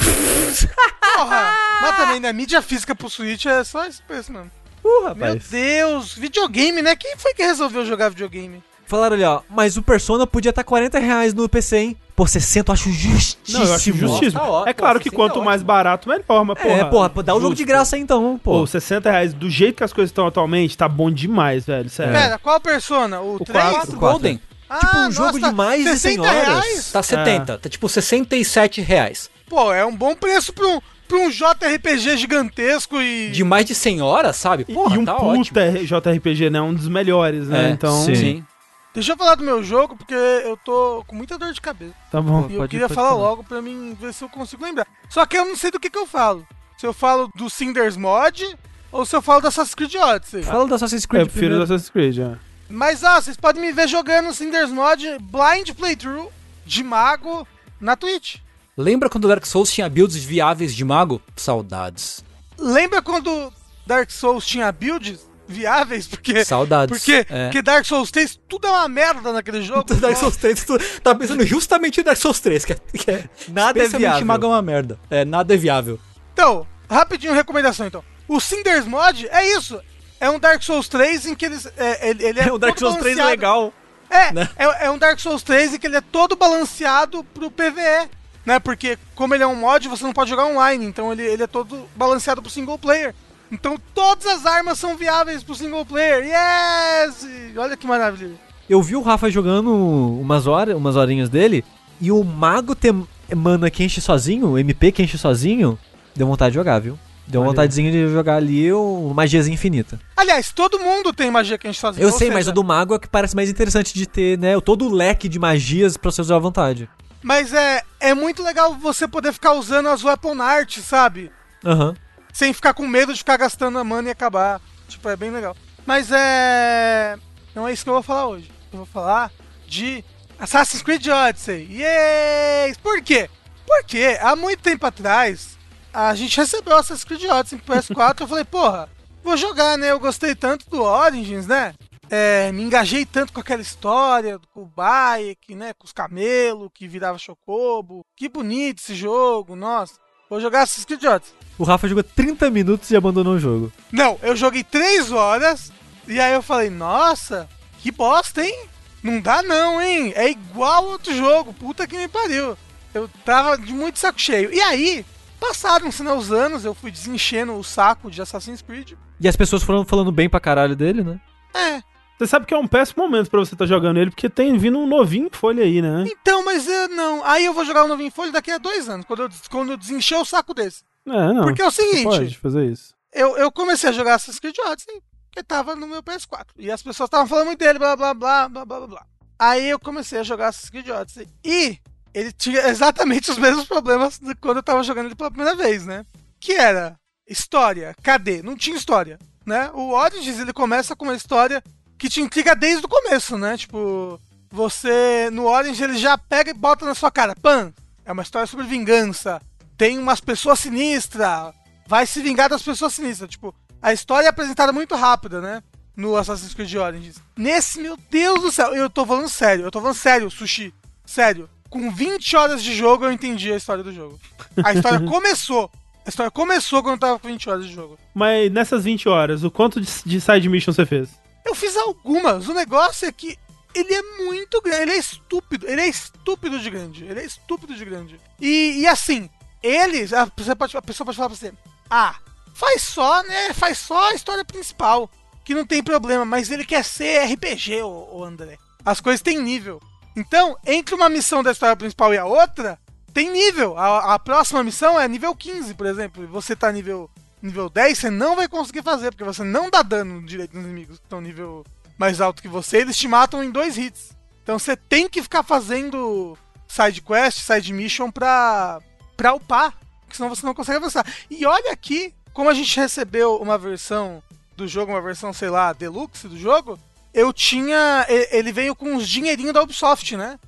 Porra! Mas também, né? Mídia física pro Switch é só esse preço, mano. Uh, Meu rapaz. Deus! Videogame, né? Quem foi que resolveu jogar videogame? Falaram ali, ó, mas o Persona podia estar 40 reais no PC, hein? Por 60 eu acho justíssimo. Não, eu acho justíssimo. Tá ótimo, é claro que 60 quanto é mais barato, melhor, mas porra. É, porra, dá o jogo de graça aí, então, pô. Pô, 60 reais, do jeito que as coisas estão atualmente, tá bom demais, velho. Sério. Pera, qual persona? O, O 3? quatro. O Golden Ah, Tipo, um jogo nossa, de mais de 100 60 horas. reais? tá 70, tá tipo 67 reais. Pô, é um bom preço pra um, pra um JRPG gigantesco e... De mais de 100 horas, sabe? E- Porra, e um tá puta ótimo. JRPG, né? Um dos melhores, né? É, então, sim. Sim. Deixa eu falar do meu jogo, porque eu tô com muita dor de cabeça. tá bom. E eu Pode- queria pode falar falar. logo pra mim ver se eu consigo lembrar. Só que eu não sei do que que eu falo. Se eu falo do Cinders Mod ou se eu falo do Assassin's Creed Odyssey. Fala do Assassin's Eu Creed prefiro primeiro. Assassin's Creed, é. Mas ó, vocês podem me ver jogando Cinders Mod Blind Playthrough de mago na Twitch. Lembra quando o Dark Souls tinha builds viáveis de mago? Saudades. Lembra quando Dark Souls tinha builds viáveis? Porque, Saudades. porque, é. porque Dark Souls 3 tudo é uma merda naquele jogo. Dark Souls 3, tu tá pensando justamente em Dark Souls 3, que é, que é Nada é viável. mago é uma merda. É, nada é viável. Então, rapidinho recomendação então. O Cinders Mod é isso. É um Dark Souls 3 em que eles. É, ele, ele é É um Dark Souls 3 balanceado. legal. É, né? é, é um Dark Souls 3 em que ele é todo balanceado pro PVE. Né? Porque, como ele é um mod, você não pode jogar online. Então ele, ele é todo balanceado pro single player. Então todas as armas são viáveis pro single player. Yes! Olha que maravilha. Eu vi o Rafa jogando umas horas, umas horinhas dele, e o mago ter mana que enche sozinho, o MP que enche sozinho, deu vontade de jogar, viu? Deu Olha. vontadezinha de jogar ali uma magiazinha infinita. Aliás, todo mundo tem magia que a gente faz. Eu sei, mas o do mago é que parece mais interessante de ter, né? Todo o leque de magias pra você usar à vontade. Mas é, é muito legal você poder ficar usando as weapon art, sabe? Aham. Sem ficar com medo de ficar gastando a mana e acabar. Tipo, é bem legal. Mas é. Não é isso que eu vou falar hoje. Eu vou falar de Assassin's Creed Odyssey. Yay! Por quê? Porque há muito tempo atrás a gente recebeu Assassin's Creed Odyssey pro PS4 eu falei, porra, vou jogar, né? Eu gostei tanto do Origins, né? É, me engajei tanto com aquela história, com o Bayek, né? Com os camelos que virava chocobo. Que bonito esse jogo, nossa. Vou jogar Assassin's Creed Odyssey. O Rafa jogou 30 minutos e abandonou o jogo. Não, eu joguei 3 horas e aí eu falei, nossa, que bosta, hein? Não dá não, hein? É igual outro jogo, puta que me pariu. Eu tava de muito saco cheio. E aí, passaram-se né, os anos, eu fui desenchendo o saco de Assassin's Creed. E as pessoas foram falando bem pra caralho dele, né? É, Você sabe que é um péssimo momento pra você estar jogando ele, porque tem vindo um novinho em folha aí, né? então, mas eu não. Aí eu vou jogar o novo em folha daqui a dois anos, quando eu, quando eu desencher o saco desse. É, não. Porque é o seguinte, pode fazer isso. eu, eu comecei a jogar Assassin's Creed Odyssey, que tava no meu PS4. E as pessoas estavam falando muito dele, blá blá blá blá blá blá blá. Aí eu comecei a jogar Assassin's Creed Odyssey. E ele tinha exatamente os mesmos problemas de quando eu tava jogando ele pela primeira vez, né? Que era história, cadê? Não tinha história, né? O Origins ele começa com uma história que te intriga desde o começo, né? Tipo, você no Origins ele já pega e bota na sua cara, pan, é uma história sobre vingança. tem umas pessoas sinistras, vai se vingar das pessoas sinistras. Tipo, a história é apresentada muito rápida, né? No Assassin's Creed Origins. Nesse, meu Deus do céu, eu tô falando sério, eu tô falando sério, Sushi. Sério. Com 20 horas de jogo eu entendi a história do jogo. A história começou. A história começou quando eu tava com 20 horas de jogo. Mas nessas 20 horas, o quanto de, de side mission você fez? Eu fiz algumas. O negócio é que ele é muito grande. Ele é estúpido. Ele é estúpido de grande. Ele é estúpido de grande. E, e assim, eles. A pessoa, pode, a pessoa pode falar pra você: Ah, faz só, né? Faz só a história principal. Que não tem problema. Mas ele quer ser RPG, o, André. As coisas têm nível. Então, entre uma missão da história principal e a outra, tem nível. A, a próxima missão é nível 15, por exemplo. E você tá nível, nível 10, você não vai conseguir fazer, porque você não dá dano direito nos inimigos que estão nível mais alto que você. Eles te matam em dois hits. Então você tem que ficar fazendo side quest, side mission pra, pra upar. Porque senão você não consegue avançar. E olha aqui, como a gente recebeu uma versão do jogo, uma versão, sei lá, deluxe do jogo, eu tinha. Ele veio com uns dinheirinhos da Ubisoft, né?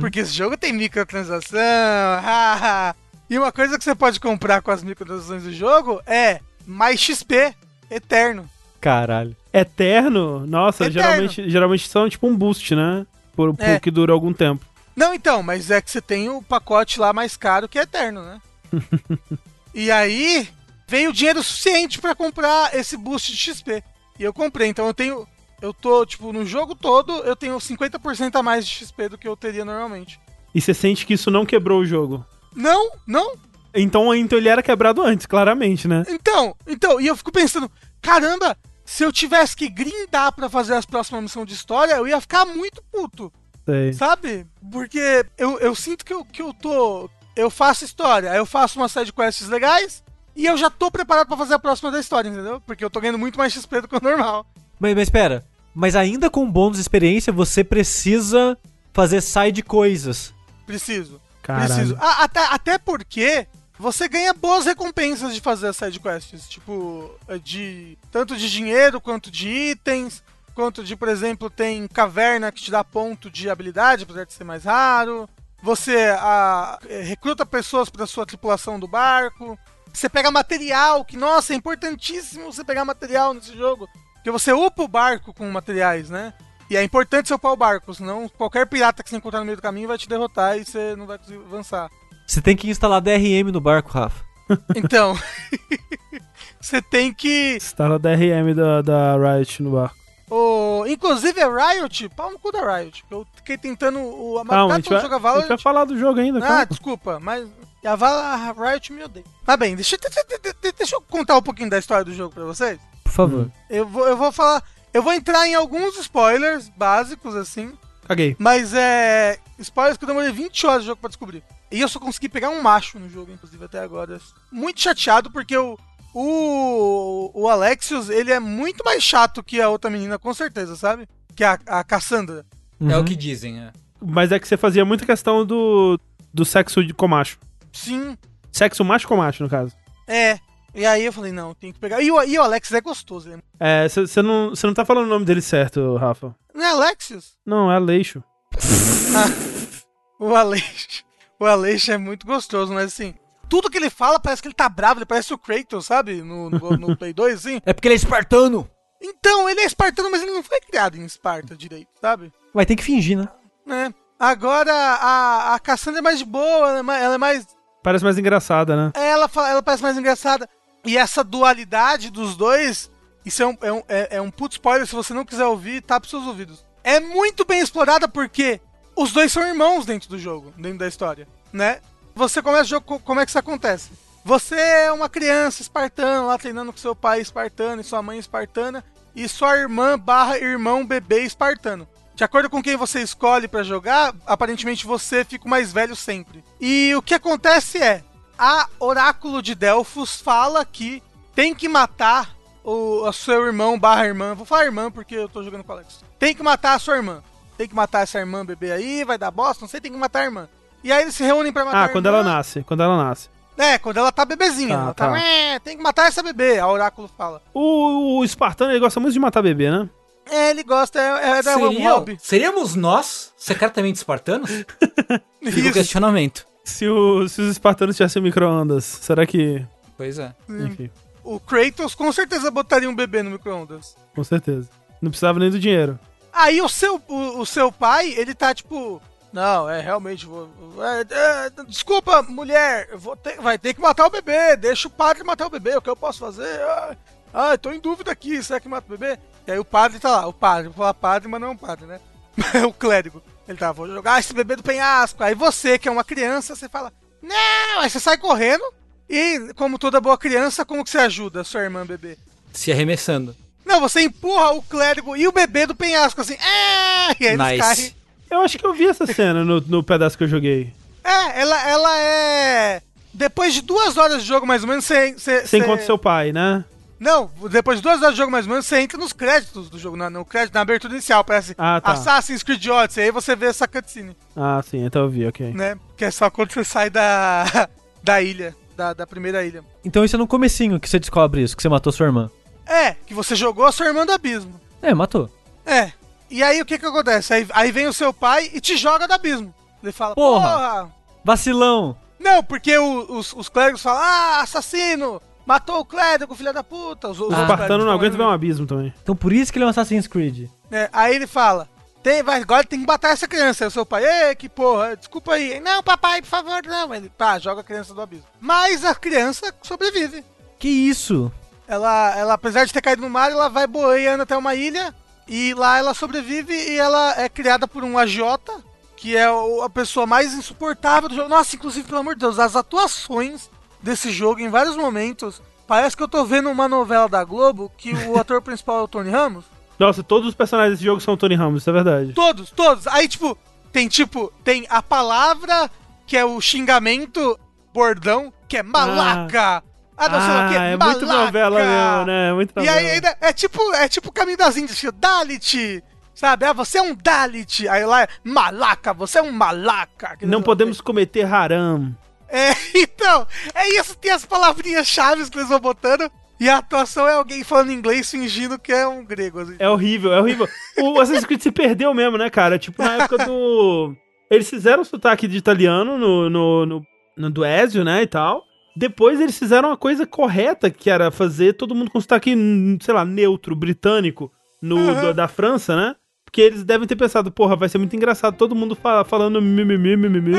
Porque esse jogo tem microtransação. haha. E uma coisa que você pode comprar com as microtransações do jogo é mais XP eterno. Caralho. Eterno? Nossa, Eterno. geralmente, geralmente são tipo um boost, né? Por, por É. que dura algum tempo. Não, então, mas é que você tem o pacote lá mais caro que é eterno, né? e aí veio dinheiro suficiente pra comprar esse boost de XP. E eu comprei, então eu tenho. Eu tô, tipo, no jogo todo, eu tenho 50% a mais de XP do que eu teria normalmente. E você sente que isso não quebrou o jogo. Não, não. Então, então ele era quebrado antes, claramente, né? Então, então, e eu fico pensando, caramba, se eu tivesse que grindar pra fazer as próximas missões de história, eu ia ficar muito puto. Sei. Sabe? Porque eu, eu sinto que eu, que eu tô. Eu faço história, eu faço uma série de quests legais e eu já tô preparado pra fazer a próxima da história, entendeu? Porque eu tô ganhando muito mais XP do que o normal. Mas, mas espera. Mas ainda com bônus de experiência, você precisa fazer side coisas. Preciso. Preciso. Ah, até, até porque você ganha boas recompensas de fazer as side quests. Tipo, de. Tanto de dinheiro quanto de itens. Quanto de, por exemplo, tem caverna que te dá ponto de habilidade, apesar de ser mais raro. Você ah, eh, recruta pessoas para sua tripulação do barco. Você pega material, que, nossa, é importantíssimo você pegar material nesse jogo. Porque você upa o barco com materiais, né? E é importante upar o barco, senão qualquer pirata que você encontrar no meio do caminho vai te derrotar e você não vai conseguir avançar. Você tem que instalar DRM no barco, Rafa. Então, você tem que. Instala a DRM da, da Riot no barco. O... Inclusive, a Riot, pau no cu da Riot. Eu fiquei tentando. O... A Calma, a gente, vai, a gente vai falar do jogo ainda, Ah, calma. desculpa, mas. A a Riot me odeia. Mas bem, deixa, deixa, deixa- deixa eu contar um pouquinho da história do jogo pra vocês. Por favor. Eu vou, eu vou falar. Eu vou entrar em alguns spoilers básicos, assim. Caguei. Mas é. Spoilers que eu demorei 20 horas de jogo pra descobrir. E eu só consegui pegar um macho no jogo, inclusive, até agora. Muito chateado, porque o. O, o Alexios, ele é muito mais chato que a outra menina, com certeza, sabe? Que a, a Cassandra. É Uhum. o que dizem, é. Mas é que você fazia muita questão do, do sexo de com macho. Sim, Sexo macho com macho, no caso. é. E aí eu falei, não, tem que pegar. E o, e o Alexios é gostoso, ele é- É, você não, cê não tá falando o nome dele certo, Rafa. Não é Alexios? Não, é Aleixo. O Aleixo. O Aleixo é muito gostoso, mas assim. Tudo que ele fala parece que ele tá bravo, ele parece o Kratos, sabe? No, no, no Play 2, assim. É porque ele é espartano. Então, ele é espartano, mas ele não foi criado em Esparta direito, sabe? Vai ter que fingir, né? Né? Agora, a, a Cassandra é mais de boa, ela é mais. Ela, é mais, Parece mais engraçada, né? ela, fala- ela parece mais engraçada. E essa dualidade dos dois, isso é um, é um, é, é um puto spoiler, se você não quiser ouvir, tapa seus ouvidos. É muito bem explorada porque os dois são irmãos dentro do jogo, dentro da história, né? Você começa o jogo, co- como é que isso acontece? Você é uma criança espartana lá treinando com seu pai espartano e sua mãe espartana e sua irmã barra irmão bebê espartano. De acordo com quem você escolhe pra jogar, aparentemente você fica o mais velho sempre. E o que acontece é, a Oráculo de Delfos fala que tem que matar o a seu irmão barra irmã. Vou falar irmã porque eu tô jogando com o Alex. Tem que matar a sua irmã. Tem que matar essa irmã bebê aí, vai dar bosta, não sei, tem que matar a irmã. E aí eles se reúnem pra matar Ah, a quando irmã. ela nasce. Quando ela nasce. É, quando ela tá bebezinha. Tá, ela tá, tá. "Ué, tem que matar essa bebê, a Oráculo fala. O, o espartano, ele gosta muito de matar bebê, né? É, ele gosta, é, é, é um hobby. seríamos nós, secretamente espartanos? Fica o questionamento. Se, o- se os espartanos tivessem micro-ondas, será que. Pois é. Enfim, O Kratos com certeza botaria um bebê no micro-ondas. com certeza. Não precisava nem do dinheiro. Aí o seu, o, o seu pai, ele tá tipo. Não, é realmente. Vou, é, é, desculpa, mulher, ter- vai ter que matar o bebê. Deixa o padre matar o bebê. O que eu posso fazer? Ah, ah, eu tô em dúvida aqui. Será que mata o bebê? E aí o padre tá lá. O padre, vou falar padre, mas não é um padre, né? É o clérigo. Ele tá, vou jogar esse bebê do penhasco. Aí você, que é uma criança, você fala, não! Aí você sai correndo. E, como toda boa criança, como que você ajuda a sua irmã bebê? Se arremessando. Não, você empurra o clérigo e o bebê do penhasco, assim. É! E aí eles Nice. caem. Eu acho que eu vi essa cena no, no pedaço que eu joguei. É, ela, ela é. Depois de duas horas de jogo, mais ou menos, você. Você Você encontra seu pai, né? Não, depois de duas horas de jogo, mais ou menos, você entra nos créditos do jogo, na, no crédito, na abertura inicial, parece Ah, tá. Assassin's Creed Odyssey, aí você vê essa cutscene, Ah, sim, então eu vi, ok. né? Que é só quando você sai da. da ilha, da, da primeira ilha. Então isso é no comecinho que você descobre isso, que você matou sua irmã. É, que você jogou a sua irmã do abismo. É, matou. É. E aí o que que acontece? Aí, aí vem o seu pai e te joga do abismo. Ele fala, Porra. porra Vacilão! Não, porque o- os, os clérigos falam, ah, assassino! Matou o clérigo, filha da puta! Os, os O outros espartano clérigos não aguenta ver um abismo também. Então por isso que ele é um Assassin's Creed. É, aí ele fala, tem, vai, agora tem que matar essa criança. Aí o seu pai, ei, que porra, desculpa aí. Não, papai, por favor, não. Ele, pá, joga a criança do abismo. Mas a criança sobrevive. Que isso? Ela, ela, apesar de ter caído no mar, ela vai boiando até uma ilha. E lá ela sobrevive e ela é criada por um agiota, que é a pessoa mais insuportável do jogo. Nossa, inclusive, pelo amor de Deus, as atuações desse jogo em vários momentos. Parece que eu tô vendo uma novela da Globo que o ator principal é o Tony Ramos. Nossa, todos os personagens desse jogo são Tony Ramos, isso é verdade. Todos, todos. Aí, tipo, tem tipo, tem a palavra que é o xingamento bordão, que é malaca. Ah, não sei lá o que, é muito malaca. novela mesmo, né? Muito E novela. aí ainda é tipo, é tipo o caminho das índias, tipo, Dalit. Sabe? Ah, você é um Dalit. Aí lá é malaca, você é um malaca. Não podemos cometer haram. É, então, é isso, tem as palavrinhas chaves que eles vão botando. E a atuação é alguém falando inglês fingindo que é um grego. Assim. É horrível, é horrível. O Assassin's Creed se perdeu mesmo, né, cara? Tipo, na época do. Eles fizeram o sotaque de italiano no, no, no, no do Ezio, né, e tal. Depois eles fizeram a coisa correta, que era fazer todo mundo com sotaque, sei lá, neutro, britânico, no, Uhum. do- da França, né? Porque eles devem ter pensado, porra, vai ser muito engraçado todo mundo fa- falando mimimi, mimimi.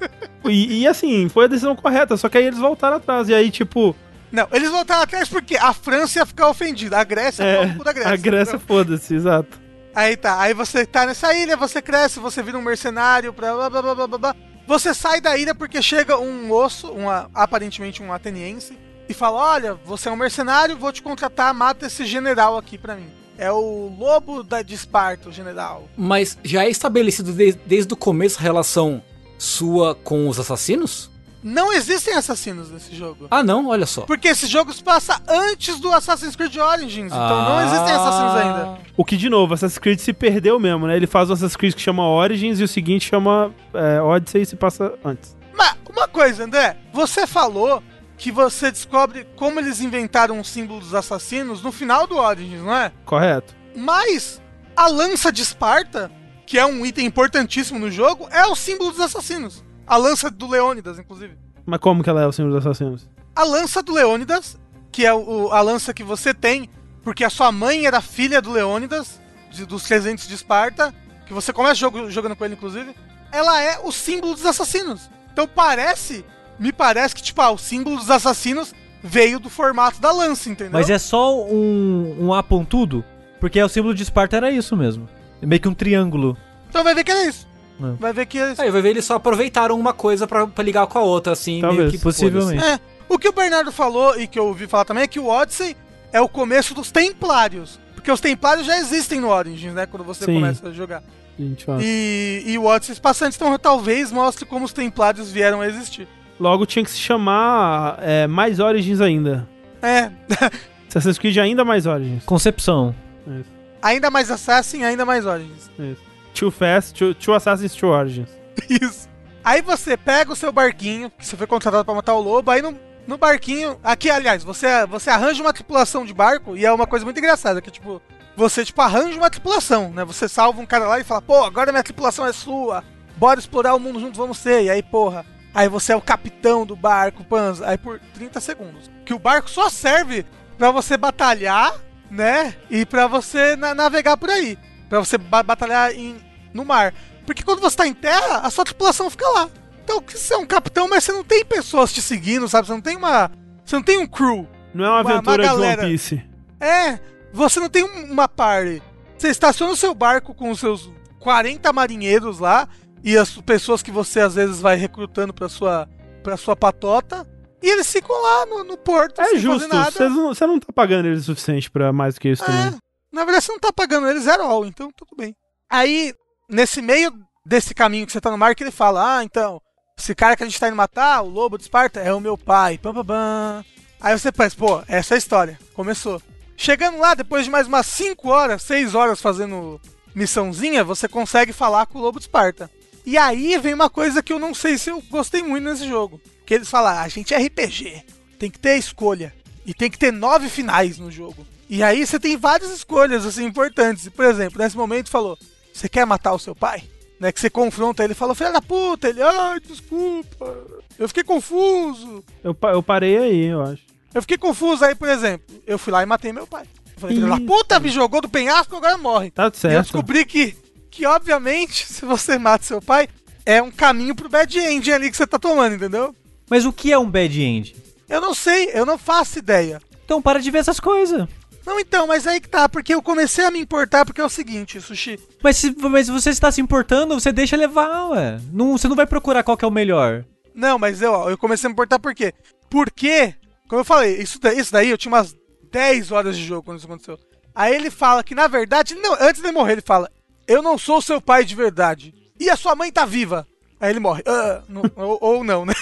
E, e assim, foi a decisão correta, só que aí eles voltaram atrás. E aí, tipo, Não, eles voltaram atrás porque a França ia ficar ofendida. A Grécia é, é, da Grécia. a Grécia, foda-se, exato. Aí tá, aí você tá nessa ilha, você cresce, você vira um mercenário, pra blá blá blá blá blá blá. Você sai da ilha porque chega um moço, uma, aparentemente um ateniense, e fala: Olha, você é um mercenário, vou te contratar, mata esse general aqui pra mim. É o lobo da, de Esparta, o general. Mas já é estabelecido de- desde o começo a relação sua com os assassinos? Não existem assassinos nesse jogo. Ah, não, olha só. Porque esse jogo se passa antes do Assassin's Creed Origins, então não existem assassinos ainda. O que, de novo, Assassin's Creed se perdeu mesmo, né? Ele faz o Assassin's Creed que chama Origins e o seguinte chama é, Odyssey e se passa antes. Mas uma coisa, André, você falou que você descobre como eles inventaram o símbolo dos assassinos no final do Origins, não é? Correto? Mas a lança de Esparta, que é um item importantíssimo no jogo, é o símbolo dos assassinos. A lança do Leônidas, inclusive. Mas como que ela é o símbolo dos assassinos? A lança do Leônidas, que é o, a lança que você tem, porque a sua mãe era filha do Leônidas, de- dos 300 de Esparta, que você começa jogo jogando com ele, inclusive, ela é o símbolo dos assassinos. Então parece, me parece que, tipo, ah, o símbolo dos assassinos veio do formato da lança, entendeu? Mas é só um, um A pontudo? Porque o símbolo de Esparta era isso mesmo. É meio que um triângulo. Então vai ver que é isso. Não. Vai ver que é isso. Aí vai ver eles só aproveitaram uma coisa pra, pra ligar com a outra, assim, Talvez, meio que possivelmente. É, o que o Bernardo falou e que eu ouvi falar também é que o Odyssey é o começo dos Templários. Porque os Templários já existem no Origins, né? Quando você Sim. começa a jogar. Gente, ó. E, e o Odyssey se passa antes, então talvez mostre como os Templários vieram a existir. Logo tinha que se chamar é, mais Origins ainda. É, Assassin's Creed ainda mais Origins. Concepção. Isso, ainda mais Assassin, ainda mais Origins. isso. Too Fast, Too, too Assassin's, Too Origins. Isso. Aí você pega o seu barquinho, que você foi contratado pra matar o lobo, aí no, no barquinho. Aqui, aliás, você, você arranja uma tripulação de barco e é uma coisa muito engraçada, que tipo. Você, tipo, arranja uma tripulação, né? Você salva um cara lá e fala, pô, agora minha tripulação é sua. bora explorar o mundo juntos, vamos ser. E aí, porra, aí você é o capitão do barco, Panza. Aí por 30 segundos. Que o barco só serve pra você batalhar, né? E pra você na- navegar por aí. Pra você ba- batalhar em, no mar. Porque quando você tá em terra, a sua tripulação fica lá. Então, você é um capitão, mas você não tem pessoas te seguindo, sabe? Você não tem uma. Você não tem um crew. Não é uma Uma- uma aventura de galera. One Piece. É, você não tem um- uma party. Você estaciona o seu barco com os seus 40 marinheiros lá e as pessoas que você às vezes vai recrutando pra sua, pra sua patota. E eles ficam lá no, no porto É justo, você não, não tá pagando eles o suficiente pra mais do que isso É, também. na verdade você não tá pagando eles zero all, então tudo bem. Aí, nesse meio desse caminho que você tá no mar, que ele fala, ah, então, esse cara que a gente tá indo matar, o lobo de Esparta, é o meu pai, pam, pam, pam. Aí você pensa, pô, essa é a história, começou. Chegando lá, depois de mais umas 5 horas, 6 horas fazendo missãozinha, você consegue falar com o lobo de Esparta. E aí vem uma coisa que eu não sei se eu gostei muito nesse jogo. Que eles falam, ah, a gente é RPG, tem que ter escolha. E tem que ter nove finais no jogo. E aí você tem várias escolhas, assim, importantes. Por exemplo, nesse momento falou, você quer matar o seu pai? Né, que você confronta ele e fala, filha da puta, ele, ai, desculpa, eu fiquei confuso. Eu, eu parei aí, eu acho. Eu fiquei confuso aí, por exemplo, eu fui lá e matei meu pai. Eu falei, filha da puta, me jogou do penhasco, agora morre. Tá E eu certo. descobri que, que, obviamente, se você mata seu pai, é um caminho pro bad end ali que você tá tomando, entendeu? Mas o que é um bad end? Eu não sei, eu não faço ideia. Então para de ver essas coisas. Não, então, mas aí que tá, porque eu comecei a me importar porque é o seguinte, Sushi. Mas se mas você está se importando, você deixa levar, ué. Não, você não vai procurar qual que é o melhor. Não, mas eu, eu comecei a me importar por quê? Porque, como eu falei, isso, isso daí eu tinha umas 10 horas de jogo quando isso aconteceu. Aí ele fala que, na verdade, não, antes de morrer, ele fala: Eu não sou seu pai de verdade. E a sua mãe tá viva. Aí ele morre. Ah, não, ou, ou não, né?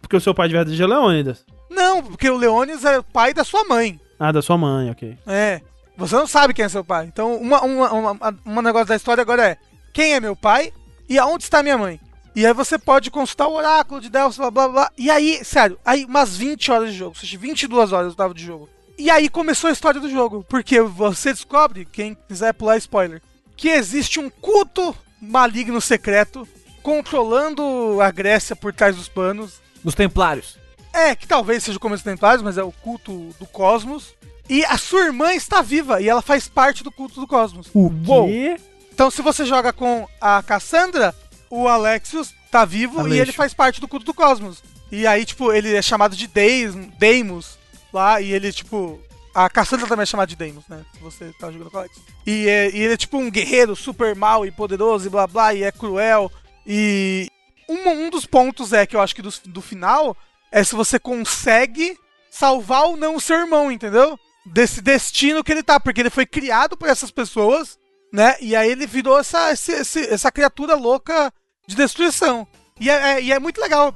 Porque o seu pai de verdade é Leônidas. Não, porque o Leonis é o pai da sua mãe. Ah, da sua mãe, ok. É. Você não sabe quem é seu pai. Então, uma, uma, uma, uma negócio da história agora é: quem é meu pai e aonde está minha mãe? E aí você pode consultar o oráculo de Delphi, blá blá blá. E aí, sério, aí umas 20 horas de jogo, ou seja, 22 horas eu tava de jogo. E aí começou a história do jogo, porque você descobre, quem quiser pular spoiler, que existe um culto maligno secreto controlando a Grécia por trás dos panos. Os templários. É, que talvez seja o começo dos Templários, mas é o culto do cosmos. E a sua irmã está viva e ela faz parte do culto do cosmos. O quê? Então, se você joga com a Cassandra, o Alexios tá vivo Aleixo. e ele faz parte do culto do cosmos. E aí, tipo, ele é chamado de Deis, Deimos lá, e ele, tipo. A Cassandra também é chamada de Deimos, né? Se você tá jogando com Alex. E, é- e ele é tipo um guerreiro super mal e poderoso e blá blá, e é cruel. E um, um dos pontos é que eu acho que do, do final é se você consegue salvar ou não o seu irmão, entendeu? Desse destino que ele tá, porque ele foi criado por essas pessoas, né? E aí ele virou essa, esse- essa criatura louca de destruição. E é, é- e é muito legal,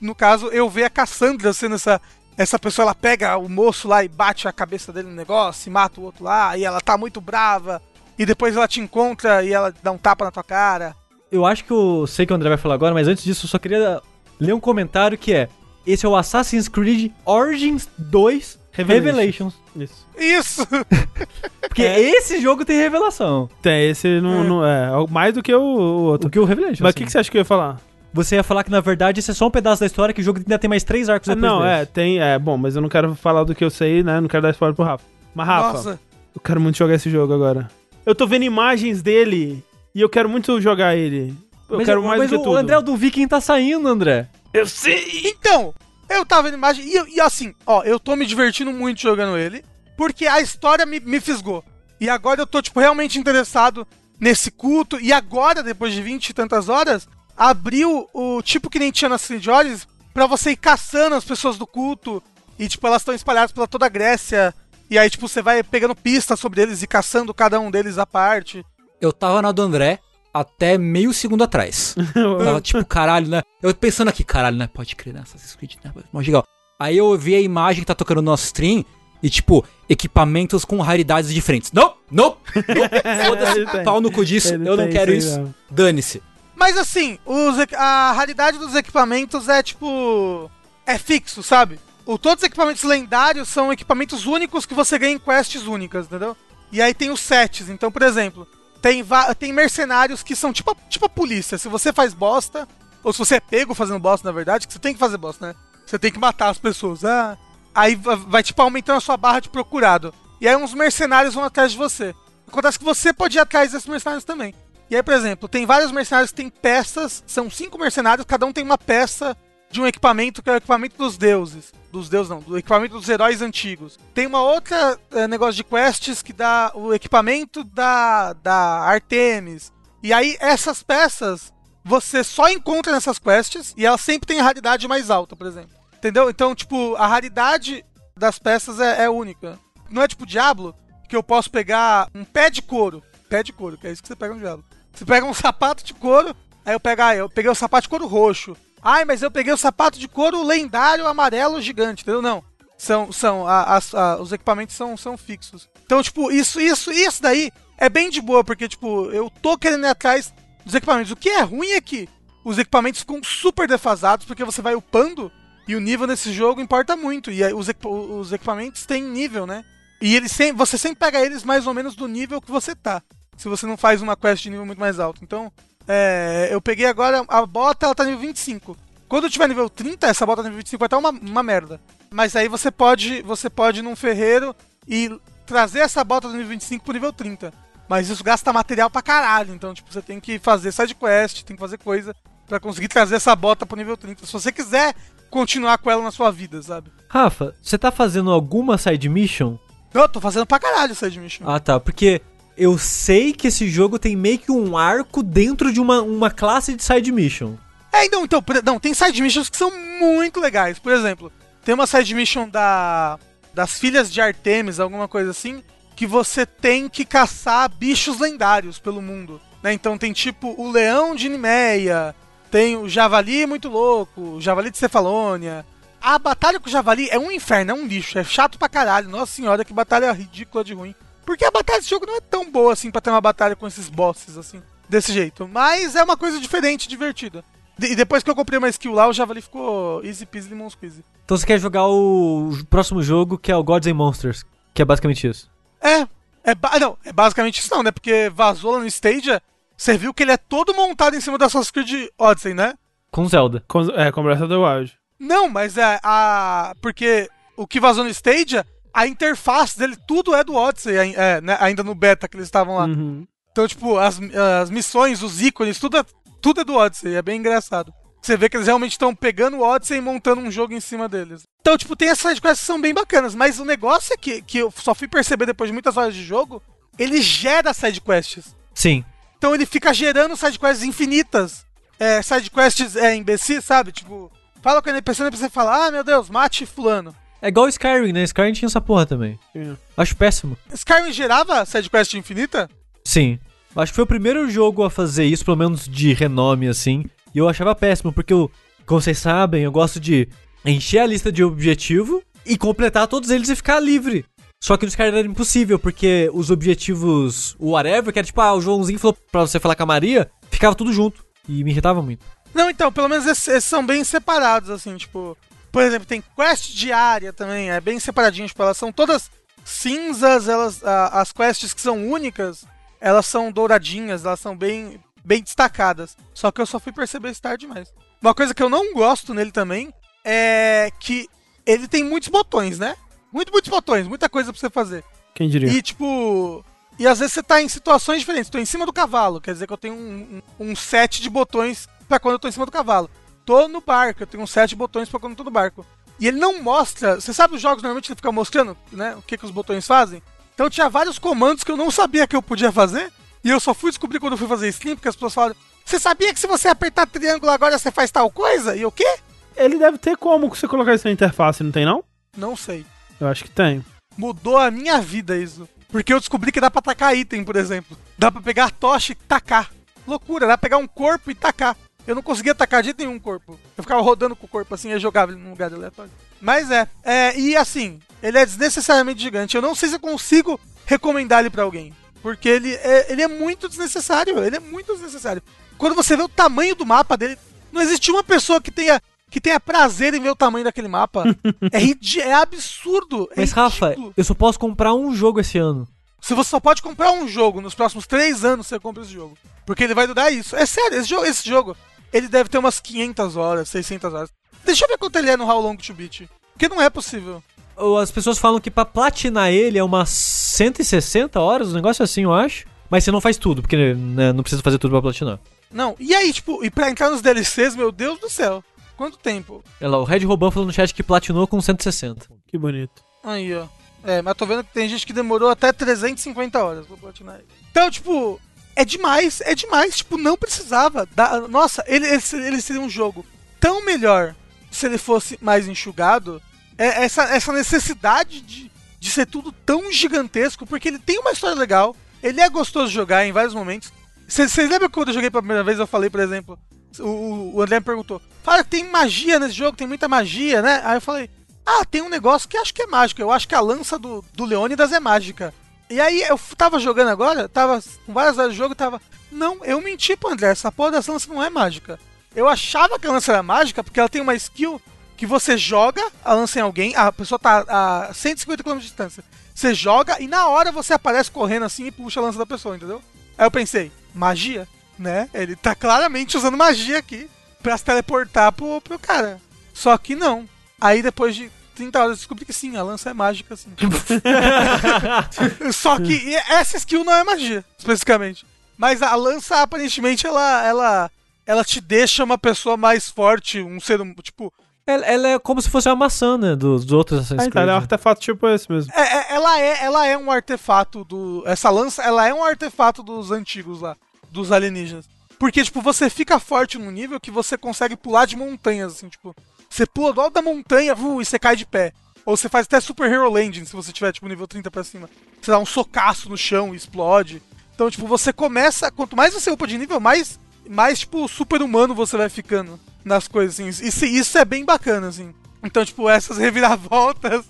no caso, eu ver a Cassandra sendo essa, essa pessoa, ela pega o moço lá e bate a cabeça dele no negócio e mata o outro lá, e ela tá muito brava, e depois ela te encontra e ela dá um tapa na tua cara. Eu acho que eu sei que o André vai falar agora, mas antes disso eu só queria ler um comentário que é: esse é o Assassin's Creed Origins 2 Revelations. Isso. Isso! Porque esse jogo tem revelação. Tem, esse não, não é. Mais do que o, o outro. O que o Revelations. Mas o que, que você acha que eu ia falar? Você ia falar que na verdade esse é só um pedaço da história que o jogo ainda tem mais três arcos Ah, depois não, é, desse. tem. É, bom, mas eu não quero falar do que eu sei, né? Não quero dar spoiler pro Rafa. Mas, Rafa, Nossa! eu quero muito jogar esse jogo agora. Eu tô vendo imagens dele e eu quero muito jogar ele. Eu Mas, quero eu- mais mas do que o tudo. André o do Viking tá saindo, André. Eu sei! Então, eu tava vendo imagem e, e assim, ó, eu tô me divertindo muito jogando ele, porque a história me, me fisgou. E agora eu tô, tipo, realmente interessado nesse culto. E agora, depois de 20 e tantas horas, abriu o tipo que nem tinha nas Three Joys pra você ir caçando as pessoas do culto. E, tipo, elas estão espalhadas pela toda a Grécia. E aí, tipo, você vai pegando pistas sobre eles e caçando cada um deles à parte. Eu tava na do André até meio segundo atrás. Eu tava tipo, caralho, né? Eu pensando aqui, caralho, né? Pode crer, né? Assassin's Creed, né? Mó legal. Aí eu vi a imagem que tá tocando no nosso stream e, tipo, equipamentos com raridades diferentes. Não, não, não. Foda-se, pau no cu disso. Ele eu não quero isso. Dane-se. Mas assim, os a raridade dos equipamentos é tipo. É fixo, sabe? O, todos os equipamentos lendários são equipamentos únicos que você ganha em quests únicas, entendeu? E aí tem os sets. Então, por exemplo, tem, tem mercenários que são tipo tipo a polícia. Se você faz bosta, ou se você é pego fazendo bosta, na verdade, que você tem que fazer bosta, né? Você tem que matar as pessoas. Ah, aí va- vai, tipo, aumentando a sua barra de procurado. E aí uns mercenários vão atrás de você. Acontece que você pode ir atrás desses mercenários também. E aí, por exemplo, tem vários mercenários que têm peças, são cinco mercenários, cada um tem uma peça de um equipamento que é o equipamento dos deuses. Dos deuses não, do equipamento dos heróis antigos. Tem uma outra eh, negócio de quests que dá o equipamento da, da Artemis. E aí, essas peças você só encontra nessas quests e elas sempre têm a raridade mais alta, por exemplo. Entendeu? Então, tipo, a raridade das peças é, é única. Não é tipo Diablo, que eu posso pegar um pé de couro. Pé de couro, que é isso que você pega no Diablo. Você pega um sapato de couro, aí eu pego, ah, eu peguei o sapato de couro roxo. Ai, mas eu peguei o sapato de couro lendário amarelo gigante, entendeu? Não. São, são, a- as- a- os equipamentos são, são fixos. Então, tipo, isso, isso, isso daí é bem de boa, porque, tipo, eu tô querendo ir atrás dos equipamentos. O que é ruim é que os equipamentos ficam super defasados, porque você vai upando e o nível nesse jogo importa muito. E os, os equipamentos têm nível, né? E eles sem, você sempre pega eles mais ou menos do nível que você tá. Se você não faz uma quest de nível muito mais alto. Então, é, eu peguei agora a bota, ela tá nível 25. Quando eu tiver nível 30, essa bota nível 25 vai estar uma, uma merda. Mas aí você pode, você pode ir num ferreiro e trazer essa bota do nível 25 pro nível 30. Mas isso gasta material pra caralho. Então, tipo, você tem que fazer side quest, tem que fazer coisa pra conseguir trazer essa bota pro nível 30. Se você quiser continuar com ela na sua vida, sabe? Rafa, você tá fazendo alguma side mission? Eu tô fazendo pra caralho side mission. Ah, tá. Porque eu sei que esse jogo tem meio que um arco dentro de uma, uma classe de side mission. É, então, então, não, tem side missions que são muito legais. Por exemplo, tem uma side mission da das filhas de Artemis, alguma coisa assim, que você tem que caçar bichos lendários pelo mundo. Né? Então tem tipo o leão de Nimeia, tem o javali muito louco, o javali de Cefalônia. A batalha com o javali é um inferno, é um lixo, é chato pra caralho. Nossa senhora, que batalha ridícula de ruim. Porque a batalha desse jogo não é tão boa assim pra ter uma batalha com esses bosses assim, desse jeito. Mas é uma coisa diferente, divertida. E depois que eu comprei uma skill lá, o javali ficou easy peasy lemon squeezy. Então você quer jogar o próximo jogo, que é o Gods and Monsters, que é basicamente isso. É, é ba- não, é basicamente isso não, né? Porque vazou lá no Stadia, você viu que ele é todo montado em cima da Assassin's Creed Odyssey, né? Com Zelda. Com, é, com Breath of the Wild. Não, mas é a. Porque o que vazou no Stadia, a interface dele, tudo é do Odyssey, é, né? ainda no beta que eles estavam lá. Uhum. Então, tipo, as, as missões, os ícones, tudo é, tudo é do Odyssey, é bem engraçado. Você vê que eles realmente estão pegando o Odyssey e montando um jogo em cima deles. Então, tipo, tem essas sidequests que são bem bacanas, mas o negócio é que, que eu só fui perceber depois de muitas horas de jogo, ele gera sidequests. Sim. Então ele fica gerando sidequests infinitas. É, sidequests é imbecil, sabe? Tipo, fala com a NPC, a NPC fala, ah, meu Deus, mate fulano. É igual Skyrim, né? Skyrim tinha essa porra também. Sim. Acho péssimo. Skyrim gerava sidequest infinita? Sim. Acho que foi o primeiro jogo a fazer isso, pelo menos de renome, assim. E eu achava péssimo, porque eu, como vocês sabem, eu gosto de encher a lista de objetivo e completar todos eles e ficar livre. Só que no Skyrim era impossível, porque os objetivos, o whatever, que era tipo, ah, o Joãozinho falou pra você falar com a Maria, ficava tudo junto. E me irritava muito. Não, então, pelo menos esses, esses são bem separados, assim, tipo. Por exemplo, tem quest diária também, é bem separadinho, tipo, elas são todas cinzas, elas. a- as quests que são únicas, elas são douradinhas, elas são bem, bem destacadas. Só que eu só fui perceber isso tarde demais. Uma coisa que eu não gosto nele também é que ele tem muitos botões, né? Muito, muitos botões, muita coisa pra você fazer. Quem diria? E tipo. E às vezes você tá em situações diferentes. Tô em cima do cavalo, quer dizer que eu tenho um, um, um set de botões pra quando eu tô em cima do cavalo. Tô no barco, eu tenho set de botões pra quando eu tô no barco. E ele não mostra. Você sabe os jogos normalmente ele fica mostrando, né? O que, que os botões fazem? Então tinha vários comandos que eu não sabia que eu podia fazer. E eu só fui descobrir quando eu fui fazer stream, porque as pessoas falaram. Você sabia que se você apertar triângulo agora você faz tal coisa? E o quê? Ele deve ter como você colocar isso na interface, não tem não? Não sei. Eu acho que tem. Mudou a minha vida isso. Porque eu descobri que dá pra tacar item, por exemplo. Dá pra pegar tocha e tacar. Loucura, dá pra pegar um corpo e tacar. Eu não conseguia tacar de nenhum corpo. Eu ficava rodando com o corpo assim e jogava ele num lugar aleatório. Mas é, é, e assim, ele é desnecessariamente gigante. Eu não sei se eu consigo recomendar ele pra alguém. Porque ele é, ele é muito desnecessário. Ele é muito desnecessário. Quando você vê o tamanho do mapa dele, não existe uma pessoa que tenha, que tenha prazer em ver o tamanho daquele mapa. é, é absurdo. É Mas, Rafa, ridículo. eu só posso comprar um jogo esse ano. Se você só pode comprar um jogo nos próximos três anos, você compra esse jogo. Porque ele vai durar isso. É sério, esse jogo, esse jogo ele deve ter umas 500 horas, 600 horas. Deixa eu ver quanto ele é no How Long to Beat. Porque não é possível. Ou As pessoas falam que pra platinar ele é umas 160 horas, um negócio assim, eu acho. Mas você não faz tudo, porque né, não precisa fazer tudo pra platinar. Não, e aí, tipo, e pra entrar nos DLCs, meu Deus do céu. Quanto tempo? Olha lá, o Red Roban falou no chat que platinou com 160. Que bonito. Aí, ó. É, mas tô vendo que tem gente que demorou até 350 horas pra platinar ele. Então, tipo, é demais, é demais. Tipo, não precisava. Da... Nossa, ele, ele, seria um jogo tão melhor se ele fosse mais enxugado. É, essa, essa necessidade de, de ser tudo tão gigantesco, porque ele tem uma história legal, ele é gostoso de jogar em vários momentos. Vocês lembram quando eu joguei pela primeira vez eu falei, por exemplo, o, o André me perguntou: Fala que tem magia nesse jogo, tem muita magia, né? Aí eu falei: Ah, tem um negócio que acho que é mágico. Eu acho que a lança do, do Leônidas é mágica. E aí eu tava jogando agora, tava com várias horas de jogo tava. Não, eu menti pro André, essa porra dessa lança não é mágica. Eu achava que a lança era mágica porque ela tem uma skill que você joga a lança em alguém, a pessoa tá a 150 km de distância. Você joga e na hora você aparece correndo assim e puxa a lança da pessoa, entendeu? Aí eu pensei, magia, né? Ele tá claramente usando magia aqui pra se teleportar pro, pro cara. Só que não. Aí depois de 30 horas eu descobri que sim, a lança é mágica, sim. Só que essa skill não é magia, especificamente. Mas a lança, aparentemente, ela, ela, ela te deixa uma pessoa mais forte, um ser, hum- tipo... Ela, ela é como se fosse uma maçã, né? Dos, dos outros Assassin's Ah, então, ele é um Creed. artefato tipo esse mesmo. é- é- ela, é, ela é um artefato do... Essa lança, ela é um artefato dos antigos lá, dos alienígenas. Porque, tipo, você fica forte num nível que você consegue pular de montanhas, assim, tipo... Você pula do alto da montanha uh, e você cai de pé. Ou você faz até Super Hero Landing, se você tiver, tipo, nível 30 pra cima. Você dá um socaço no chão e explode. Então, tipo, você começa... Quanto mais você upa de nível, mais, mais tipo, super-humano você vai ficando nas coisas, assim. Isso, isso é bem bacana, assim. Então, tipo, essas reviravoltas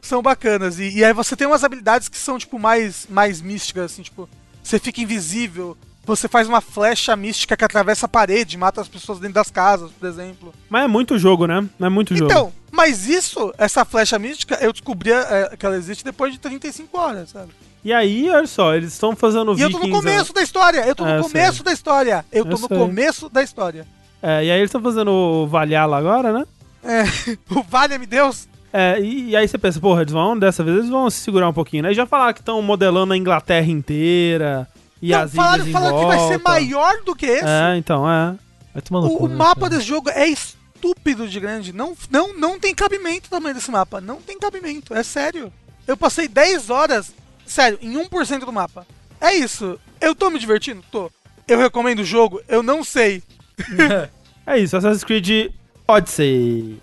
são bacanas. E, e aí você tem umas habilidades que são, tipo, mais, mais místicas, assim, tipo... Você fica invisível. Você faz uma flecha mística que atravessa a parede, mata as pessoas dentro das casas, por exemplo. Mas é muito jogo, né? Não é muito jogo. Então, mas isso, essa flecha mística, eu descobri é, que ela existe depois de 35 horas, sabe? E aí, olha só, eles estão fazendo E eu tô Vikings... no começo da história, eu tô É, no eu começo sei. da história. Eu tô Eu no sei. começo da história. É, e aí eles estão fazendo o Valhalla agora, né? É, o Valha-me Deus. É, e, e aí você pensa, porra, eles vão, dessa vez eles vão se segurar um pouquinho, né? E já falaram que estão modelando a Inglaterra inteira e Não, as falaram, ilhas em falaram que vai ser maior do que esse. É, então, é. Vai tomar no O, cu, o né, mapa desse jogo é estúpido de grande. Não, não, não tem cabimento o tamanho desse mapa. Não tem cabimento, é sério. Eu passei 10 horas, sério, em 1% do mapa. É isso. Eu tô me divertindo? Tô. Eu recomendo o jogo? Eu não sei. É isso, Assassin's Creed Odyssey.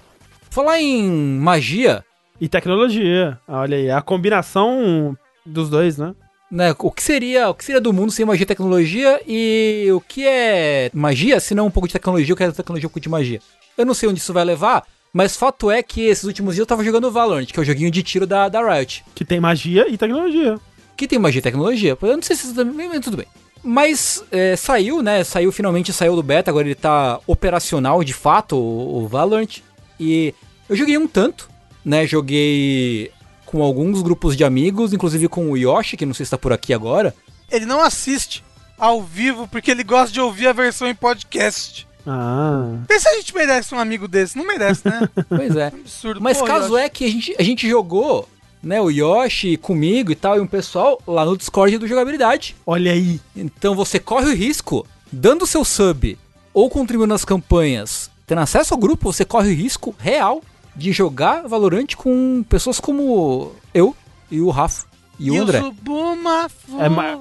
Falar em magia, E tecnologia. Olha aí, a combinação dos dois, né? Né? O que seria, o que seria do mundo sem magia e tecnologia e o que é magia, se não um pouco de tecnologia, o que é tecnologia um pouco de magia. Eu não sei onde isso vai levar, mas fato é que esses últimos dias eu tava jogando Valorant, que é o joguinho de tiro da, da Riot. Que tem magia e tecnologia. que tem magia e tecnologia. Eu não sei se também, mas tudo bem. Mas é, saiu, né? Saiu, finalmente saiu do beta, agora ele tá operacional de fato, o, o Valorant. E eu joguei um tanto, né? Joguei com alguns grupos de amigos, inclusive com o Yoshi, que não sei se tá por aqui agora. Ele não assiste ao vivo porque ele gosta de ouvir a versão em podcast. Ah. Vê se a gente merece um amigo desse. Não merece, né? Pois é. Absurdo. Mas Pô, caso Yoshi. é que a gente, a gente jogou, né? O Yoshi comigo e tal, e um pessoal lá no Discord do Jogabilidade. Olha aí. Então você corre o risco, dando seu sub ou contribuindo nas campanhas, tendo acesso ao grupo, você corre o risco real de jogar Valorant com pessoas como eu e o Rafa e o André. É,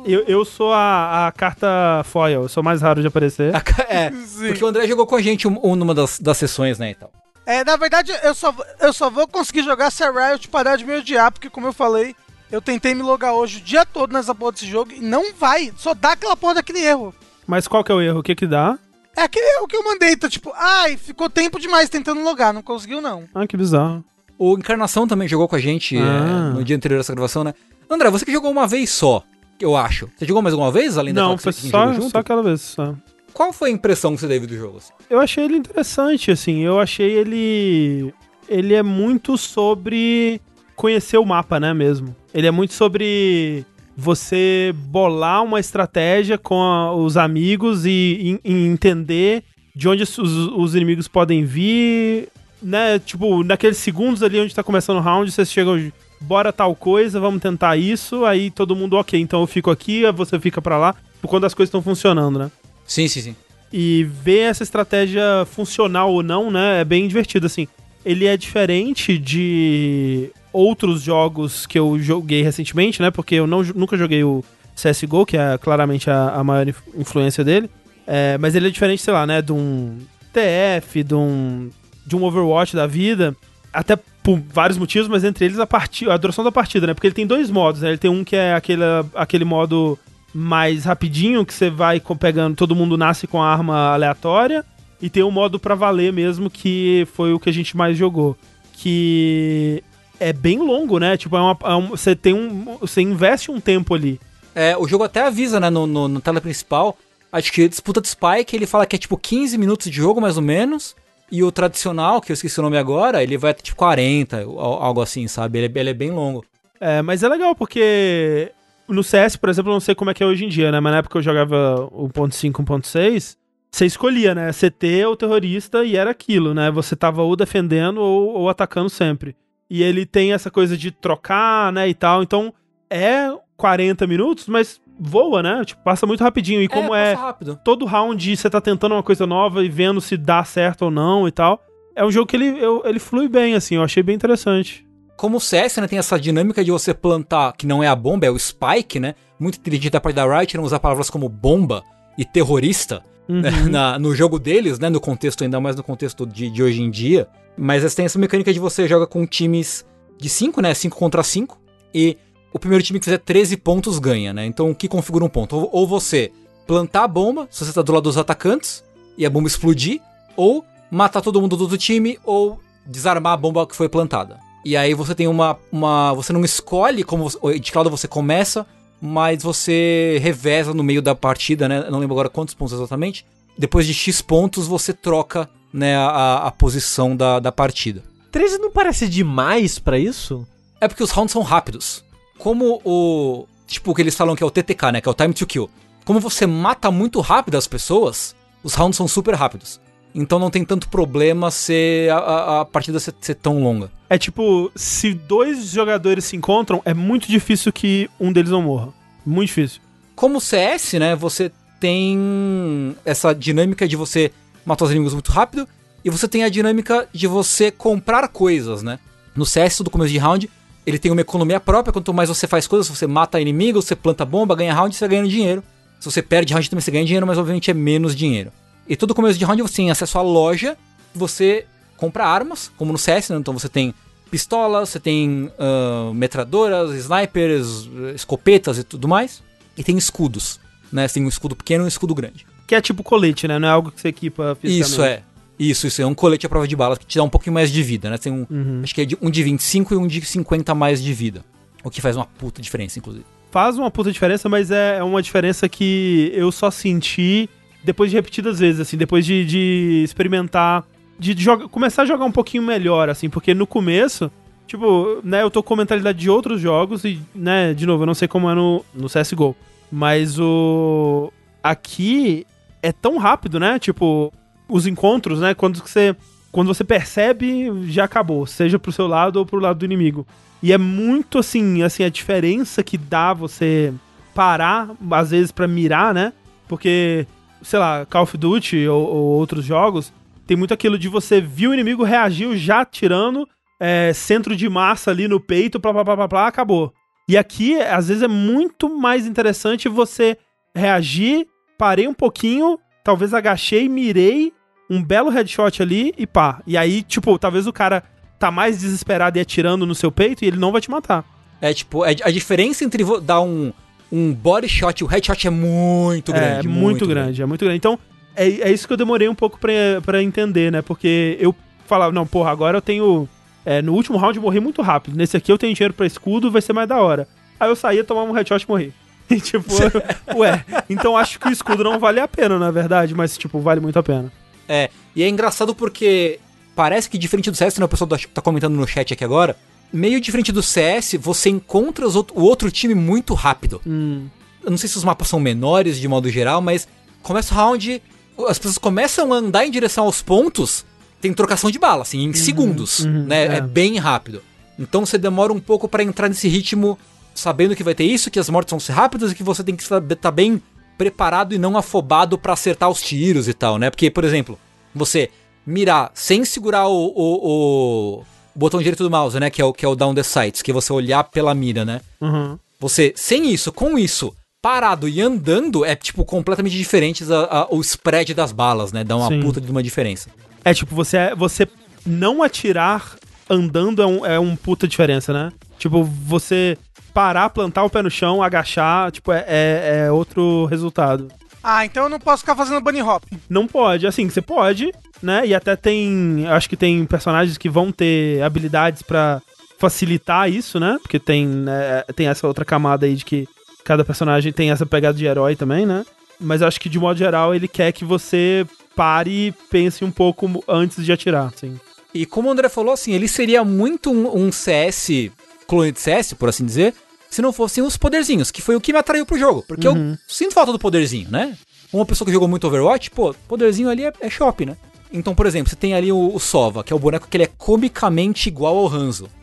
eu, eu sou a, a carta foil, eu sou mais raro de aparecer. É, Sim. porque o André jogou com a gente um- um numa das, das sessões, né, e tal. É, na verdade, eu só, eu só vou conseguir jogar se a Riot parar de me odiar, porque como eu falei, eu tentei me logar hoje o dia todo nessa porra desse jogo e não vai, só dá aquela porra daquele erro. Mas qual que é o erro? O que que dá? É aquele erro que eu mandei, tá tipo, ai, ficou tempo demais tentando logar, não conseguiu não. Ah, que bizarro. O Encarnação também jogou com a gente Ah. é, no dia anterior dessa gravação, né? André, você que jogou uma vez só, eu acho. Você jogou mais alguma vez, além Não, daquela foi que você só, jogou junto? só aquela vez. Só. Qual foi a impressão que você teve do jogo? assim? Eu achei ele interessante, assim. Eu achei ele. Ele é muito sobre conhecer o mapa, né, mesmo. Ele é muito sobre você bolar uma estratégia com a- os amigos e, e- e entender de onde os, os inimigos podem vir, né? Tipo, naqueles segundos ali onde tá começando o round, vocês chegam, bora tal coisa, vamos tentar isso, aí todo mundo, ok, então eu fico aqui, você fica pra lá, por quando as coisas estão funcionando, né? Sim, sim, sim. E ver essa estratégia funcional ou não, né, é bem divertido, assim. Ele é diferente de outros jogos que eu joguei recentemente, né, porque eu não, nunca joguei o CSGO, que é claramente a, a maior inf- influência dele, é, mas ele é diferente, sei lá, né, de um TF, de um, de um Overwatch da vida, até por vários motivos, mas entre eles a, parti a duração da partida, né, porque ele tem dois modos, né, ele tem um que é aquele, aquele modo mais rapidinho, que você vai pegando, todo mundo nasce com a arma aleatória, e tem um modo pra valer mesmo, que foi o que a gente mais jogou. Que é bem longo, né? Tipo, é uma- é um- você tem um. Você investe um tempo ali. É, o jogo até avisa, né, no, no, no tela principal, acho que disputa de Spike, ele fala que é tipo 15 minutos de jogo, mais ou menos, e o tradicional, que eu esqueci o nome agora, ele vai até tipo 40, al- algo assim, sabe? Ele, é- ele é bem longo. É, mas é legal porque no CS, por exemplo, eu não sei como é que é hoje em dia, né? Mas na época eu jogava 1.5, 1.6, você escolhia, né? CT ou terrorista e era aquilo, né? Você tava ou defendendo ou, ou atacando sempre. E ele tem essa coisa de trocar, né, e tal. Então, é 40 minutos, mas voa, né? Tipo, passa muito rapidinho. E como é, passa rápido. todo round você tá tentando uma coisa nova e vendo se dá certo ou não e tal. É um jogo que ele, eu- ele flui bem, assim. Eu achei bem interessante. Como o CS, né, tem essa dinâmica de você plantar, que não é a bomba, é o Spike, né? Muito inteligente da parte da Riot, não usar palavras como bomba e terrorista, né, na- no jogo deles, né? No contexto, ainda mais no contexto de, de hoje em dia. Mas têm essa mecânica de você joga com times de 5, né? 5 contra 5. E o primeiro time que fizer 13 pontos ganha, né? Então o que configura um ponto? Ou, você plantar a bomba, se você tá do lado dos atacantes, e a bomba explodir, ou matar todo mundo do outro time, ou desarmar a bomba que foi plantada. E aí você tem uma. uma você não escolhe como de lado você começa, mas você reveza no meio da partida, né? Eu não lembro agora quantos pontos exatamente. Depois de X pontos, você troca né, a, a posição da, da partida. 13 não parece demais pra isso? É porque os rounds são rápidos. Como o. Tipo, o que eles falam que é o TTK, né? Que é o Time to Kill. Como você mata muito rápido as pessoas, os rounds são super rápidos. Então não tem tanto problema ser a, a- a partida ser, ser tão longa. É tipo, se dois jogadores se encontram, é muito difícil que um deles não morra. Muito difícil. Como o CS, né, você tem essa dinâmica de você matar os inimigos muito rápido e você tem a dinâmica de você comprar coisas, né? No CS, do começo de round, ele tem uma economia própria, quanto mais você faz coisas, você mata inimigos, você planta bomba, ganha round, você ganha dinheiro. Se você perde round também você ganha dinheiro, mas obviamente é menos dinheiro. E todo começo de round você tem acesso à loja, você compra armas, como no CS, né? Então você tem pistolas, você tem ah, metralhadoras, snipers, escopetas e tudo mais. E tem escudos, né? Você tem um escudo pequeno e um escudo grande. Que é tipo colete, né? Não é algo que você equipa fisicamente. Isso é. Isso, isso. É um colete à prova de balas que te dá um pouquinho mais de vida, né? Tem um. Uhum. Acho que é de, um de 25 e um de 50 mais de vida. O que faz uma puta diferença, inclusive. Faz uma puta diferença, mas é uma diferença que eu só senti depois de repetidas vezes, assim, depois de, de experimentar, de joga- começar a jogar um pouquinho melhor, assim, porque no começo, tipo, né, eu tô com a mentalidade de outros jogos e, né, de novo, eu não sei como é no, no CSGO, mas o... Aqui é tão rápido, né, tipo, os encontros, né, quando você... Quando você percebe, já acabou, seja pro seu lado ou pro lado do inimigo. E é muito assim, assim, a diferença que dá você parar, às vezes, pra mirar, né? Porque, sei lá, Call of Duty ou, ou outros jogos, tem muito aquilo de você viu o inimigo, reagiu já tirando, é, centro de massa ali no peito, plá, plá, plá, plá, plá, acabou. E aqui, às vezes, é muito mais interessante você reagir, parei um pouquinho, talvez agachei, mirei, um belo headshot ali e pá. E aí, tipo, talvez o cara tá mais desesperado e atirando no seu peito e ele não vai te matar. É tipo, é, a diferença entre dar um, um body shot e o headshot é muito grande. é muito, grande, é muito grande. Então, é, é isso que eu demorei um pouco pra, pra entender, né? Porque eu falava, não, porra, agora eu tenho. É, no último round eu morri muito rápido. Nesse aqui eu tenho dinheiro pra escudo, vai ser mais da hora. Aí eu saía, tomava um headshot e morri. E tipo, ué, então acho que o escudo não vale a pena, na verdade, mas tipo, vale muito a pena. É, e é engraçado porque parece que diferente do CS, né, o pessoal tá- tá comentando no chat aqui agora, meio diferente do CS, você encontra o outro time muito rápido. Hum. Eu não sei se os mapas são menores de modo geral, mas começa o round, as pessoas começam a andar em direção aos pontos, tem trocação de bala, assim, em segundos, uhum, né? é. É. bem rápido. Então você demora um pouco pra entrar nesse ritmo, sabendo que vai ter isso, que as mortes vão ser rápidas e que você tem que estar bem preparado e não afobado pra acertar os tiros e tal, né? Porque, por exemplo, você mirar sem segurar o, o, o botão direito do mouse, né? Que é o, que é o down the sights, que é você olhar pela mira, né? Uhum. Você, sem isso, com isso, parado e andando, é, tipo, completamente diferentes a- a- o spread das balas, né? Dá uma Sim. puta de uma diferença. É tipo, você, você não atirar andando é um, é um puta diferença, né? Tipo, você parar, plantar o pé no chão, agachar, tipo, é, é, é outro resultado. Ah, então eu não posso ficar fazendo bunny hop. Não pode, assim, você pode, né? E até tem, acho que tem personagens que vão ter habilidades pra facilitar isso, né? Porque tem, né, tem essa outra camada aí de que cada personagem tem essa pegada de herói também, né? Mas eu acho que de modo geral ele quer que você pare e pense um pouco antes de atirar, assim. E como o André falou, assim, ele seria muito um, um CS, clone de CS, por assim dizer, se não fossem os poderzinhos, que foi o que me atraiu pro jogo. Porque Uhum. eu sinto falta do poderzinho, né? Uma pessoa que jogou muito Overwatch, pô, poderzinho ali é, é shop, né? Então, por exemplo, você tem ali o, o Sova, que é o boneco que ele é comicamente igual ao Hanzo.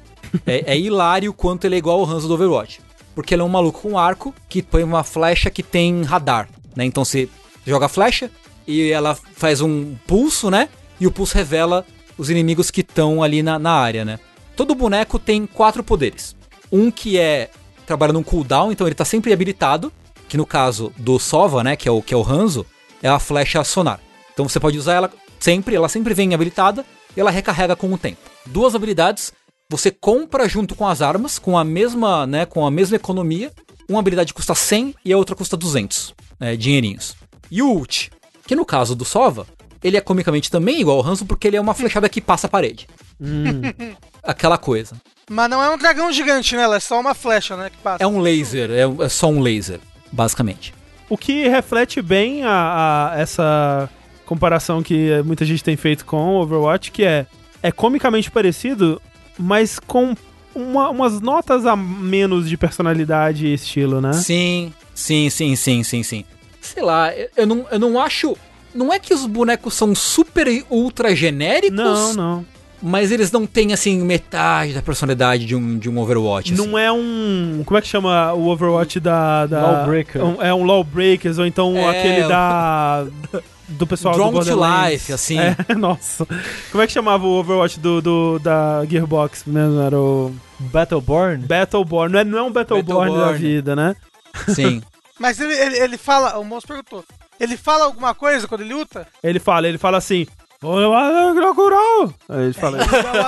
É, é hilário o quanto ele é igual ao Hanzo do Overwatch. Porque ele é um maluco com arco que põe uma flecha que tem radar, né? Então você joga a flecha e ela faz um pulso, né? E o pulso revela os inimigos que estão ali na, na área, né? Todo boneco tem quatro poderes. Um que é trabalhando um cooldown, então ele tá sempre habilitado, que no caso do Sova, né, que é o que é o Hanzo, é a flecha sonar. Então você pode usar ela sempre, ela sempre vem habilitada e ela recarrega com o tempo. Duas habilidades você compra junto com as armas, com a mesma, né, com a mesma economia. Uma habilidade custa 100 e a outra custa 200 né, dinheirinhos. E o ult, que no caso do Sova, ele é comicamente também igual ao Hanzo porque ele é uma flechada que passa a parede. Aquela coisa. Mas não é um dragão gigante, né? Ela é só uma flecha, né? Que passa. É um laser, é, é só um laser, basicamente. O que reflete bem a, a- essa comparação que muita gente tem feito com Overwatch, que é, é comicamente parecido, mas com uma- umas notas a menos de personalidade e estilo, né? Sim, sim, sim, sim, sim, sim. Sei lá, eu, não, eu não acho. Não é que os bonecos são super e ultra genéricos, Não, não. mas eles não têm, assim, metade da personalidade de um, de um Overwatch. assim. Não é um. Como é que chama o Overwatch da. da Lawbreaker. É um, é um Lawbreakers, ou então É, aquele da. Do pessoal Drawn do to. Life, assim. É, nossa. Como é que chamava o Overwatch do, do, da Gearbox mesmo? Era o. Battleborn? Battleborn. Não é, não é um Battleborn, da Battleborn. vida, né? Sim. Mas ele, ele, ele fala. O moço perguntou. Ele fala alguma coisa quando ele luta? Ele fala, ele fala assim. "Olha, Crocurau!" Aí ele fala.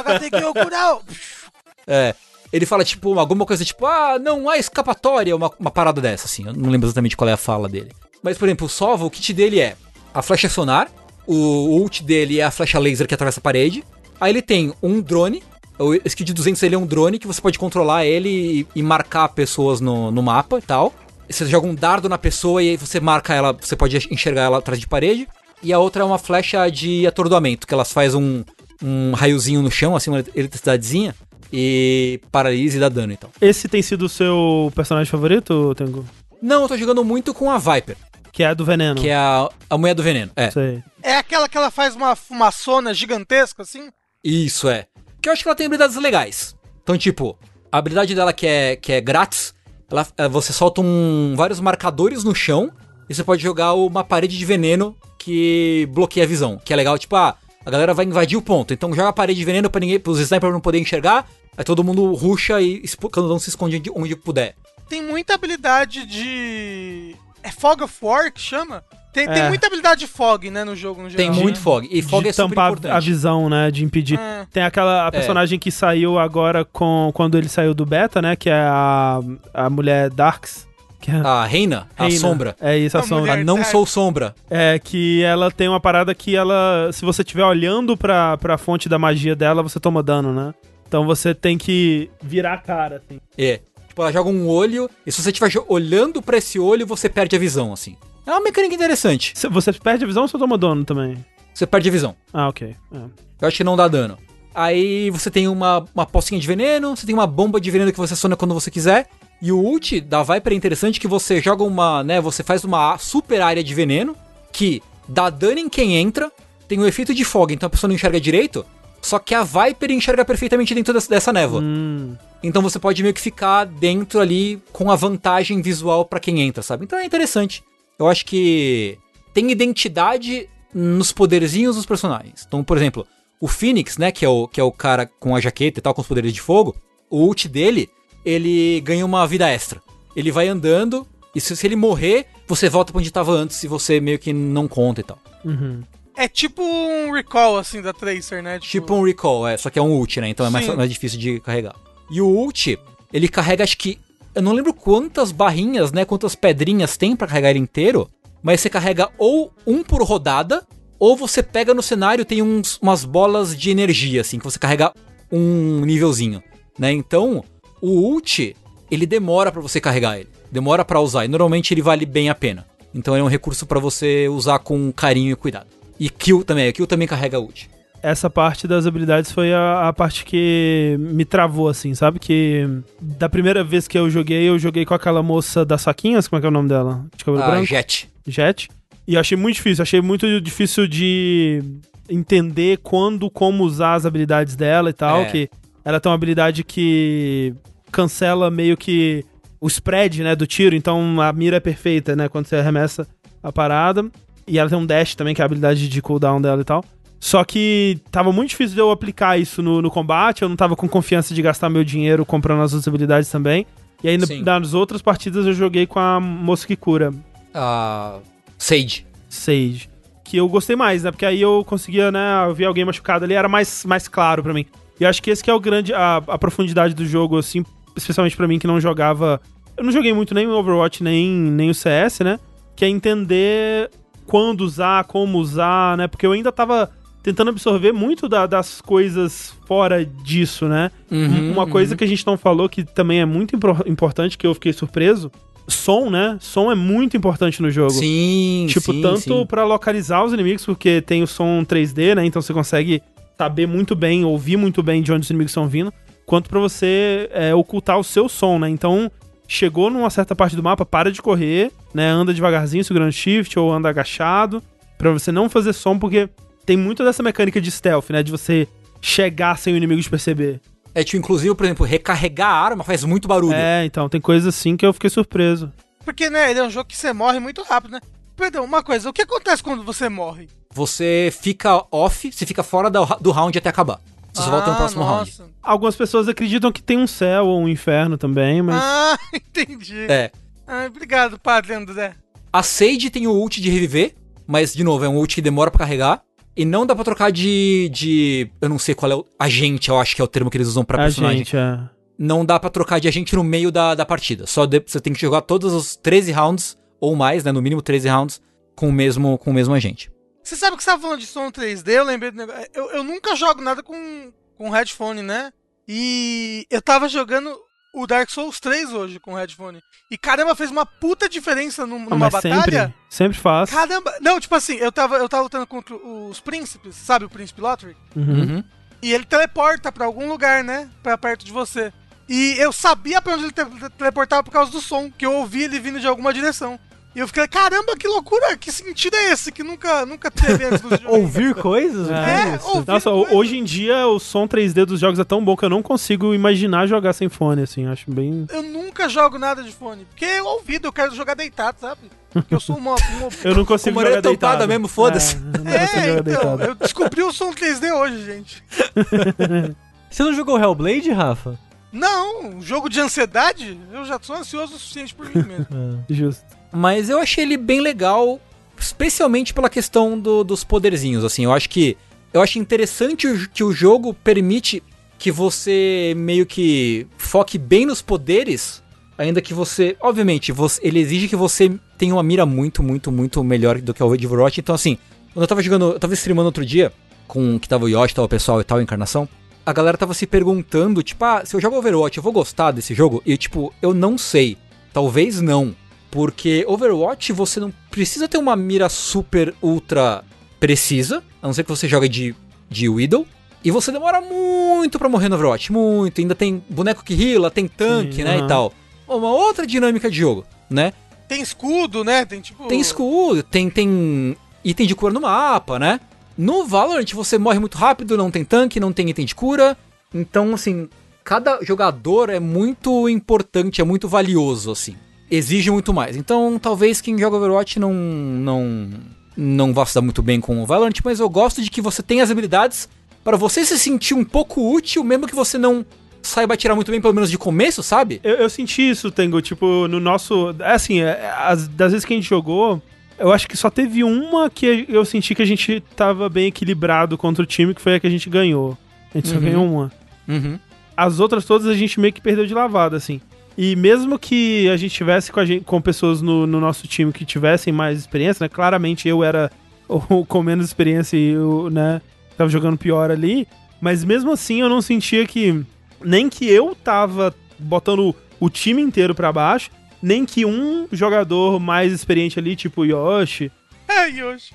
É. Ele fala, tipo, alguma coisa tipo, ah, não há escapatória, uma, uma parada dessa, assim. Eu não lembro exatamente qual é a fala dele. Mas, por exemplo, o Sova, o kit dele é a flecha sonar, o ult dele é a flecha laser que atravessa a parede. Aí ele tem um drone, o esse kit de 200 ele é um drone que você pode controlar ele e, e marcar pessoas no, no mapa e tal. Você joga um dardo na pessoa e aí você marca ela, você pode enxergar ela atrás de parede. E a outra é uma flecha de atordoamento, que elas faz um, um raiozinho no chão, assim, uma eletricidadezinha, e paralisa e dá dano então. Esse tem sido o seu personagem favorito, Tengu? Não, eu tô jogando muito com a Viper, Que é a do veneno. que é a, a mulher do veneno. É, Sei. É aquela que ela faz uma fumaçona gigantesca, assim? isso é. Que eu acho que ela tem habilidades legais. Então, tipo, a habilidade dela que é, que é grátis, ela, é, você solta um, vários marcadores no chão e você pode jogar uma parede de veneno que bloqueia a visão. Que é legal, tipo, ah, a galera vai invadir o ponto. Então joga a parede de veneno pra ninguém, pros snipers não poderem enxergar. Aí todo mundo ruxa e cada um se esconde onde- onde puder. Tem muita habilidade de. É Fog of War que chama? Tem, tem É. muita habilidade de Fog, né, no jogo no Tem geral. muito fog. E fog de é super tampar a importante. visão, né? De impedir. É. Tem aquela a personagem que saiu agora com quando ele saiu do beta, né? Que é a, a mulher Darks. Que é A Reina, a sombra. É isso, a, A sombra. A mulher- não sou sombra. É que ela tem uma parada que ela. Se você estiver olhando pra, pra fonte da magia dela, você toma dano, né? Então você tem que virar a cara, assim. É. Tipo, ela joga um olho, e se você estiver olhando pra esse olho, você perde a visão, assim. É uma mecânica interessante. Você perde a visão ou você toma dano também? Você perde a visão. Ah, ok. É. Eu acho que não dá dano. Aí você tem uma, uma pocinha de veneno, você tem uma bomba de veneno que você aciona quando você quiser. E o ult da Viper é interessante que você joga uma, né, você faz uma super área de veneno que dá dano em quem entra, tem um efeito de fog, então a pessoa não enxerga direito, só que a Viper enxerga perfeitamente dentro dessa, dessa névoa. Hum. Então você pode meio que ficar dentro ali com a vantagem visual pra quem entra, sabe? Então é interessante. Eu acho que tem identidade nos poderzinhos dos personagens. Então, por exemplo, o Phoenix, né, que é o, que é o cara com a jaqueta e tal, com os poderes de fogo, o ult dele, ele ganha uma vida extra. Ele vai andando, e se, se ele morrer, você volta pra onde tava antes e você meio que não conta e tal. Uhum. É tipo um recall, assim, da Tracer, né? Tipo um recall, é, só que é um ult, né? Então é mais, mais difícil de carregar. E o ult, ele carrega acho que. Eu não lembro quantas barrinhas, né? Quantas pedrinhas tem pra carregar ele inteiro. Mas você carrega ou um por rodada, ou você pega no cenário tem uns, umas bolas de energia, assim, que você carrega um nívelzinho, né? Então, o ult, ele demora pra você carregar ele. Demora pra usar. E normalmente ele vale bem a pena. Então ele é um recurso pra você usar com carinho e cuidado. E kill também, a kill também carrega ult. Essa parte das habilidades foi a, a parte que me travou, assim, sabe? Que da primeira vez que eu joguei, eu joguei com aquela moça das saquinhas, como é que é o nome dela? De cabelo A branco? Jet. Jet. E eu achei muito difícil, achei muito difícil de entender quando, como usar as habilidades dela e tal, É. que ela tem uma habilidade que cancela meio que o spread, né, do tiro, então a mira é perfeita, né, quando você arremessa a parada. E ela tem um dash também, que é a habilidade de cooldown dela e tal. Só que tava muito difícil de eu aplicar isso no, no combate, eu não tava com confiança de gastar meu dinheiro comprando as outras habilidades também. E aí, Sim. nas outras partidas, eu joguei com a moça que cura, A Sage. Sage. Que eu gostei mais, né? Porque aí eu conseguia, né? Eu vi alguém machucado ali, era mais, mais claro pra mim. E acho que esse que é o grande. A, a profundidade do jogo, assim, especialmente pra mim que não jogava. Eu não joguei muito nem o Overwatch, nem, nem o CS, né? Que é entender quando usar, como usar, né? Porque eu ainda tava tentando absorver muito da- das coisas fora disso, né? Uhum, Uma coisa uhum. que a gente não falou, que também é muito impor- importante, que eu fiquei surpreso. Som, né? Som é muito importante no jogo. Sim, Tipo, sim, tanto pra localizar os inimigos, porque tem o som 3D, né? Então você consegue saber muito bem, ouvir muito bem de onde os inimigos estão vindo, quanto pra você é, ocultar o seu som, né? Então, chegou numa certa parte do mapa, para de correr, né? Anda devagarzinho, segurando shift, ou anda agachado, pra você não fazer som, porque tem muito dessa mecânica de stealth, né? De você chegar sem o inimigo te perceber. É tipo, inclusive, por exemplo, recarregar a arma faz muito barulho. É, então, tem coisas assim que eu fiquei surpreso. Porque, né, ele é um jogo que você morre muito rápido, né? Perdão, uma coisa, o que acontece quando você morre? Você fica off, você fica fora do, round até acabar. Você só volta no Ah, próximo round. nossa. Algumas pessoas acreditam que tem um céu ou um inferno também, mas... Ah, entendi. É. Ah, obrigado, padre André. A Sage tem o ult de reviver, mas, de novo, é um ult que demora pra carregar. E não dá pra trocar de. de. Eu não sei qual é o. Agente, eu acho que é o termo que eles usam pra personagem. gente, é... Não dá pra trocar de agente no meio da, da partida. Só de- você tem que jogar todos os 13 rounds, ou mais, né? No mínimo 13 rounds, com o mesmo, com o mesmo agente. Você sabe que você tava falando de som 3D, eu lembrei do negócio. Eu, eu nunca jogo nada com, com headphone, né? E eu tava jogando o Dark Souls 3 hoje com headphone. E caramba, fez uma puta diferença num- Ah, numa mas batalha. sempre, sempre faz. Caramba! Não, tipo assim, eu tava, eu tava lutando contra os príncipes, sabe o príncipe Lothric? Uhum. E ele teleporta pra algum lugar, né? Pra perto de você. E eu sabia pra onde ele te- teleportava por causa do som, que eu ouvi ele vindo de alguma direção. E eu fiquei, caramba, que loucura! Que sentido é esse que nunca, nunca teve antes dos jogos? Ouvir coisas? É, é ouvir Nossa, hoje em dia o som 3D dos jogos é tão bom que eu não consigo imaginar jogar sem fone, assim. Acho bem. Eu nunca jogo nada de fone. Porque é ouvido, eu quero jogar deitado, sabe? Porque eu sou uma. uma... Eu não consigo jogar deitado. tampada mesmo, foda-se. É, eu não consigo É, jogar então, eu descobri o som 3D hoje, gente. Você não jogou Hellblade, Rafa? Não, jogo de ansiedade, eu já sou ansioso o suficiente por mim mesmo. Justo. Mas eu achei ele bem legal, especialmente pela questão do- dos poderzinhos, assim. Eu acho que eu acho interessante que o jogo permite que você meio que foque bem nos poderes, ainda que você, obviamente, você- ele exige que você tenha uma mira muito, muito, muito melhor do que o de Overwatch. Então, assim, quando eu tava jogando, eu tava streamando outro dia com que tava o Yoshi, tava o pessoal e tal, a encarnação. A galera tava se perguntando, tipo, ah, se eu jogo Overwatch, eu vou gostar desse jogo? E, tipo, eu não sei. Talvez não. Porque Overwatch você não precisa ter uma mira super ultra precisa, a não ser que você jogue de, de Widow. E você demora muito pra morrer no Overwatch, muito. Ainda tem boneco que heala, tem tanque, Sim, né, aham. e tal. Uma outra dinâmica de jogo, né? Tem escudo, né? Tem tipo. Tem escudo, tem, tem item de cura no mapa, né? No Valorant você morre muito rápido, não tem tanque, não tem item de cura. Então, assim, cada jogador é muito importante, é muito valioso, assim. Exige muito mais. Então, talvez quem joga Overwatch não não não vá se dar muito bem com o Valorant, mas eu gosto de que você tem as habilidades para você se sentir um pouco útil, mesmo que você não saiba tirar muito bem, pelo menos de começo, sabe? Eu, eu senti isso, Tengo, tipo, no nosso. é Assim, é, as, das vezes que a gente jogou, eu acho que só teve uma que eu senti que a gente tava bem equilibrado contra o time, que foi a que a gente ganhou. A gente só Uhum. ganhou uma. Uhum. As outras todas a gente meio que perdeu de lavada, assim. E mesmo que a gente tivesse com, a gente, com pessoas no, no nosso time que tivessem mais experiência, né? Claramente eu era o com menos experiência e eu, né, tava jogando pior ali. Mas mesmo assim eu não sentia que. Nem que eu tava botando o time inteiro pra baixo, nem que um jogador mais experiente ali, tipo o Yoshi, É, Yoshi.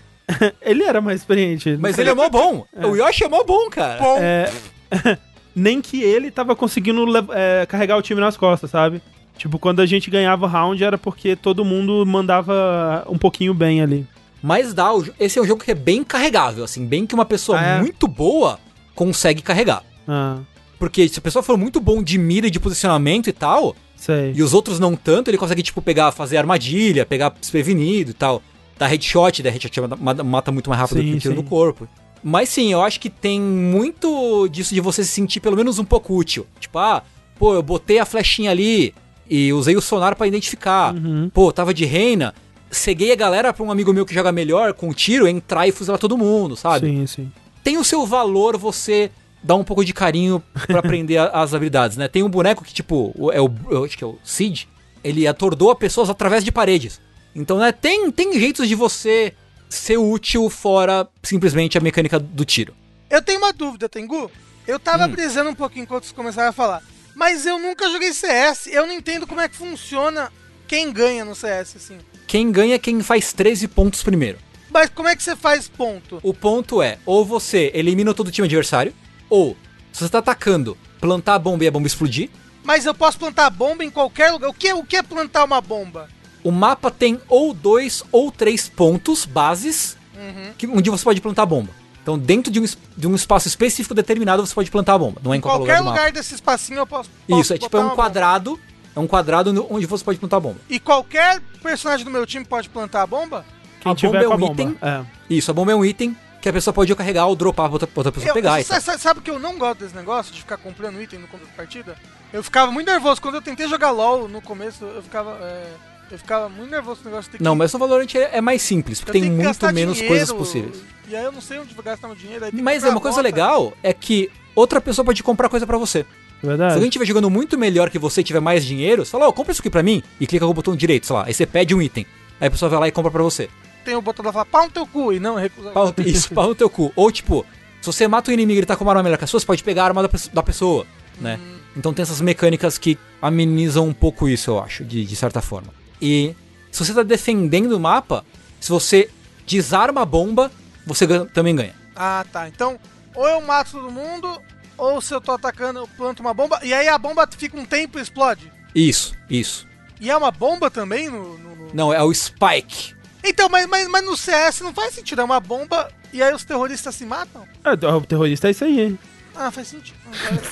ele era mais experiente. Mas ele é mó bom. O Yoshi é mó bom, cara. Bom. É, nem que ele tava conseguindo é, carregar o time nas costas, sabe? Tipo, quando a gente ganhava round era porque todo mundo mandava um pouquinho bem ali. Mas dá, esse é um jogo que é bem carregável, assim, bem que uma pessoa Ah, é? muito boa consegue carregar. Ah, Porque se a pessoa for muito bom de mira e de posicionamento e tal, sei. e os outros não tanto, ele consegue, tipo, pegar, fazer armadilha, pegar desprevenido e tal. Dar headshot, dar headshot mata, mata muito mais rápido Sim, que o tiro sim. no corpo. Mas sim, eu acho que tem muito disso de você se sentir pelo menos um pouco útil. Tipo, ah, pô, eu botei a flechinha ali e usei o sonar pra identificar. Uhum. Pô, tava de reina, ceguei a galera pra um amigo meu que joga melhor com tiro, entrar e fuzilar todo mundo, sabe? Sim, sim. Tem o seu valor você dar um pouco de carinho pra aprender as habilidades, né? Tem um boneco que, tipo, é o, eu acho que é o Cid, ele atordoa pessoas através de paredes. Então, né, tem, tem jeitos de você ser útil fora simplesmente a mecânica do tiro. Eu tenho uma dúvida, Tengu. Eu tava Hum. brisando um pouquinho enquanto vocês começaram a falar. Mas eu nunca joguei CS. Eu não entendo como é que funciona quem ganha no CS, assim. Quem ganha é quem faz 13 pontos primeiro. Mas como é que você faz ponto? O ponto é, ou você elimina todo o time adversário, ou, se você tá atacando, plantar a bomba e a bomba explodir, Mas eu posso plantar bomba em qualquer lugar. O que, o que é plantar uma bomba? O mapa tem ou dois ou três pontos, bases, Uhum. que, onde você pode plantar a bomba. Então, dentro de um, de um espaço específico determinado, você pode plantar a bomba. Não é em qualquer, qualquer lugar, do lugar desse espacinho eu posso. posso Isso, é tipo é um uma bomba. quadrado. É um quadrado onde você pode plantar a bomba. E qualquer personagem do meu time pode plantar a bomba? Quem A tiver bomba é com a um bomba. item. É. Isso, a bomba é um item que a pessoa pode carregar ou dropar pra outra, pra outra pessoa Eu- pegar. e sa- sa- sabe que eu não gosto desse negócio de ficar comprando item no começo da partida? Eu ficava muito nervoso. Quando eu tentei jogar LOL no começo, eu ficava. é, eu ficava muito nervoso com esse negócio de ter Não, que- mas no Valorant é, é mais simples, eu porque tem muito menos dinheiro, coisas possíveis. E aí eu não sei onde gastar meu dinheiro. Mas é uma coisa legal é que outra pessoa pode comprar coisa pra você. Se Verdade. alguém estiver jogando muito melhor que você e tiver mais dinheiro, você fala, ó, compra isso aqui pra mim e clica com o botão direito, sei lá. Aí você pede um item. Aí a pessoa vai lá e compra pra você. Tem o botão da falar pau no teu cu e não recusa. Pau- Isso, pau no teu cu. Ou tipo, se você mata o inimigo e ele tá com uma arma melhor que a sua, você pode pegar a arma da, da pessoa, né? Então tem essas mecânicas que amenizam um pouco isso, eu acho, de, de certa forma. E se você tá defendendo o mapa, se você desarma a bomba, você ganha- também ganha. Ah, tá. Então, ou eu mato todo mundo, ou se eu tô atacando, eu planto uma bomba. E aí a bomba fica um tempo e explode. Isso, isso. E é uma bomba também no. no- no- Não, é o Spike. Então, mas, mas, mas no CS não faz sentido. É uma bomba e aí os terroristas se matam? É, o terrorista é isso aí, hein? Ah, faz sentido.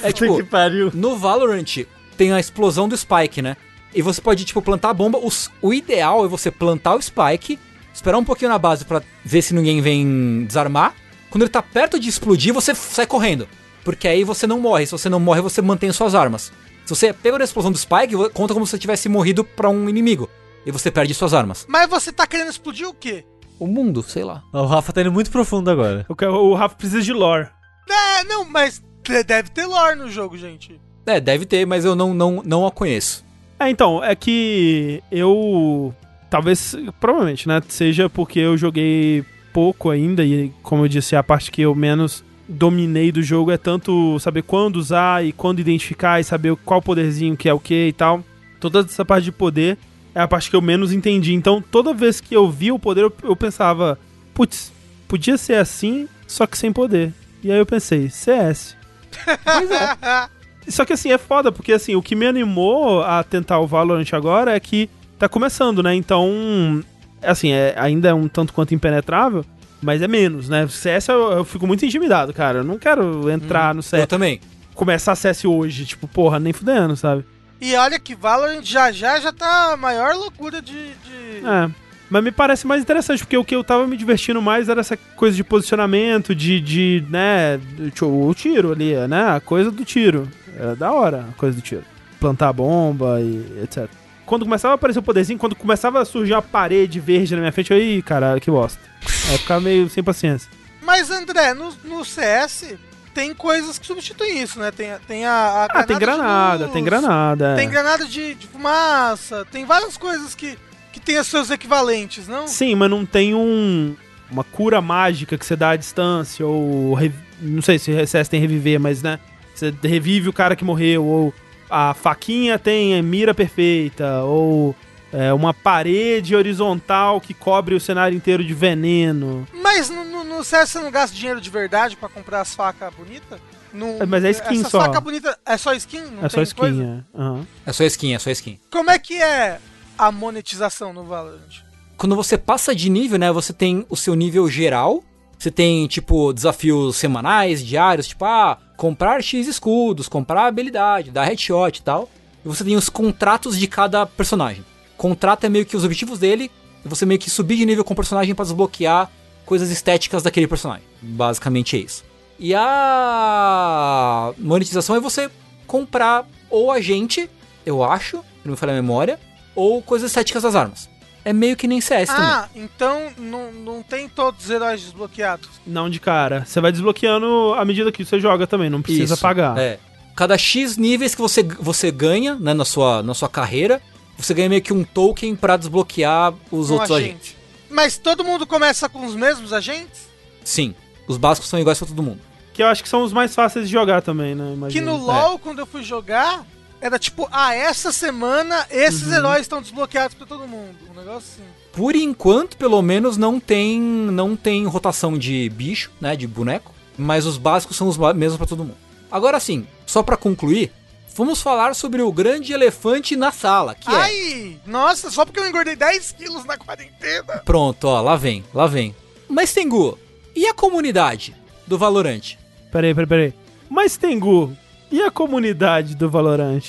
É tipo, pariu. No Valorant tem a explosão do Spike, né? E você pode, tipo, plantar a bomba. Os- o ideal é você plantar o Spike, esperar um pouquinho na base pra ver se ninguém vem desarmar. Quando ele tá perto de explodir, você sai correndo. Porque aí você não morre. Se você não morre, você mantém suas armas. Se você pega a explosão do Spike, conta como se você tivesse morrido pra um inimigo. E você perde suas armas. Mas você tá querendo explodir o quê? O mundo, sei lá. O Rafa tá indo muito profundo agora. O, ca- o Rafa precisa de lore. É, não, mas de- deve ter lore no jogo, gente. É, deve ter, mas eu não, não, não a conheço. É, então, é que eu. Talvez, provavelmente, né? Seja porque eu joguei pouco ainda, e como eu disse, a parte que eu menos dominei do jogo é tanto saber quando usar e quando identificar e saber qual poderzinho que é o que e tal. Toda essa parte de poder é a parte que eu menos entendi. Então, toda vez que eu vi o poder, eu, eu pensava, putz, podia ser assim, só que sem poder. E aí eu pensei, CS. Pois é. Só que assim, é foda, porque assim, o que me animou a tentar o Valorant agora é que tá começando, né? Então, assim, é, ainda é um tanto quanto impenetrável, mas é menos, né? CS eu, eu fico muito intimidado, cara. Eu não quero entrar no Eu CS, também. começar CS hoje, tipo, porra, nem fudendo, sabe? E olha que Valorant já já já tá a maior loucura de. de- É. Mas me parece mais interessante, porque o que eu tava me divertindo mais era essa coisa de posicionamento, de, de né, o tiro ali, né, a coisa do tiro. Era da hora a coisa do tiro. Plantar a bomba e etc. Quando começava a aparecer o poderzinho, quando começava a surgir a parede verde na minha frente, eu, ih, caralho, que bosta. Aí eu ficava meio sem paciência. Mas André, no, no CS tem coisas que substituem isso, né? Tem, tem a, a Ah, tem de granada, luz, tem granada. é. Tem granada de, de fumaça, tem várias coisas que, que tem os seus equivalentes, não? Sim, mas não tem um uma cura mágica que você dá à distância, ou não sei se o CS tem reviver, mas né, você revive o cara que morreu, ou a faquinha tem mira perfeita, ou é, uma parede horizontal que cobre o cenário inteiro de veneno. Mas no, no, no CS você não gasta dinheiro de verdade pra comprar as facas bonitas? Não- É, mas é skin Essas só. facas bonitas é só skin? Não é só skin, coisa? é. Aham. É só skin, é só skin. Como é que é a monetização no Valorant? Quando você passa de nível, né, você tem o seu nível geral. Você tem, tipo, desafios semanais, diários, tipo, ah, comprar X escudos, comprar habilidade, dar headshot e tal. E você tem os contratos de cada personagem. Contrato é meio que os objetivos dele, e você meio que subir de nível com o personagem pra desbloquear coisas estéticas daquele personagem. Basicamente é isso. E a monetização é você comprar ou agente, eu acho, não me falha a memória, ou coisas estéticas das armas. É meio que nem CS também. Ah, então não, não tem todos os heróis desbloqueados. Não de cara. Você vai desbloqueando à medida que você joga também, não precisa Isso, pagar. É. Cada X níveis que você, você ganha né, na, sua, na sua carreira, você ganha meio que um token pra desbloquear os Um outros agente. agentes. Mas todo mundo começa com os mesmos agentes? Sim. Os básicos são iguais pra todo mundo. Que eu acho que são os mais fáceis de jogar também, né? Que Imagino. no LoL, quando eu fui jogar, era tipo, ah, essa semana esses Uhum. heróis estão desbloqueados pra todo mundo. Um negócio assim. Por enquanto, pelo menos, não tem não tem rotação de bicho, né, de boneco, mas os básicos são os mesmos pra todo mundo. Agora sim, só pra concluir, vamos falar sobre o grande elefante na sala, que é Ai, nossa, só porque eu engordei 10 quilos na quarentena. Pronto, ó, lá vem, lá vem. Mas Tengu, e a comunidade do Valorant? Peraí, peraí, peraí. Mas Tengu, e a comunidade do Valorant?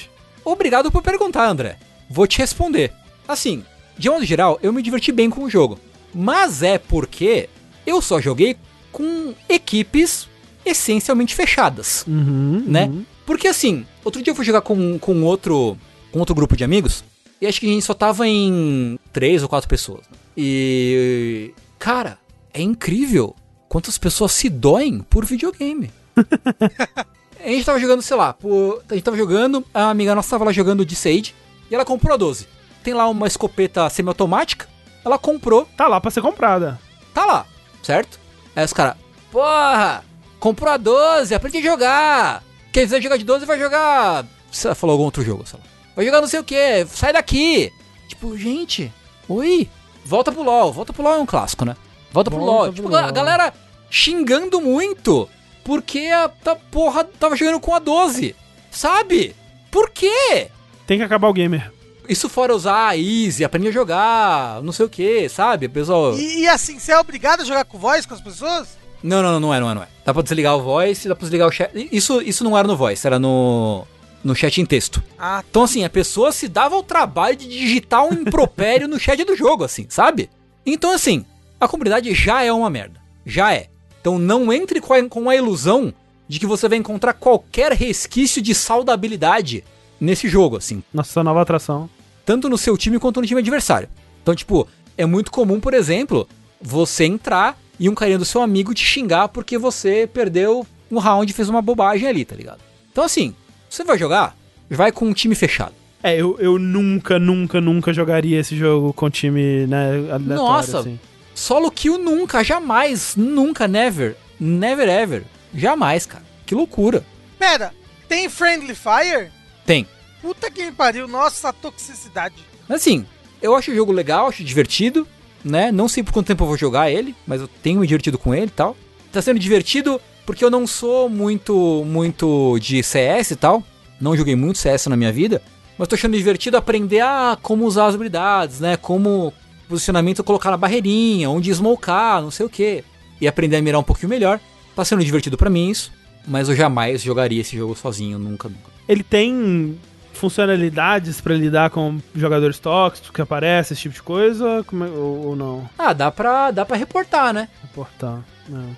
Obrigado por perguntar, André. Vou te responder. Assim, de modo geral, eu me diverti bem com o jogo. Mas é porque eu só joguei com equipes essencialmente fechadas, Uhum, né? uhum. Porque assim, outro dia eu fui jogar com, com outro com outro grupo de amigos e acho que a gente só tava em três ou quatro pessoas. E cara, é incrível quantas pessoas se doem por videogame. a gente tava jogando, sei lá, por, a gente tava jogando, a amiga nossa tava lá jogando de Sage e ela comprou a 12. Tem lá uma escopeta semiautomática, ela comprou, Tá lá pra ser comprada. tá lá, certo? Aí os caras, porra, comprou a 12, aprende a jogar. Quem quiser jogar de 12 vai jogar. Lá, falou algum outro jogo, sei lá. Vai jogar não sei o que, sai daqui. Tipo, gente, oi. Volta pro LOL, volta pro LOL é um clássico, né? Volta pro Volta LOL. pro Tipo, LOL. a galera xingando muito porque a tá, porra tava jogando com a 12. Sabe? Por quê? Tem que acabar o gamer. Isso fora usar a Easy, aprender a jogar, não sei o que, sabe? Pessoal. E, e assim, você é obrigado a jogar com voz com as pessoas? Não, não, não, não é, não é, não é. Dá pra desligar o voice, dá pra desligar o chat. Isso, isso não era no voice, era no, no chat em texto. Ah, Então, assim, a pessoa se dava o trabalho de digitar um impropério no chat do jogo, assim, sabe? Então, assim, a comunidade já é uma merda. Já é. Então, não entre com a, com a ilusão de que você vai encontrar qualquer resquício de saudabilidade nesse jogo, assim Nossa nova atração. tanto no seu time quanto no time adversário. Então, tipo, é muito comum, por exemplo, você entrar e um carinha do seu amigo te xingar porque você perdeu um round e fez uma bobagem ali, tá ligado? Então, assim, você vai jogar, vai com um time fechado. É, eu, eu nunca, nunca, nunca jogaria esse jogo com time, né, aleatório, Nossa. assim. Solo kill nunca, jamais, nunca, never, never ever. Jamais, cara. Que loucura. pera, tem Friendly Fire? Tem. Puta que me pariu, nossa, a toxicidade. Assim, eu acho o jogo legal, acho divertido, né? Não sei por quanto tempo eu vou jogar ele, mas eu tenho me divertido com ele e tal. Tá sendo divertido porque eu não sou muito muito de CS e tal. Não joguei muito CS na minha vida, mas tô achando divertido aprender a como usar as habilidades, né? Como posicionamento colocar na barreirinha, onde smocar, não sei o que. E aprender a mirar um pouquinho melhor. Tá sendo divertido pra mim isso, mas eu jamais jogaria esse jogo sozinho, nunca, nunca. Ele tem funcionalidades pra lidar com jogadores tóxicos que aparecem, esse tipo de coisa? É- ou, ou não? Ah, dá pra, dá pra reportar, né? Reportar.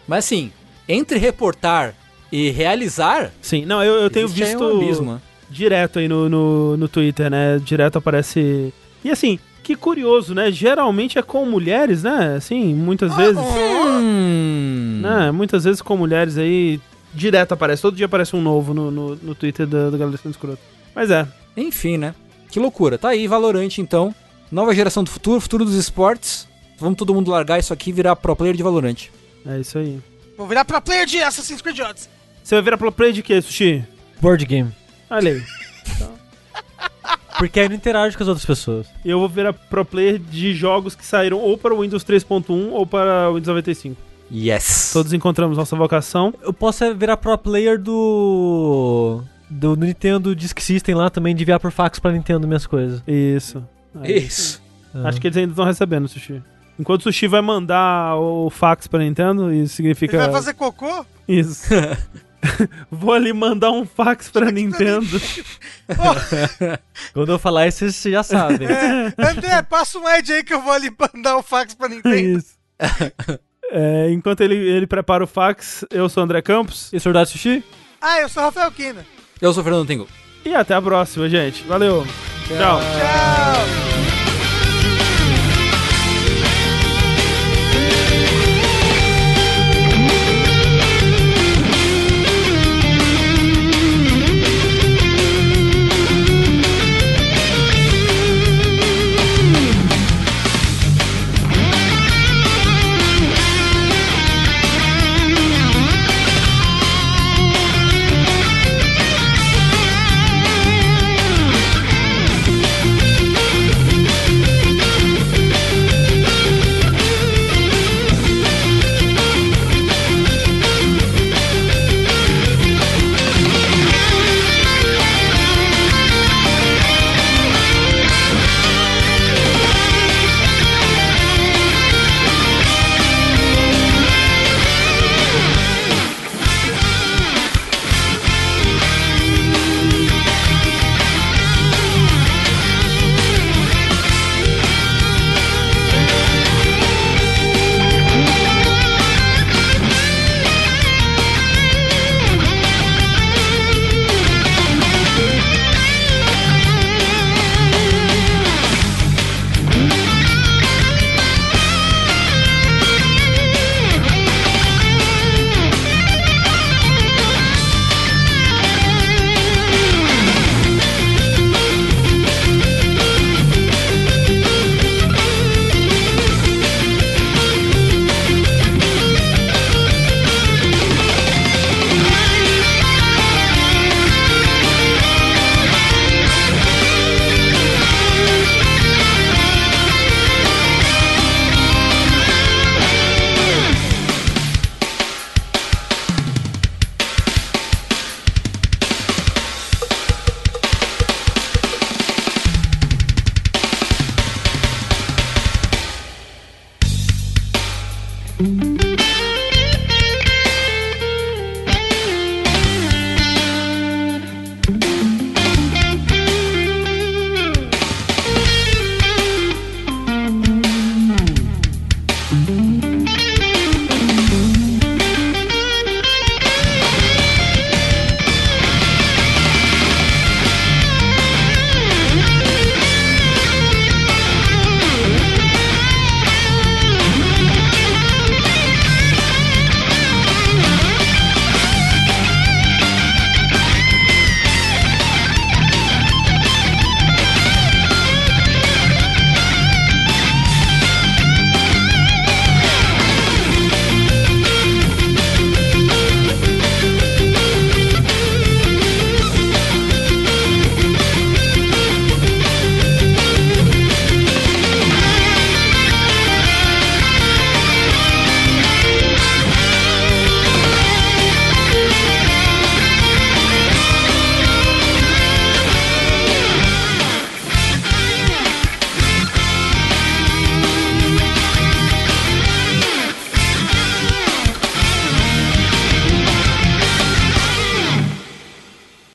Mas assim, entre reportar e realizar, Sim, não, eu, eu tenho visto um abismo. direto aí no, no, no Twitter, né? Direto aparece. E assim, que curioso, né? Geralmente é com mulheres, né? Assim, muitas vezes. Hum. Né? Muitas vezes com mulheres aí. Direto aparece. Todo dia aparece um novo no, no, no Twitter da, da galera sendo escroto. Mas é. Enfim, né? Que loucura. Tá aí, Valorant então. Nova geração do futuro, futuro dos esportes. Vamos todo mundo largar isso aqui e virar pro player de Valorant. É isso aí. Vou virar pro player de Assassin's Creed Odyssey. Você vai virar pro play de quê, Sushi? Board game. Olha aí. Porque aí não interage com as outras pessoas. Eu vou virar pro player de jogos que saíram ou para o Windows 3.1 ou para o Windows 95. Yes. Todos encontramos nossa vocação. Eu posso é virar pro player do. Do Nintendo Disk System lá também, de enviar por fax pra Nintendo minhas coisas. Isso. Aí. Isso. Acho que eles ainda estão recebendo, Sushi. Enquanto o Sushi vai mandar o fax pra Nintendo, isso significa. Ele vai fazer cocô? Isso. Vou ali mandar um fax pra Nintendo. Quando eu falar isso, vocês já sabem. André, passa um Ed aí que eu vou ali mandar o fax pra Nintendo. Isso. É, enquanto ele, ele prepara o fax, eu sou o André Campos. E Soldado Sushi? Ah, eu sou o Rafael Kina. Eu sou o Fernando Tengu. E até a próxima, gente. Valeu. Tchau. Tchau. Tchau.